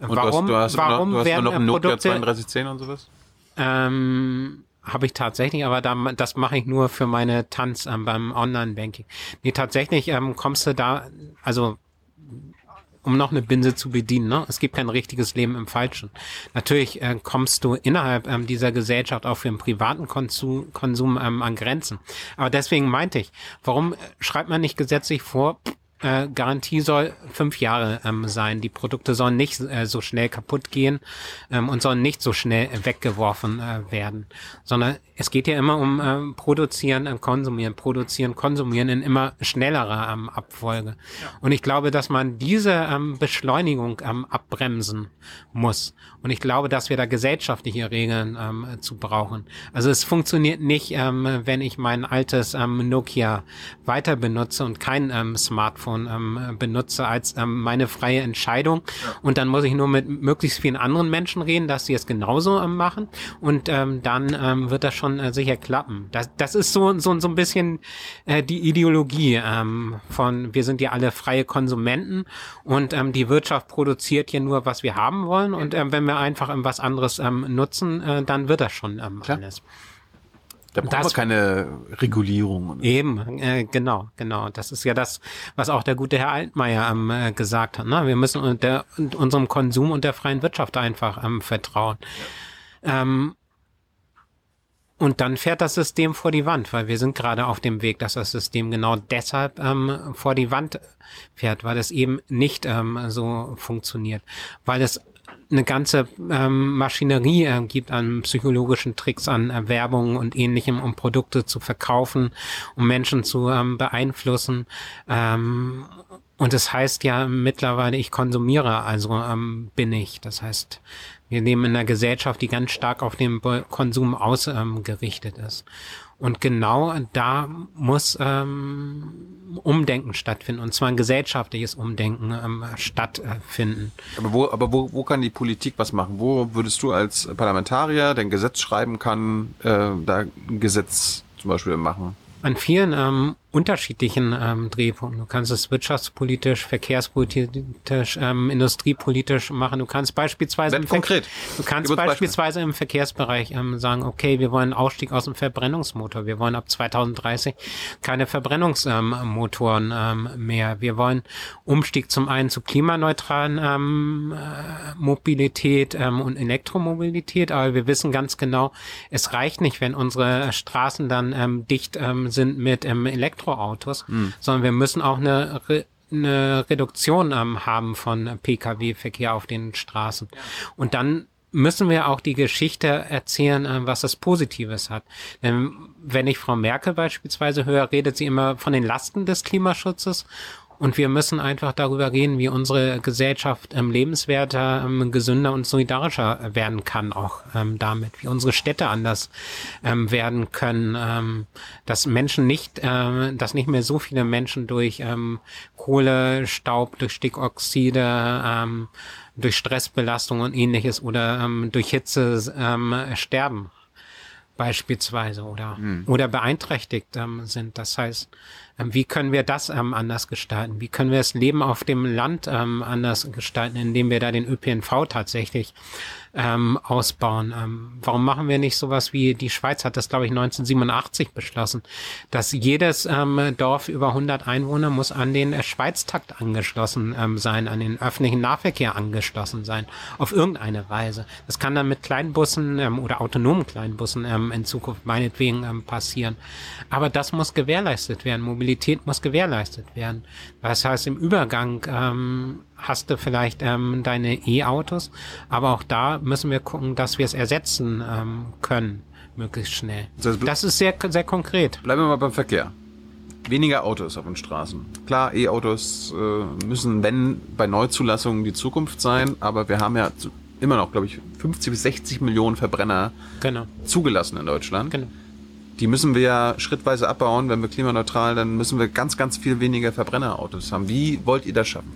Ähm. Äh, warum du hast, du hast, warum du hast werden noch Produkte 3210 und sowas? ähm, habe ich tatsächlich, aber da, das mache ich nur für meine Tanz ähm, beim Online-Banking. Nee, tatsächlich ähm, kommst du da, also um noch eine Binse zu bedienen, ne? Es gibt kein richtiges Leben im Falschen. Natürlich äh, kommst du innerhalb ähm, dieser Gesellschaft auch für den privaten Konsum, Konsum ähm, an Grenzen. Aber deswegen meinte ich, warum äh, schreibt man nicht gesetzlich vor, äh, Garantie soll fünf Jahre ähm, sein. Die Produkte sollen nicht äh, so schnell kaputt gehen ähm, und sollen nicht so schnell weggeworfen äh, werden, sondern es geht ja immer um ähm, Produzieren, ähm, Konsumieren, Produzieren, Konsumieren in immer schnellerer ähm, Abfolge. Und ich glaube, dass man diese ähm, Beschleunigung ähm, abbremsen muss. Und ich glaube, dass wir da gesellschaftliche Regeln ähm, zu brauchen. Also es funktioniert nicht, ähm, wenn ich mein altes ähm, Nokia weiter benutze und kein ähm, Smartphone ähm, benutze als ähm, meine freie Entscheidung. Und dann muss ich nur mit möglichst vielen anderen Menschen reden, dass sie es genauso ähm, machen. Und ähm, dann ähm, wird das schon äh, sicher klappen. Das, das ist so, so, so ein bisschen äh, die Ideologie ähm, von, wir sind ja alle freie Konsumenten und ähm, die Wirtschaft produziert ja nur, was wir haben wollen. Und ähm, wenn wir einfach ähm, was anderes ähm, nutzen, äh, dann wird das schon ähm, alles. Da brauchen Das- wir keine Regulierung. Eben, äh, genau, genau. Das ist ja das, was auch der gute Herr Altmaier ähm, äh, gesagt hat. Ne? Wir müssen unter, unserem Konsum und der freien Wirtschaft einfach ähm, vertrauen. Ähm, und dann fährt das System vor die Wand, weil wir sind gerade auf dem Weg, dass das System genau deshalb ähm, vor die Wand fährt, weil es eben nicht ähm, so funktioniert, weil es eine ganze ähm, Maschinerie äh, gibt an psychologischen Tricks, an äh, Werbung und ähnlichem, um Produkte zu verkaufen, um Menschen zu ähm, beeinflussen. Ähm, und es heißt ja mittlerweile, ich konsumiere, also ähm, bin ich. Das heißt, wir leben in einer Gesellschaft, die ganz stark auf den Konsum ausgerichtet ist. Und genau da muss, ähm, Umdenken stattfinden und zwar ein gesellschaftliches Umdenken ähm, stattfinden. Aber wo, aber wo, wo kann die Politik was machen? Wo würdest du als Parlamentarier, der ein Gesetz schreiben kann, äh, da ein Gesetz zum Beispiel machen? An vielen ähm, unterschiedlichen ähm, Drehpunkten. Du kannst es wirtschaftspolitisch, verkehrspolitisch, ähm, industriepolitisch machen. Du kannst beispielsweise im konkret. Du kannst beispielsweise Beispiel. im Verkehrsbereich ähm, sagen, okay, wir wollen Ausstieg aus dem Verbrennungsmotor. Wir wollen ab 2030 keine Verbrennungsmotoren ähm, mehr. Wir wollen Umstieg zum einen zu klimaneutralen ähm, äh, Mobilität ähm, und Elektromobilität. Aber wir wissen ganz genau, es reicht nicht, wenn unsere Straßen dann ähm, dicht ähm, sind mit ähm, Elektro Elektroautos, mhm. sondern wir müssen auch eine Re eine Reduktion ähm, haben von Pkw-Verkehr auf den Straßen. Und dann müssen wir auch die Geschichte erzählen, äh, was das Positives hat. Denn wenn ich Frau Merkel beispielsweise höre, redet sie immer von den Lasten des Klimaschutzes und wir müssen einfach darüber reden, wie unsere Gesellschaft ähm, lebenswerter, ähm, gesünder und solidarischer werden kann, auch ähm, damit, wie unsere Städte anders ähm, werden können, ähm, dass Menschen nicht, ähm, dass nicht mehr so viele Menschen durch ähm, Kohle, Staub, durch Stickoxide, ähm, durch Stressbelastung und ähnliches oder ähm, durch Hitze ähm, sterben beispielsweise oder hm. oder beeinträchtigt ähm, sind. Das heißt, wie können wir das ähm, anders gestalten? Wie können wir das Leben auf dem Land ähm, anders gestalten, indem wir da den ÖPNV tatsächlich ähm, ausbauen. Ähm, warum machen wir nicht sowas wie die Schweiz hat das, glaube ich, 1987 beschlossen, dass jedes ähm, Dorf über 100 Einwohner muss an den äh, Schweiztakt angeschlossen ähm, sein, an den öffentlichen Nahverkehr angeschlossen sein, auf irgendeine Weise. Das kann dann mit Kleinbussen ähm, oder autonomen Kleinbussen ähm, in Zukunft meinetwegen ähm, passieren. Aber das muss gewährleistet werden. Mobilität muss gewährleistet werden. Das heißt, im Übergang ähm, hast du vielleicht ähm, deine E-Autos, aber auch da müssen wir gucken, dass wir es ersetzen ähm, können, möglichst schnell. Das, das ist sehr, sehr konkret. Bleiben wir mal beim Verkehr. Weniger Autos auf den Straßen. Klar, E-Autos äh, müssen, wenn bei Neuzulassungen die Zukunft sein, aber wir haben ja immer noch, glaube ich, 50 bis 60 Millionen Verbrenner genau. zugelassen in Deutschland. Genau. Die müssen wir ja schrittweise abbauen. Wenn wir klimaneutral, dann müssen wir ganz, ganz viel weniger Verbrennerautos haben. Wie wollt ihr das schaffen?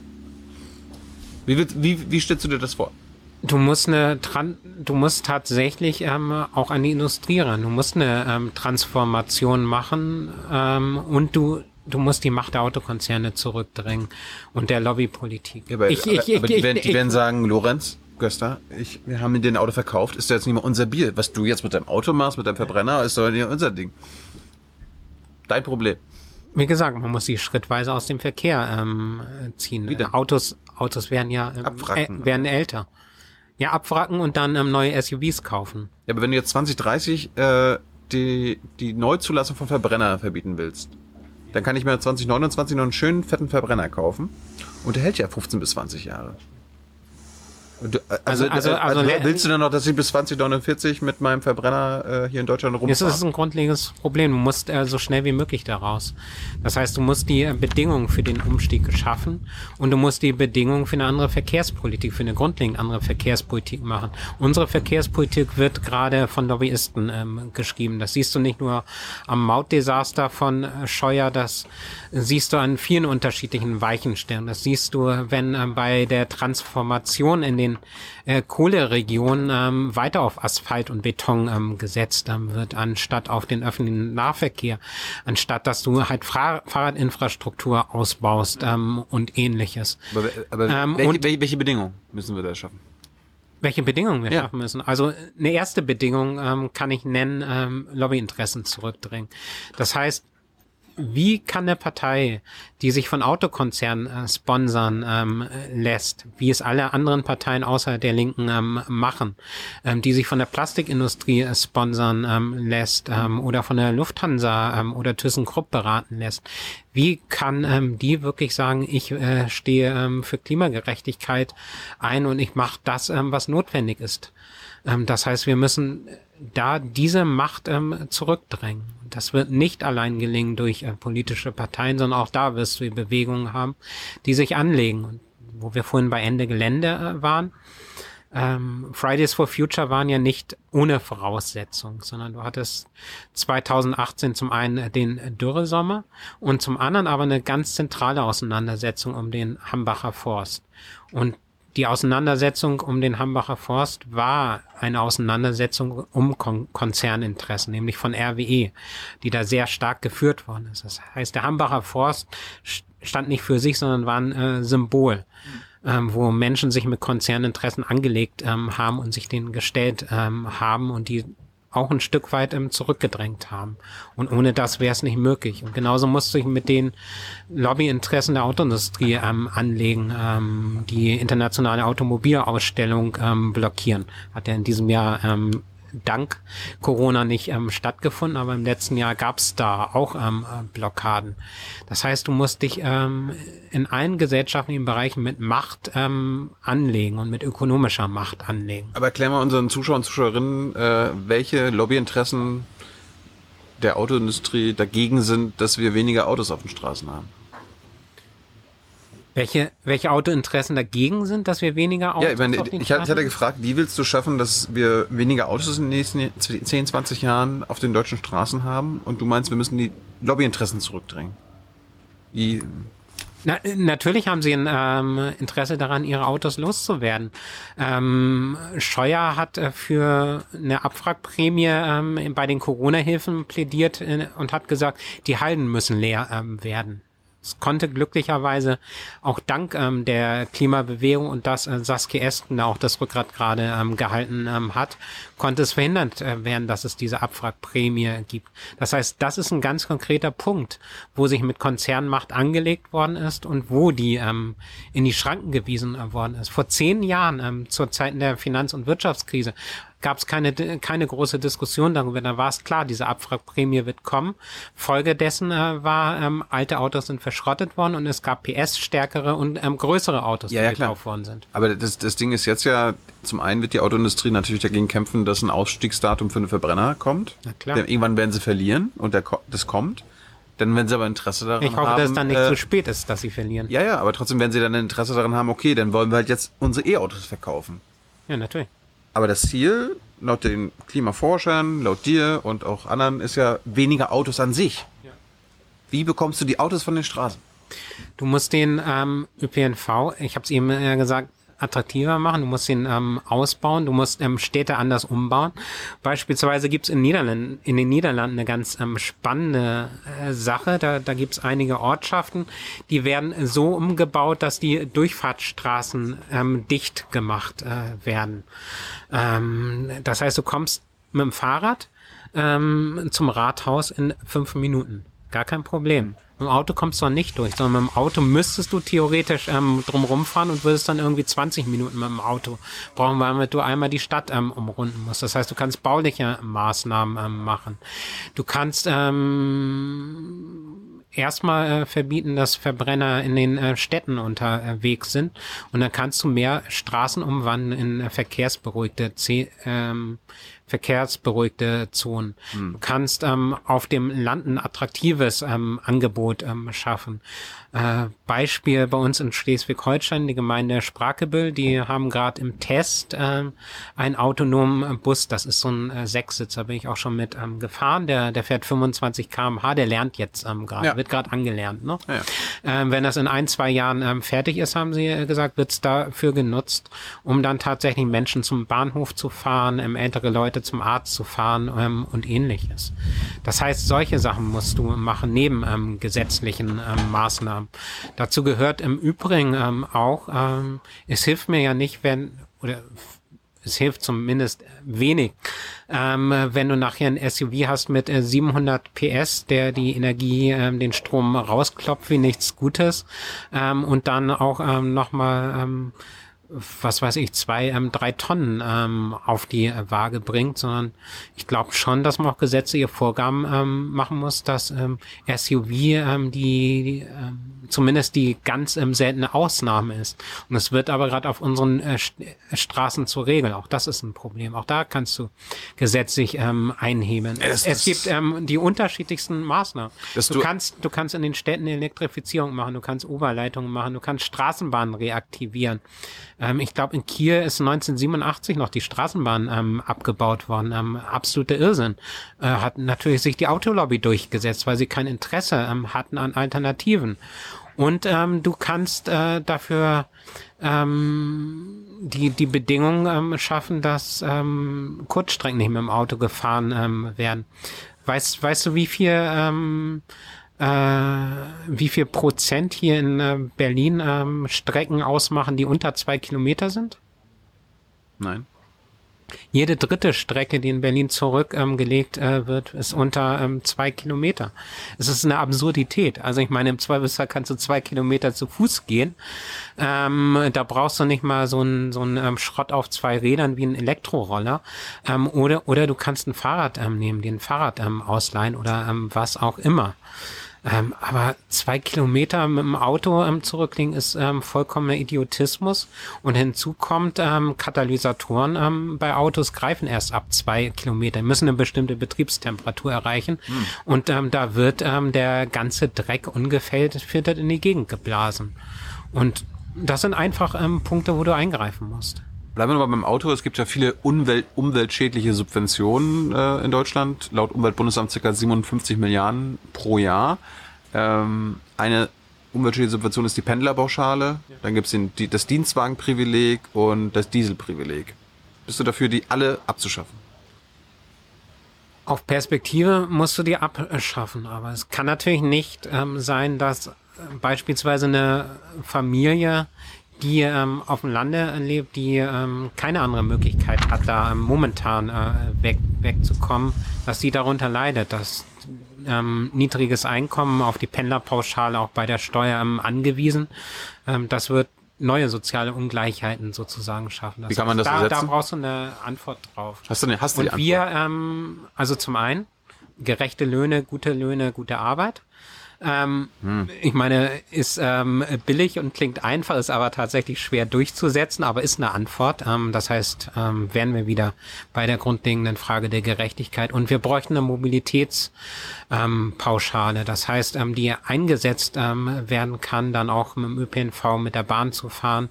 Wie, wie, wie stellst du dir das vor? Du musst eine, Tran du musst tatsächlich ähm, auch an die Industrie ran. Du musst eine ähm, Transformation machen ähm, und du du musst die Macht der Autokonzerne zurückdrängen und der Lobbypolitik. Ja, aber, ich, ich, aber, aber die, werden, die werden sagen, Lorenz, Göster, ich, wir haben dir ein Auto verkauft, ist jetzt nicht mehr unser Bier. Was du jetzt mit deinem Auto machst, mit deinem Verbrenner, ist doch nicht unser Ding. Dein Problem. Wie gesagt, man muss sie schrittweise aus dem Verkehr ähm, ziehen. Wieder. Autos, Autos werden ja ähm, äh, werden älter. Ja, abwracken und dann ähm, neue SUVs kaufen. Ja, aber wenn du jetzt 2030 äh, die, die Neuzulassung von Verbrenner verbieten willst, dann kann ich mir 2029 noch einen schönen fetten Verbrenner kaufen und der hält ja 15 bis 20 Jahre. Du, also, also, also, also, willst du dann noch, dass ich bis 2049 mit meinem Verbrenner äh, hier in Deutschland rumfahre? Das ist ein grundlegendes Problem. Du musst äh, so schnell wie möglich daraus. Das heißt, du musst die Bedingungen für den Umstieg schaffen und du musst die Bedingungen für eine andere Verkehrspolitik, für eine grundlegend andere Verkehrspolitik machen. Unsere Verkehrspolitik wird gerade von Lobbyisten ähm, geschrieben. Das siehst du nicht nur am Mautdesaster von äh, Scheuer, das siehst du an vielen unterschiedlichen Weichenstellen. Das siehst du, wenn äh, bei der Transformation in den den äh, Kohleregionen ähm, weiter auf Asphalt und Beton ähm, gesetzt ähm, wird, anstatt auf den öffentlichen Nahverkehr, anstatt dass du halt Fahr Fahrradinfrastruktur ausbaust ähm, und ähnliches. Aber, aber ähm, welche, und, welche, welche Bedingungen müssen wir da schaffen? welche Bedingungen wir ja. schaffen müssen. Also eine erste Bedingung ähm, kann ich nennen, ähm, Lobbyinteressen zurückdrängen. Das heißt, wie kann eine Partei, die sich von Autokonzernen äh, sponsern ähm, lässt, wie es alle anderen Parteien außer der Linken ähm, machen, ähm, die sich von der Plastikindustrie äh, sponsern ähm, lässt ähm, oder von der Lufthansa ähm, oder ThyssenKrupp beraten lässt, wie kann ähm, die wirklich sagen, ich äh, stehe ähm, für Klimagerechtigkeit ein und ich mache das, ähm, was notwendig ist? Ähm, das heißt, wir müssen da diese Macht ähm, zurückdrängen. Das wird nicht allein gelingen durch äh, politische Parteien, sondern auch da wirst du Bewegungen haben, die sich anlegen. Und wo wir vorhin bei Ende Gelände äh, waren, ähm, Fridays for Future waren ja nicht ohne Voraussetzung, sondern du hattest 2018 zum einen den Dürresommer und zum anderen aber eine ganz zentrale Auseinandersetzung um den Hambacher Forst. Und die Auseinandersetzung um den Hambacher Forst war eine Auseinandersetzung um Kon Konzerninteressen, nämlich von RWE, die da sehr stark geführt worden ist. Das heißt, der Hambacher Forst stand nicht für sich, sondern war ein äh, Symbol, ähm, wo Menschen sich mit Konzerninteressen angelegt ähm, haben und sich denen gestellt ähm, haben und die auch ein Stück weit ähm, zurückgedrängt haben. Und ohne das wäre es nicht möglich. Und genauso musste ich mit den Lobbyinteressen der Autoindustrie ähm, anlegen, ähm, die internationale Automobilausstellung ähm, blockieren. Hat ja in diesem Jahr ähm, dank Corona nicht ähm, stattgefunden, aber im letzten Jahr gab es da auch ähm, äh, Blockaden. Das heißt, du musst dich ähm, in allen gesellschaftlichen Bereichen mit Macht ähm, anlegen und mit ökonomischer Macht anlegen. Aber erklären wir unseren Zuschauern und Zuschauerinnen, äh, welche Lobbyinteressen der Autoindustrie dagegen sind, dass wir weniger Autos auf den Straßen haben. Welche, welche Autointeressen dagegen sind, dass wir weniger Autos Ja, ich, meine, ich, ich hatte gefragt, wie willst du schaffen, dass wir weniger Autos in den nächsten 10, 20 Jahren auf den deutschen Straßen haben? Und du meinst, wir müssen die Lobbyinteressen zurückdrängen. Wie, na, natürlich haben sie ein ähm, Interesse daran, ihre Autos loszuwerden. Ähm, Scheuer hat äh, für eine Abwrackprämie ähm, bei den Corona-Hilfen plädiert äh, und hat gesagt, die Halden müssen leer ähm, werden. Es konnte glücklicherweise auch dank ähm, der Klimabewegung und dass äh, Saskia Esken auch das Rückgrat gerade ähm, gehalten ähm, hat, konnte es verhindert äh, werden, dass es diese Abwrackprämie gibt. Das heißt, das ist ein ganz konkreter Punkt, wo sich mit Konzernmacht angelegt worden ist und wo die ähm, in die Schranken gewiesen äh, worden ist. Vor zehn Jahren, ähm, zur Zeiten der Finanz- und Wirtschaftskrise, gab es keine, keine große Diskussion darüber. Da war es klar, diese Abwrackprämie wird kommen. Folge dessen äh, war, ähm, alte Autos sind verschrottet worden und es gab PS-stärkere und ähm, größere Autos, ja, die ja, gekauft worden sind. Aber das, das Ding ist jetzt ja, zum einen wird die Autoindustrie natürlich dagegen kämpfen, dass ein Ausstiegsdatum für einen Verbrenner kommt. Na klar. Denn irgendwann werden sie verlieren und der, das kommt. Dann, wenn sie aber Interesse daran haben. Ich hoffe, haben, dass es dann nicht äh, zu spät ist, dass sie verlieren. Ja, ja, aber trotzdem, wenn sie dann Interesse daran haben, okay, dann wollen wir halt jetzt unsere E-Autos verkaufen. Ja, natürlich. Aber das Ziel, laut den Klimaforschern, laut dir und auch anderen, ist ja weniger Autos an sich. Ja. Wie bekommst du die Autos von den Straßen? Du musst den ähm, ÖPNV, ich habe es eben äh, gesagt, attraktiver machen, du musst ihn ähm, ausbauen, du musst ähm, Städte anders umbauen. Beispielsweise gibt's in, Niederlanden, in den Niederlanden eine ganz ähm, spannende äh, Sache. Da, da gibt's einige Ortschaften, die werden so umgebaut, dass die Durchfahrtsstraßen ähm, dicht gemacht äh, werden. Ähm, das heißt, du kommst mit dem Fahrrad ähm, zum Rathaus in fünf Minuten. Gar kein Problem. Mit dem Auto kommst du nicht durch, sondern mit dem Auto müsstest du theoretisch ähm, drumrum fahren und würdest dann irgendwie 20 Minuten mit dem Auto brauchen, weil du einmal die Stadt ähm, umrunden musst. Das heißt, du kannst bauliche Maßnahmen ähm, machen. Du kannst ähm, erstmal äh, verbieten, dass Verbrenner in den äh, Städten unterwegs sind und dann kannst du mehr Straßen umwandeln in äh, verkehrsberuhigte C ähm, verkehrsberuhigte Zonen. Hm. Du kannst ähm, auf dem Land ein attraktives ähm, Angebot ähm, schaffen. Äh, Beispiel bei uns in Schleswig-Holstein, die Gemeinde Sprakebüll, die haben gerade im Test äh, einen autonomen Bus, das ist so ein äh, Sechssitzer, bin ich auch schon mit ähm, gefahren, der, der fährt 25 km/h, der lernt jetzt ähm, gerade, ja. wird gerade angelernt. Ne? Ja. Ähm, wenn das in ein, zwei Jahren ähm, fertig ist, haben sie äh, gesagt, wird's dafür genutzt, um dann tatsächlich Menschen zum Bahnhof zu fahren, ähm, ältere Leute zum Arzt zu fahren ähm, und ähnliches. Das heißt, solche Sachen musst du machen, neben ähm, gesetzlichen ähm, Maßnahmen. Dazu gehört im Übrigen ähm, auch, ähm, es hilft mir ja nicht, wenn, oder es hilft zumindest wenig, ähm, wenn du nachher ein SUV hast mit äh, 700 PS, der die Energie, ähm, den Strom rausklopft wie nichts Gutes ähm, und dann auch ähm, nochmal ähm, was weiß ich, zwei, ähm, drei Tonnen ähm, auf die äh, Waage bringt, sondern ich glaube schon, dass man auch gesetzliche Vorgaben ähm, machen muss, dass ähm, SUV ähm, die, ähm, zumindest die ganz ähm, seltene Ausnahme ist. Und es wird aber gerade auf unseren äh, Straßen zur Regel. Auch das ist ein Problem. Auch da kannst du gesetzlich ähm, einheben. Es, es gibt ähm, die unterschiedlichsten Maßnahmen. Du, du, kannst, du kannst in den Städten Elektrifizierung machen, du kannst Oberleitungen machen, du kannst Straßenbahnen reaktivieren. Ähm, ich glaube, in Kiel ist 1987 noch die Straßenbahn ähm, abgebaut worden. Ähm, absoluter Irrsinn. Äh, hat natürlich sich die Autolobby durchgesetzt, weil sie kein Interesse ähm, hatten an Alternativen. Und ähm, du kannst äh, dafür ähm, die, die Bedingungen ähm, schaffen, dass ähm, Kurzstrecken nicht mit dem Auto gefahren ähm, werden. Weißt, weißt du, wie viel, ähm, äh, wie viel Prozent hier in äh, Berlin ähm, Strecken ausmachen, die unter zwei Kilometer sind? Nein. Jede dritte Strecke, die in Berlin zurückgelegt ähm, äh, wird, ist unter ähm, zwei Kilometer. Es ist eine Absurdität. Also ich meine, im Zweifelsfall kannst du zwei Kilometer zu Fuß gehen. Ähm, da brauchst du nicht mal so einen so einen, ähm, Schrott auf zwei Rädern wie ein Elektroroller. Ähm, oder, oder du kannst ein Fahrrad ähm, nehmen, den Fahrrad ausleihen oder was auch immer. Ähm, aber zwei Kilometer mit dem Auto ähm, zurücklegen ist ähm, vollkommener Idiotismus. Und hinzu kommt, ähm, Katalysatoren ähm, bei Autos greifen erst ab zwei Kilometer, müssen eine bestimmte Betriebstemperatur erreichen. Hm. Und ähm, da wird ähm, der ganze Dreck ungefiltert in die Gegend geblasen. Und das sind einfach ähm, Punkte, wo du eingreifen musst. Bleiben wir nochmal beim Auto. Es gibt ja viele Umwelt, umweltschädliche Subventionen äh, in Deutschland. Laut Umweltbundesamt ca. 57 Milliarden pro Jahr. Ähm, eine umweltschädliche Subvention ist die Pendlerpauschale. Dann gibt es die, das Dienstwagenprivileg und das Dieselprivileg. Bist du dafür, die alle abzuschaffen? Auf Perspektive musst du die abschaffen, aber es kann natürlich nicht ähm, sein, dass äh, beispielsweise eine Familie die ähm, auf dem Lande lebt, die ähm, keine andere Möglichkeit hat, da ähm, momentan äh, weg, wegzukommen, dass sie darunter leidet, dass ähm, niedriges Einkommen auf die Pendlerpauschale auch bei der Steuer ähm, angewiesen. Ähm, das wird neue soziale Ungleichheiten sozusagen schaffen. Das Wie kann man das da, ersetzen? Da brauchst du eine Antwort drauf. Hast du eine, hast du Und wir, ähm, also zum einen, gerechte Löhne, gute Löhne, gute Arbeit. Ähm, hm. Ich meine, ist ähm, billig und klingt einfach, ist aber tatsächlich schwer durchzusetzen, aber ist eine Antwort. Ähm, das heißt, ähm, wären wir wieder bei der grundlegenden Frage der Gerechtigkeit. Und wir bräuchten eine Mobilitätspauschale. das heißt, ähm, die eingesetzt ähm, werden kann, dann auch mit dem ÖPNV, mit der Bahn zu fahren.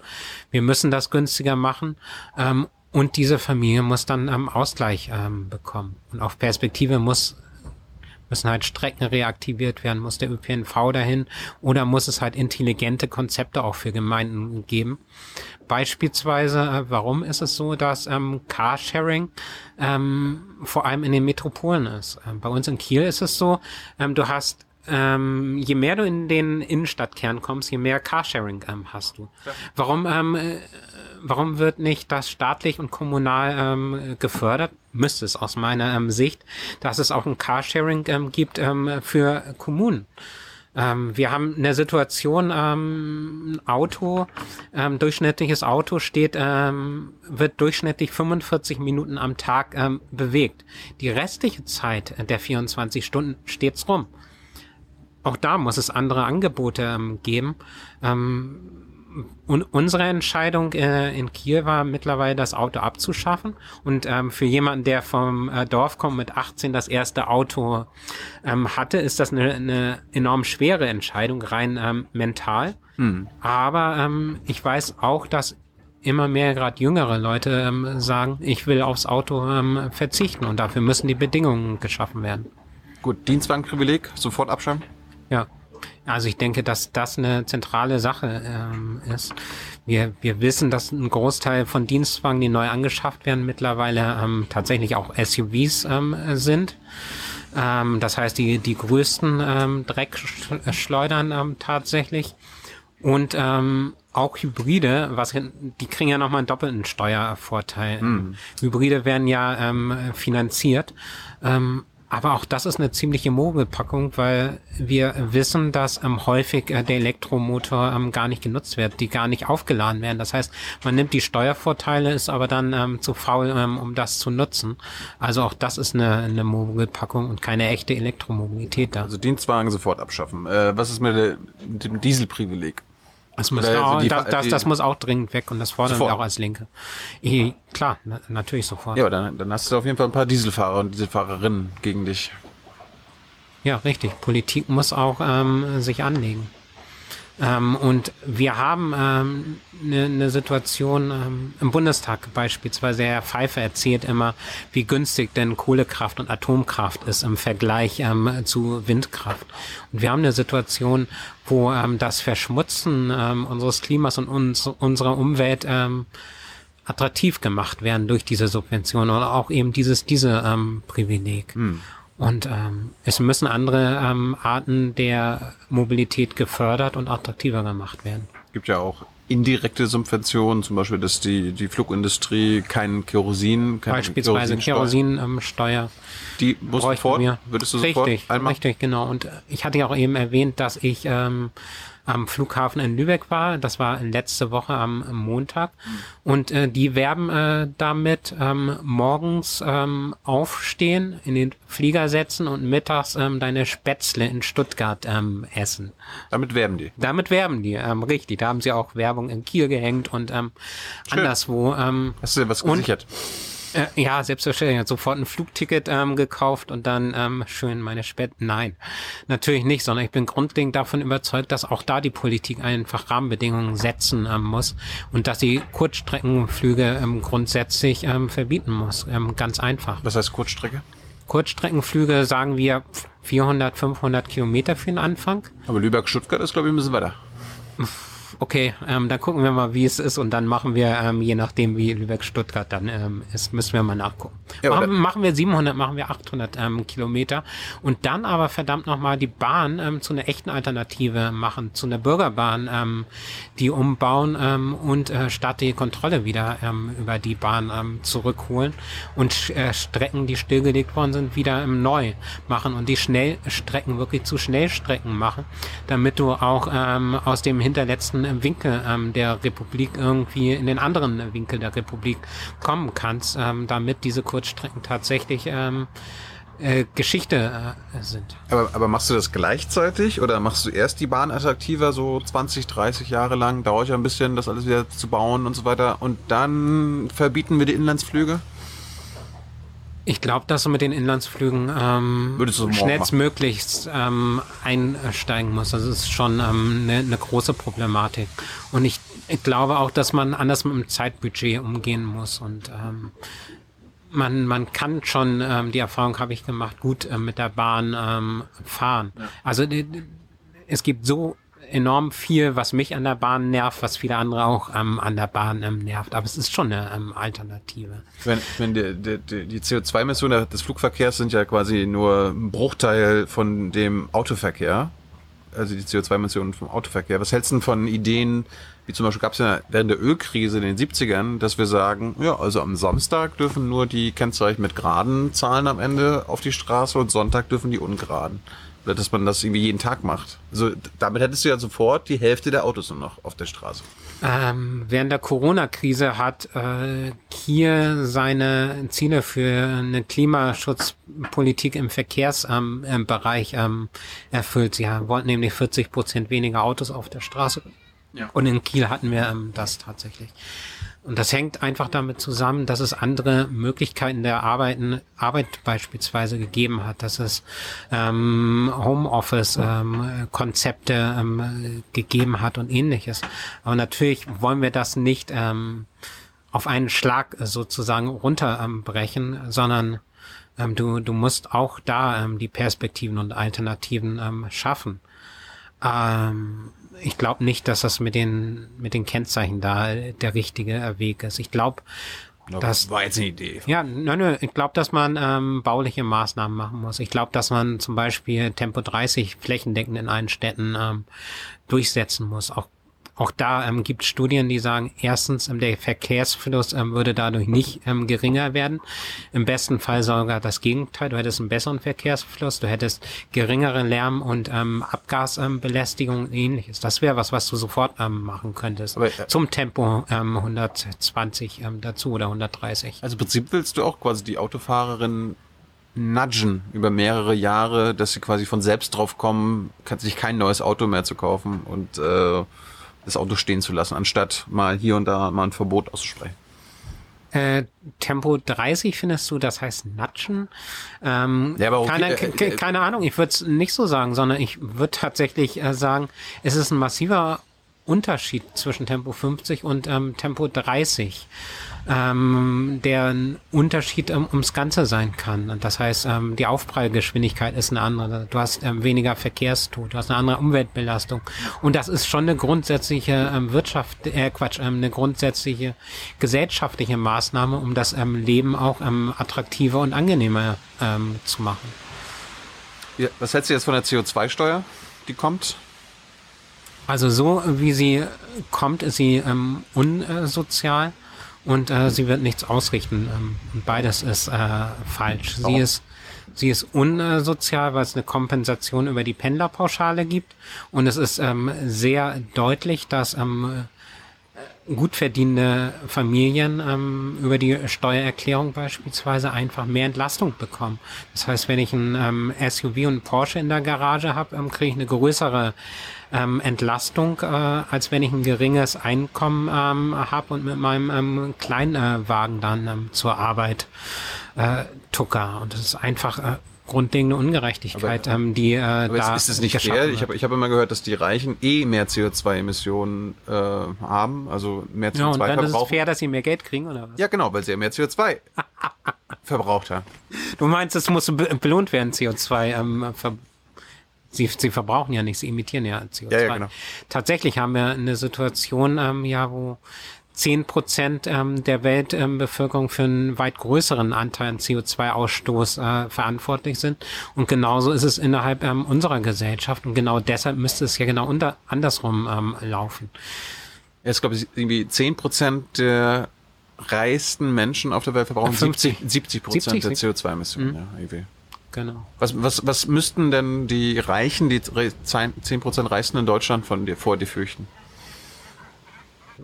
Wir müssen das günstiger machen. Ähm, und diese Familie muss dann ähm, Ausgleich bekommen. Und auf Perspektive muss müssen halt Strecken reaktiviert werden, muss der ÖPNV dahin oder muss es halt intelligente Konzepte auch für Gemeinden geben. Beispielsweise, äh, warum ist es so, dass ähm, Carsharing ähm, vor allem in den Metropolen ist? Ähm, bei uns in Kiel ist es so, ähm, du hast ähm, je mehr du in den Innenstadtkern kommst, je mehr Carsharing ähm, hast du. Ja. Warum ähm, äh, warum wird nicht das staatlich und kommunal ähm, gefördert? Müsste es aus meiner ähm, Sicht, dass es auch ein Carsharing ähm, gibt ähm, für Kommunen. Ähm, wir haben eine Situation, ähm, Auto, ähm, durchschnittliches Auto steht, ähm, wird durchschnittlich 45 Minuten am Tag ähm, bewegt. Die restliche Zeit der 24 Stunden steht's rum. Auch da muss es andere Angebote ähm, geben. Ähm, und unsere Entscheidung äh, in Kiel war mittlerweile das Auto abzuschaffen und ähm, für jemanden, der vom äh, Dorf kommt mit 18 das erste Auto ähm, hatte, ist das eine, eine enorm schwere Entscheidung rein ähm, mental. Hm. Aber ähm, ich weiß auch, dass immer mehr gerade jüngere Leute ähm, sagen, ich will aufs Auto ähm, verzichten und dafür müssen die Bedingungen geschaffen werden. Gut, Dienstwagenprivileg sofort abschaffen? Ja. Also ich denke, dass das eine zentrale Sache ähm, ist. Wir, wir wissen, dass ein Großteil von Dienstwagen, die neu angeschafft werden, mittlerweile ähm, tatsächlich auch SUVs ähm, sind. Ähm, das heißt, die, die größten ähm, Dreckschleudern ähm, tatsächlich. Und ähm, auch Hybride, was die kriegen ja nochmal einen doppelten Steuervorteil. Mhm. Hybride werden ja ähm, finanziert. Ähm, aber auch das ist eine ziemliche Mogelpackung, weil wir wissen, dass ähm, häufig äh, der Elektromotor ähm, gar nicht genutzt wird, die gar nicht aufgeladen werden. Das heißt, man nimmt die Steuervorteile, ist aber dann ähm, zu faul, ähm, um das zu nutzen. Also auch das ist eine, eine Mogelpackung und keine echte Elektromobilität da. Also Dienstwagen sofort abschaffen. Äh, was ist mit, mit dem Dieselprivileg? Das muss, auch, die, das, das, das, muss auch dringend weg und das fordern sofort. wir auch als Linke. Ich, klar, na, natürlich sofort. Ja, dann, dann hast du auf jeden Fall ein paar Dieselfahrer und Dieselfahrerinnen gegen dich. Ja, richtig. Politik muss auch ähm, sich anlegen. Ähm, und wir haben ähm, eine, eine Situation ähm, im Bundestag beispielsweise. Herr Pfeiffer erzählt immer, wie günstig denn Kohlekraft und Atomkraft ist im Vergleich ähm, zu Windkraft. Und wir haben eine Situation, wo ähm, das Verschmutzen ähm, unseres Klimas und uns, unserer Umwelt ähm, attraktiv gemacht werden durch diese Subvention oder auch eben dieses diese ähm, Privileg. Hm. Und ähm, es müssen andere ähm, Arten der Mobilität gefördert und attraktiver gemacht werden. Es gibt ja auch indirekte Subventionen, zum Beispiel, dass die, die Flugindustrie kein Kerosin, keine Beispielsweise Kerosinsteuer. Ähm, die muss sofort, wir. würdest du richtig, sofort einmal? Richtig, genau. Und ich hatte ja auch eben erwähnt, dass ich ähm, am Flughafen in Lübeck war. Das war letzte Woche am, Montag. Und äh, die werben äh, damit ähm, morgens ähm, aufstehen, in den Flieger setzen und mittags ähm, deine Spätzle in Stuttgart ähm, essen. Damit werben die? Damit werben die, ähm, richtig. Da haben sie auch Werbung in Kiel gehängt und ähm, anderswo. Ähm, Hast du denn was gesichert? Und, äh, ja, selbstverständlich. Hat sofort ein Flugticket ähm, gekauft und dann ähm, schön meine Spät. Nein, natürlich nicht, sondern ich bin grundlegend davon überzeugt, dass auch da die Politik einfach Rahmenbedingungen setzen ähm, muss und dass sie Kurzstreckenflüge ähm, grundsätzlich ähm, verbieten muss. Ähm, ganz einfach. Was heißt Kurzstrecke? Kurzstreckenflüge sagen wir 400, 500 Kilometer für den Anfang. Aber Lübeck-Stuttgart ist, glaube ich, ein bisschen weiter okay, ähm, dann gucken wir mal, wie es ist und dann machen wir, ähm, je nachdem, wie Lübeck-Stuttgart dann ähm, ist, müssen wir mal nachgucken. Ja, machen, machen, wir 700, machen wir 800 ähm, Kilometer und dann aber verdammt nochmal die Bahn ähm, zu einer echten Alternative machen, zu einer Bürgerbahn, ähm, die umbauen ähm, und äh, staatliche Kontrolle wieder ähm, über die Bahn ähm, zurückholen und äh, Strecken, die stillgelegt worden sind, wieder ähm, neu machen und die Schnellstrecken wirklich zu Schnellstrecken machen, damit du auch ähm, aus dem hinterletzten Winkel ähm, der Republik irgendwie in den anderen Winkel der Republik kommen kannst, ähm, damit diese Kurzstrecken tatsächlich ähm, äh, Geschichte äh, sind. Aber, aber machst du das gleichzeitig oder machst du erst die Bahn attraktiver, so 20, 30 Jahre lang? Dauert ja ein bisschen, das alles wieder zu bauen und so weiter. Und dann verbieten wir die Inlandsflüge? Ich glaube, dass du mit den Inlandsflügen ähm, schnellstmöglichst ähm, einsteigen musst. Das ist schon eine ähm, ne, ne große Problematik. Und ich, ich glaube auch, dass man anders mit dem Zeitbudget umgehen muss. Und ähm, man, man kann schon, ähm, die Erfahrung habe ich gemacht, gut äh, mit der Bahn ähm, fahren. Ja. Also die, es gibt so enorm viel, was mich an der Bahn nervt, was viele andere auch ähm, an der Bahn ähm, nervt. Aber es ist schon eine ähm, Alternative. Wenn, wenn die, die, die CO2-Emissionen des Flugverkehrs sind ja quasi nur ein Bruchteil von dem Autoverkehr. Also die CO2-Emissionen vom Autoverkehr. Was hältst du denn von Ideen, wie zum Beispiel gab es ja während der Ölkrise in den 70ern, dass wir sagen, ja, also am Samstag dürfen nur die Kennzeichen mit geraden Zahlen am Ende auf die Straße und Sonntag dürfen die ungeraden. Oder dass man das irgendwie jeden Tag macht. Also damit hättest du ja sofort die Hälfte der Autos nur noch auf der Straße. Ähm, während der Corona-Krise hat äh, Kiel seine Ziele für eine Klimaschutzpolitik im Verkehrsbereich ähm, ähm, erfüllt. Sie wollten nämlich 40 Prozent weniger Autos auf der Straße. Ja. Und in Kiel hatten wir ähm, das tatsächlich. Und das hängt einfach damit zusammen, dass es andere Möglichkeiten der Arbeiten, Arbeit beispielsweise gegeben hat, dass es ähm, Homeoffice-Konzepte ähm, ähm, gegeben hat und ähnliches. Aber natürlich wollen wir das nicht ähm, auf einen Schlag sozusagen runterbrechen, sondern ähm, du, du musst auch da ähm, die Perspektiven und Alternativen ähm, schaffen. Ähm, ich glaube nicht, dass das mit den, mit den Kennzeichen da der richtige Weg ist. Ich glaube, das war jetzt eine Idee. Ja, nö, nö, ich glaube, dass man ähm, bauliche Maßnahmen machen muss. Ich glaube, dass man zum Beispiel Tempo 30 flächendeckend in allen Städten ähm, durchsetzen muss. Auch auch da ähm, gibt es Studien, die sagen, erstens, ähm, der Verkehrsfluss ähm, würde dadurch nicht ähm, geringer werden. Im besten Fall sogar das Gegenteil. Du hättest einen besseren Verkehrsfluss, du hättest geringere Lärm- und ähm, Abgasbelästigung und ähnliches. Das wäre was, was du sofort ähm, machen könntest. Aber, äh, Zum Tempo ähm, 120 ähm, dazu oder 130. Also im Prinzip willst du auch quasi die Autofahrerin nudgen über mehrere Jahre, dass sie quasi von selbst drauf kommen, kann sich kein neues Auto mehr zu kaufen und äh, das Auto stehen zu lassen, anstatt mal hier und da mal ein Verbot auszusprechen. Äh, Tempo 30 findest du, das heißt Natschen? Ähm, Ja, aber okay, keine, äh, äh, keine Ahnung, ich würde es nicht so sagen, sondern ich würde tatsächlich äh, sagen, es ist ein massiver Unterschied zwischen Tempo 50 und ähm, Tempo 30, ähm, der ein Unterschied ähm, ums Ganze sein kann. Und das heißt, ähm, die Aufprallgeschwindigkeit ist eine andere. Du hast ähm, weniger Verkehrstod, du hast eine andere Umweltbelastung. Und das ist schon eine grundsätzliche ähm, Wirtschaft, äh, Quatsch, ähm, eine grundsätzliche gesellschaftliche Maßnahme, um das ähm, Leben auch ähm, attraktiver und angenehmer ähm, zu machen. Ja, was hältst du jetzt von der CO2-Steuer, die kommt? Also so wie sie kommt, ist sie ähm, unsozial und äh, sie wird nichts ausrichten. Ähm, und beides ist äh, falsch. Sie ist Sie ist unsozial, weil es eine Kompensation über die Pendlerpauschale gibt. Und es ist ähm, sehr deutlich, dass ähm, gut verdienende Familien ähm, über die Steuererklärung beispielsweise einfach mehr Entlastung bekommen. Das heißt, wenn ich ein ähm, SUV und Porsche in der Garage habe, ähm, kriege ich eine größere ähm, Entlastung, äh, als wenn ich ein geringes Einkommen ähm, habe und mit meinem ähm, Kleinwagen dann ähm, zur Arbeit äh, tucker. Und das ist einfach äh, grundlegende Ungerechtigkeit, ähm, die äh, Aber da ist, es nicht fair? Ich habe ich hab immer gehört, dass die Reichen eh mehr CO2-Emissionen äh, haben, also mehr ja, und CO2 dann ist es fair, dass sie mehr Geld kriegen, oder was? Ja, genau, weil sie ja mehr CO2 verbraucht haben. Du meinst, es muss be belohnt werden, CO2. Ähm, ver sie, sie verbrauchen ja nicht, sie emittieren ja CO2. Ja, ja, genau. Tatsächlich haben wir eine Situation, ähm, ja, wo 10 Prozent ähm, der Weltbevölkerung für einen weit größeren Anteil an CO2-Ausstoß äh, verantwortlich sind. Und genauso ist es innerhalb ähm, unserer Gesellschaft. Und genau deshalb müsste es ja genau unter, andersrum ähm, laufen. Ich glaube, irgendwie 10% der reichsten Menschen auf der Welt verbrauchen 50. 70, 70 Prozent 70, der CO2-Emissionen. Ja, irgendwie. Genau. Was, was, was müssten denn die Reichen, die 10% Reichsten in Deutschland von dir, vor dir fürchten?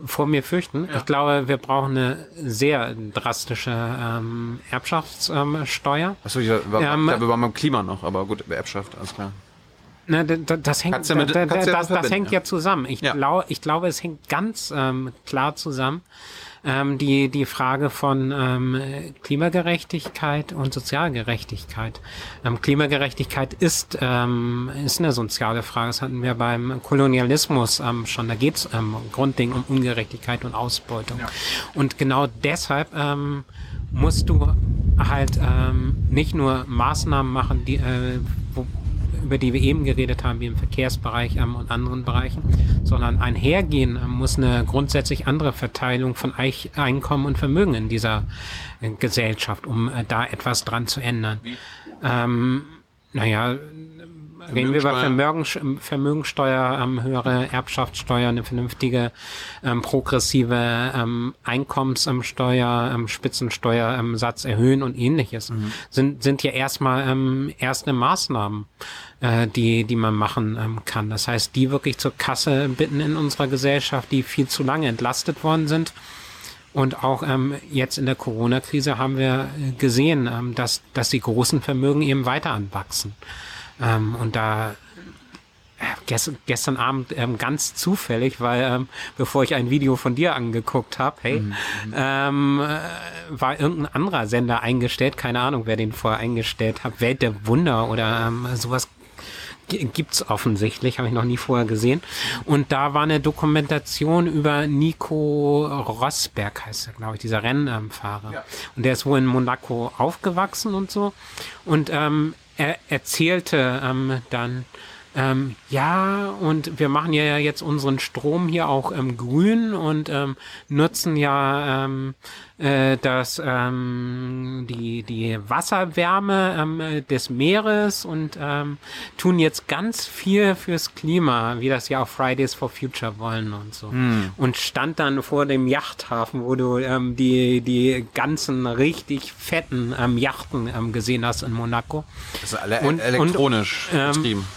vor mir fürchten. Ich glaube, wir brauchen eine sehr drastische ähm, Erbschaftssteuer. Achso, ich war, Ähm, da waren beim Klima noch, aber gut, Erbschaft, alles klar. Ne, da- da- das hängt, mit- ja das, das verbinden, hängt ja. ja zusammen. Ich, Ja. glaub, ich glaube, es hängt ganz ähm, klar zusammen. Ähm, die, die Frage von ähm, Klimagerechtigkeit und Sozialgerechtigkeit. Ähm, Klimagerechtigkeit ist, ähm, ist eine soziale Frage. Das hatten wir beim Kolonialismus ähm, schon. Da geht's ähm, grundlegend um Ungerechtigkeit und Ausbeutung. Und genau deshalb ähm, musst du halt ähm, nicht nur Maßnahmen machen, die, äh, über die wir eben geredet haben, wie im Verkehrsbereich ähm, und anderen Bereichen, sondern einhergehen ähm, muss eine grundsätzlich andere Verteilung von Einkommen und Vermögen in dieser äh, Gesellschaft, um äh, da etwas dran zu ändern. Ähm, naja, reden wir über Vermögen, Vermögensteuer, ähm, höhere Erbschaftssteuer, eine vernünftige ähm, progressive ähm, Einkommenssteuer, ähm, Spitzensteuer, ähm, Satz erhöhen und ähnliches. Sind, sind ja erstmal ähm, erste Maßnahmen, äh, die, die man machen ähm, kann. Das heißt, die wirklich zur Kasse bitten in unserer Gesellschaft, die viel zu lange entlastet worden sind. Und auch ähm, jetzt in der Corona-Krise haben wir äh, gesehen, ähm, dass, dass die großen Vermögen eben weiter anwachsen. Ähm, und da äh, gest, gestern Abend ähm, ganz zufällig, weil ähm, bevor ich ein Video von dir angeguckt habe, hey, ähm, äh, war irgendein anderer Sender eingestellt, keine Ahnung, wer den vorher eingestellt hat, Welt der Wunder oder ähm, sowas gibt's offensichtlich, habe ich noch nie vorher gesehen. Und da war eine Dokumentation über Nico Rosberg, heißt er, glaube ich, dieser Rennfahrer. Und der ist wohl in Monaco aufgewachsen und so. Und ähm, er erzählte ähm, dann, ähm, ja, und wir machen ja jetzt unseren Strom hier auch ähm, grün und ähm, nutzen ja ähm, äh, das ähm, die die Wasserwärme ähm, des Meeres und ähm, tun jetzt ganz viel fürs Klima, wie das ja auch Fridays for Future wollen und so. Und stand dann vor dem Yachthafen, wo du ähm, die die ganzen richtig fetten ähm, Yachten ähm, gesehen hast in Monaco. Das ist alle Und- elektronisch und, ähm, betrieben.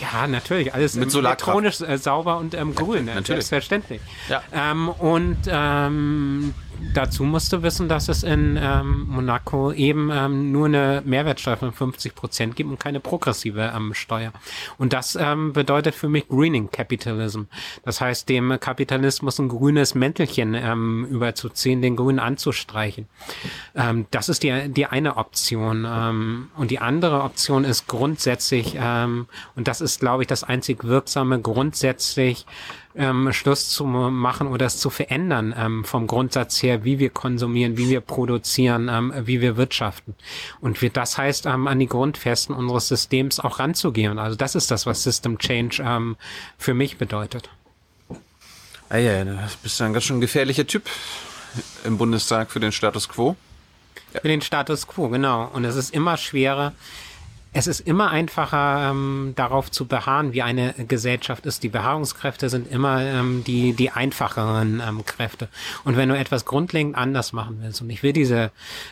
Ja, natürlich. Alles Mit elektronisch äh, sauber und ähm, grün, äh, natürlich. selbstverständlich. Ja. Ähm, und ähm, dazu musst du wissen, dass es in ähm, Monaco eben ähm, nur eine Mehrwertsteuer von 50 Prozent gibt und keine progressive ähm, Steuer. Und das ähm, bedeutet für mich Greening Capitalism. Das heißt, dem Kapitalismus ein grünes Mäntelchen ähm, überzuziehen, den grün anzustreichen. Ähm, das ist die, die eine Option. Ähm, und die andere Option ist grundsätzlich, ähm, und das ist, glaube ich, das einzig wirksame, grundsätzlich ähm, Schluss zu machen oder es zu verändern ähm, vom Grundsatz her, wie wir konsumieren, wie wir produzieren, ähm, wie wir wirtschaften. Und wir, das heißt, ähm, an die Grundfesten unseres Systems auch ranzugehen. Also das ist das, was System Change ähm, für mich bedeutet. Ah ja, du bist ein ganz schön gefährlicher Typ im Bundestag für den Status quo. Für den Status quo, genau. Und es ist immer schwerer, es ist immer einfacher, ähm, darauf zu beharren, wie eine Gesellschaft ist. Die Beharrungskräfte sind immer ähm, die, die einfacheren ähm, Kräfte. Und wenn du etwas grundlegend anders machen willst, und ich will diese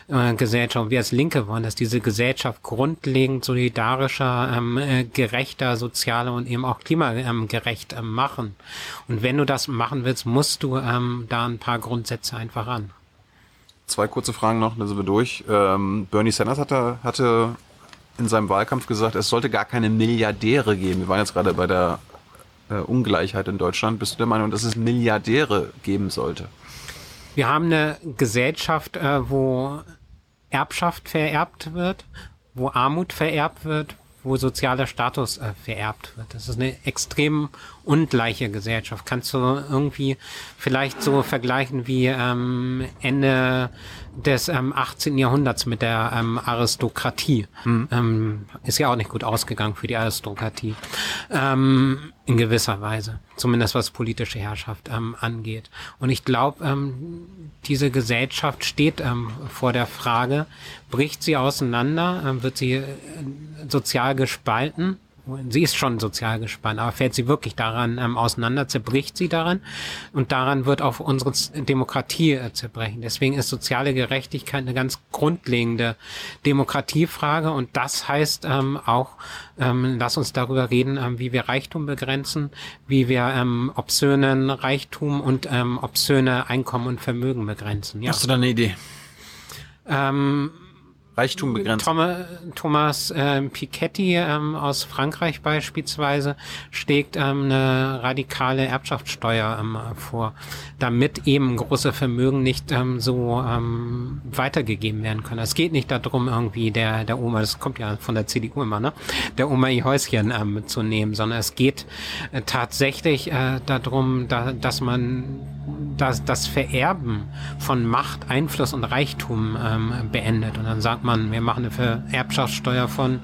äh, Gesellschaft, wir als Linke wollen, dass diese Gesellschaft grundlegend solidarischer, ähm, äh, gerechter, sozialer und eben auch klimagerecht ähm, machen. Und wenn du das machen willst, musst du ähm, da ein paar Grundsätze einfach ran. Zwei kurze Fragen noch, dann sind wir durch. Ähm, Bernie Sanders hatte, hatte in seinem Wahlkampf gesagt, es sollte gar keine Milliardäre geben. Wir waren jetzt gerade bei der äh, Ungleichheit in Deutschland. Bist du der Meinung, dass es Milliardäre geben sollte? Wir haben eine Gesellschaft, äh, wo Erbschaft vererbt wird, wo Armut vererbt wird, wo sozialer Status äh, vererbt wird. Das ist eine extrem ungleiche Gesellschaft. Kannst du irgendwie vielleicht so vergleichen wie ähm, Ende des ähm, 18. Jahrhunderts mit der ähm, Aristokratie. Mhm. Ähm, ist ja auch nicht gut ausgegangen für die Aristokratie. Ähm, in gewisser Weise. Zumindest was politische Herrschaft ähm, angeht. Und ich glaube, ähm, diese Gesellschaft steht ähm, vor der Frage, bricht sie auseinander, ähm, wird sie äh, sozial gespalten sie ist schon sozial gespannt, aber fällt sie wirklich daran ähm, auseinander, zerbricht sie daran und daran wird auch unsere Demokratie äh, zerbrechen. Deswegen ist soziale Gerechtigkeit eine ganz grundlegende Demokratiefrage und das heißt ähm, auch, ähm, lass uns darüber reden, ähm, wie wir Reichtum begrenzen, wie wir ähm, obszönen Reichtum und ähm, obszöne Einkommen und Vermögen begrenzen. Ja. Hast du da eine Idee? Ähm, Reichtum begrenzt. Thomas, ähm, Piketty ähm, aus Frankreich beispielsweise schlägt ähm, eine radikale Erbschaftssteuer ähm, vor, damit eben große Vermögen nicht ähm, so ähm, weitergegeben werden können. Es geht nicht darum, irgendwie der, der Oma, das kommt ja von der CDU immer, ne, der Oma ihr Häuschen ähm, zu nehmen, sondern es geht äh, tatsächlich äh, darum, da, dass man das, das Vererben von Macht, Einfluss und Reichtum ähm, beendet. Und dann sagt man, wir machen eine Erbschaftssteuer von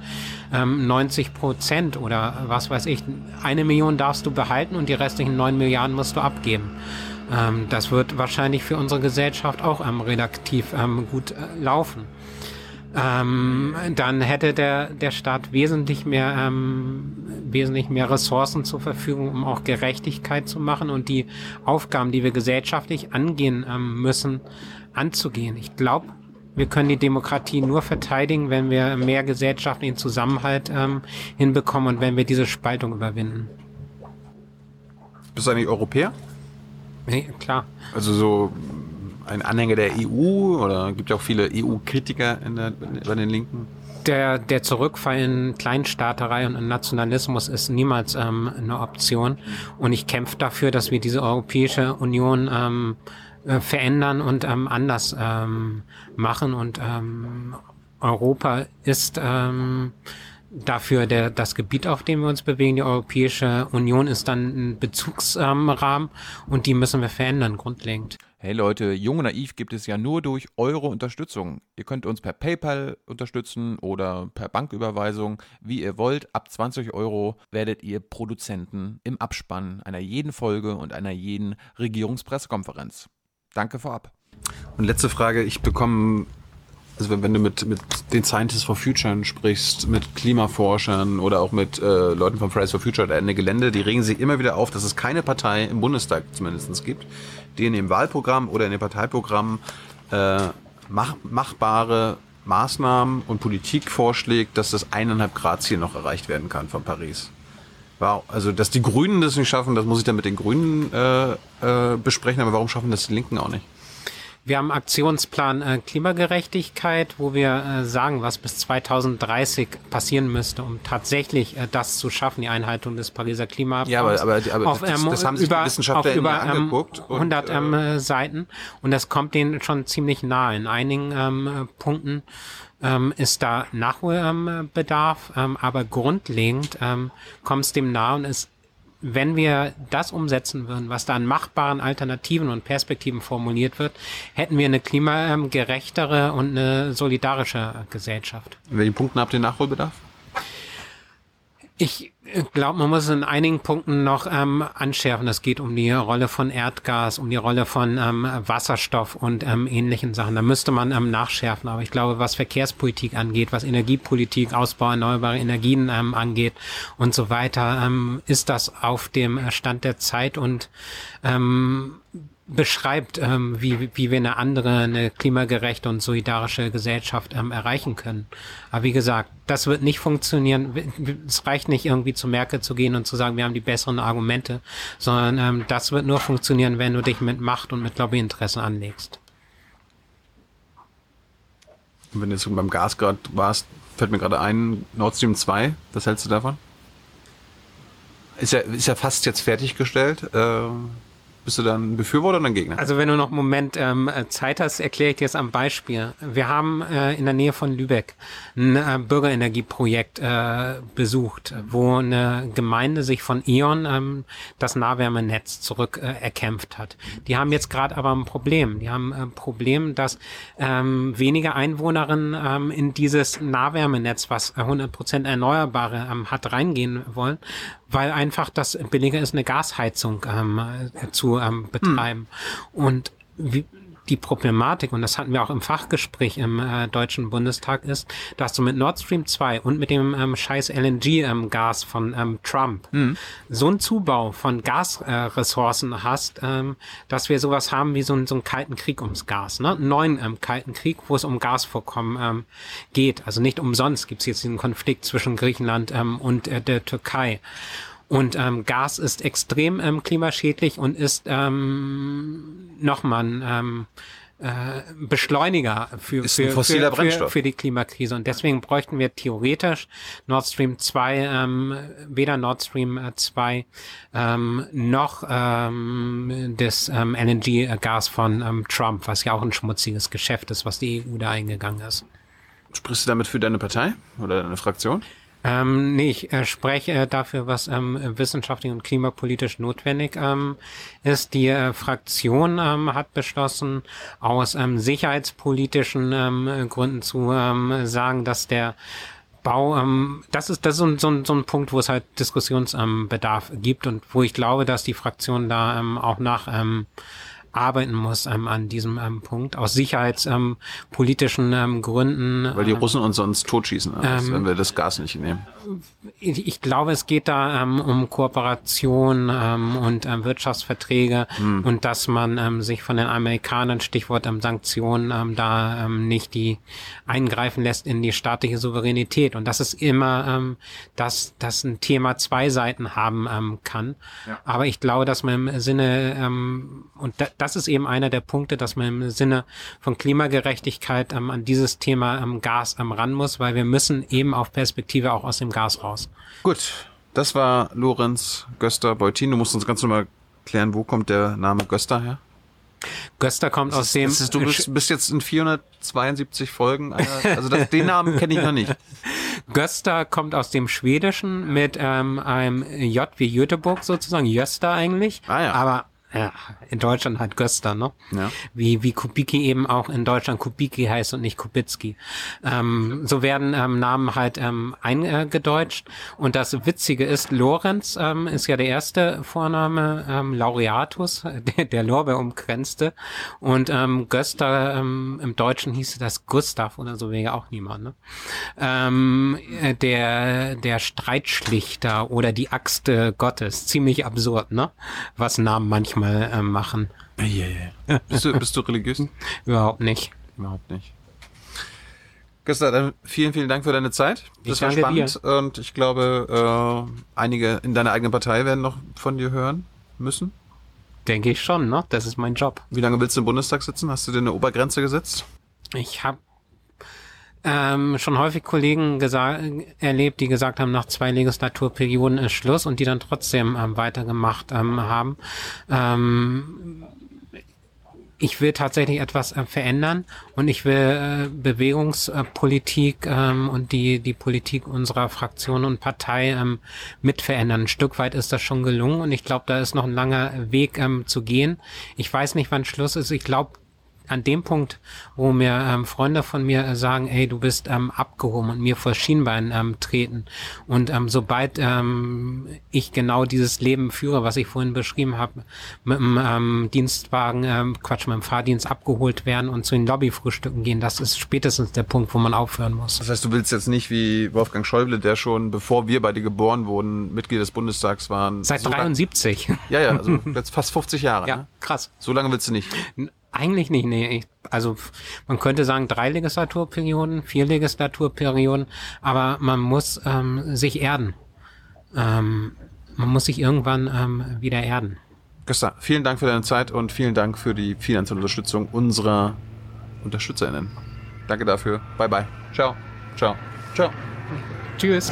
ähm, 90 Prozent oder was weiß ich. Eine Million darfst du behalten und die restlichen neun Milliarden musst du abgeben. Ähm, das wird wahrscheinlich für unsere Gesellschaft auch ähm, redaktiv ähm, gut äh, laufen ähm, dann hätte der, der Staat wesentlich mehr, ähm, wesentlich mehr Ressourcen zur Verfügung, um auch Gerechtigkeit zu machen und die Aufgaben, die wir gesellschaftlich angehen ähm, müssen, anzugehen. Ich glaube, wir können die Demokratie nur verteidigen, wenn wir mehr gesellschaftlichen Zusammenhalt ähm, hinbekommen und wenn wir diese Spaltung überwinden. Bist du eigentlich Europäer? Nee, klar. Also so ein Anhänger der EU oder gibt ja auch viele EU-Kritiker bei den Linken? Der, der Zurückfall in Kleinstaaterei und in Nationalismus ist niemals ähm, eine Option. Und ich kämpfe dafür, dass wir diese Europäische Union ähm, äh, verändern und ähm, anders ähm, machen. Und ähm, Europa ist ähm, dafür der, das Gebiet, auf dem wir uns bewegen. Die Europäische Union ist dann ein Bezugsrahmen und die müssen wir verändern, grundlegend. Hey Leute, Jung und Naiv gibt es ja nur durch eure Unterstützung. Ihr könnt uns per PayPal unterstützen oder per Banküberweisung, wie ihr wollt. Ab 20 Euro werdet ihr Produzenten im Abspann einer jeden Folge und einer jeden Regierungspressekonferenz. Danke vorab. Und letzte Frage, ich bekomme also wenn, du mit, mit den Scientists for Future sprichst, mit Klimaforschern oder auch mit äh, Leuten von Fridays for Future oder Ende Gelände, die regen sich immer wieder auf, dass es keine Partei im Bundestag zumindest gibt, die in dem Wahlprogramm oder in dem Parteiprogramm äh, mach, machbare Maßnahmen und Politik vorschlägt, dass das eineinhalb Grad Ziel noch erreicht werden kann von Paris. Wow, also dass die Grünen das nicht schaffen, das muss ich dann mit den Grünen äh, äh, besprechen, aber warum schaffen das die Linken auch nicht? Wir haben einen Aktionsplan äh, Klimagerechtigkeit, wo wir äh, sagen, was bis 2030 passieren müsste, um tatsächlich äh, das zu schaffen, die Einhaltung des Pariser Klimaabkommens. Ja, aber, aber, aber auf, das, ähm, das haben sich über, die Wissenschaftler auf über ähm, angeguckt. und, 100 ähm, äh, Seiten und das kommt denen schon ziemlich nahe. In einigen ähm, äh, Punkten ähm, ist da Nachholbedarf, ähm, aber grundlegend ähm, kommt es dem nahe und ist wenn wir das umsetzen würden, was da an machbaren Alternativen und Perspektiven formuliert wird, hätten wir eine klimagerechtere und eine solidarische Gesellschaft. In welchen Punkten habt ihr Nachholbedarf? Ich glaube, man muss in einigen Punkten noch ähm, anschärfen. Es geht um die Rolle von Erdgas, um die Rolle von ähm, Wasserstoff und ähm, ähnlichen Sachen. Da müsste man ähm, nachschärfen. Aber ich glaube, was Verkehrspolitik angeht, was Energiepolitik, Ausbau erneuerbarer Energien ähm, angeht und so weiter, ähm, ist das auf dem Stand der Zeit und ähm, beschreibt, ähm, wie, wie wir eine andere, eine klimagerechte und solidarische Gesellschaft ähm, erreichen können. Aber wie gesagt, das wird nicht funktionieren. Es reicht nicht irgendwie zu Merkel zu gehen und zu sagen, wir haben die besseren Argumente, sondern ähm, das wird nur funktionieren, wenn du dich mit Macht und mit Lobbyinteressen anlegst. Und wenn du jetzt beim Gas gerade warst, fällt mir gerade ein, Nord Stream 2, was hältst du davon? Ist ja, ist ja fast jetzt fertiggestellt. Äh, bist du dann ein Befürworter oder ein Gegner? Also wenn du noch einen Moment ähm, Zeit hast, erkläre ich dir das am Beispiel. Wir haben äh, in der Nähe von Lübeck ein äh, Bürgerenergieprojekt äh, besucht, wo eine Gemeinde sich von E.ON ähm, das Nahwärmenetz zurück äh, erkämpft hat. Die haben jetzt gerade aber ein Problem. Die haben ein Problem, dass ähm, weniger Einwohnerinnen ähm, in dieses Nahwärmenetz, was 100% Erneuerbare ähm, hat, reingehen wollen, weil einfach das billiger ist, eine Gasheizung ähm, zu ähm, betreiben. Hm. Und wie, die Problematik, und das hatten wir auch im Fachgespräch im äh, Deutschen Bundestag, ist, dass du mit Nord Stream 2 und mit dem ähm, scheiß LNG-Gas ähm, von ähm, Trump Hm. so einen Zubau von Gasressourcen äh, hast, ähm, dass wir sowas haben wie so, einen- so einen kalten Krieg ums Gas, ne? Einen neuen ähm, kalten Krieg, wo es um Gasvorkommen ähm, geht. Also nicht umsonst gibt es jetzt diesen Konflikt zwischen Griechenland und äh, der Türkei. Und ähm, Gas ist extrem ähm, klimaschädlich und ist ähm, nochmal ein ähm, äh, Beschleuniger für, Ist für, fossiler für, für, Brennstoff. für die Klimakrise. Und deswegen bräuchten wir theoretisch Nord Stream 2, ähm, weder Nord Stream äh, 2 ähm, noch ähm, das ähm, LNG-Gas von ähm, Trump, was ja auch ein schmutziges Geschäft ist, was die EU da eingegangen ist. Sprichst du damit für deine Partei oder deine Fraktion? Ähm, nee, ich äh, spreche äh, dafür, was ähm, wissenschaftlich und klimapolitisch notwendig ähm, ist. Die äh, Fraktion ähm, hat beschlossen, aus ähm, sicherheitspolitischen ähm, Gründen zu ähm, sagen, dass der Bau, ähm, das ist das ist so, ein- so, so ein Punkt, wo es halt Diskussionsbedarf ähm, gibt und wo ich glaube, dass die Fraktion da ähm, auch nach ähm, arbeiten muss ähm, an diesem ähm, Punkt aus sicherheitspolitischen ähm, ähm, Gründen. Weil die ähm, Russen uns sonst totschießen, also, wenn wir das Gas nicht nehmen. ich, ich glaube, es geht da ähm, um Kooperation ähm, und ähm, Wirtschaftsverträge und dass man ähm, sich von den Amerikanern, Stichwort ähm, Sanktionen, ähm, da ähm, nicht die eingreifen lässt in die staatliche Souveränität. Und das ist immer, ähm, dass das ein Thema zwei Seiten haben ähm, kann. Aber ich glaube, dass man im Sinne, ähm, und da, das ist eben einer der Punkte, dass man im Sinne von Klimagerechtigkeit ähm, an dieses Thema ähm, Gas ähm, ran muss, weil wir müssen eben auf Perspektive auch aus dem Gas raus. Gut, das war Lorenz Göster-Beutin. Du musst uns ganz normal klären, wo kommt der Name Göster her? Göster kommt aus dem. Das ist, du bist, bist jetzt in 472 Folgen. einer- Also das, den Namen kenne ich noch nicht. Göster kommt aus dem Schwedischen mit ähm, einem J wie Göteborg sozusagen, Jöster eigentlich. Ah ja. Aber ja, in Deutschland halt Göster, ne? Ja. Wie, wie Kubicki eben auch in Deutschland Kubicki heißt und nicht Kubicki. Ähm, so werden ähm, Namen halt ähm, eingedeutscht. Und das Witzige ist, Lorenz ähm, ist ja der erste Vorname, ähm, Laureatus, der, der Lorbeer umkränzte. Und ähm, Göster ähm, im Deutschen hieß das Gustav oder so wäre auch niemand. Ne? Ähm, äh, der, der Streitschlichter oder die Axt äh, Gottes. Ziemlich absurd, ne? Was Namen manchmal äh, machen. Bist du, bist du religiös? Überhaupt nicht. Überhaupt nicht. Dann vielen, vielen Dank für deine Zeit. Ich Das war danke spannend und ich glaube, äh, einige in deiner eigenen Partei werden noch von dir hören müssen. Denke ich schon, ne? Das ist mein Job. Wie lange willst du im Bundestag sitzen? Hast du dir eine Obergrenze gesetzt? Ich habe ähm, schon häufig Kollegen erlebt, die gesagt haben, nach zwei Legislaturperioden ist Schluss und die dann trotzdem ähm, weitergemacht ähm, haben. Ähm, ich will tatsächlich etwas äh, verändern und ich will äh, Bewegungspolitik ähm, und die, die Politik unserer Fraktion und Partei ähm, mit verändern. Ein Stück weit ist das schon gelungen und ich glaube, da ist noch ein langer Weg ähm, zu gehen. Ich weiß nicht, wann Schluss ist. Ich glaube, an dem Punkt, wo mir ähm, Freunde von mir äh, sagen, ey, du bist ähm, abgehoben und mir vor Schienbein ähm, treten. Und ähm, sobald ähm, ich genau dieses Leben führe, was ich vorhin beschrieben habe, mit dem ähm, Dienstwagen, ähm, Quatsch, mit dem Fahrdienst abgeholt werden und zu den Lobbyfrühstücken gehen, das ist spätestens der Punkt, wo man aufhören muss. Das heißt, du willst jetzt nicht wie Wolfgang Schäuble, der schon, bevor wir beide geboren wurden, Mitglied des Bundestags waren. Seit so 73. Ja, ja, also jetzt fast 50 Jahre. Ja, ne? krass. So lange willst du nicht. Eigentlich nicht, nee. Ich, also man könnte sagen drei Legislaturperioden, vier Legislaturperioden, aber man muss ähm, sich erden. Ähm, man muss sich irgendwann ähm, wieder erden. Gösta, vielen Dank für deine Zeit und vielen Dank für die finanzielle Unterstützung unserer UnterstützerInnen. Danke dafür. Bye bye. Ciao. Ciao. Ciao. Tschüss.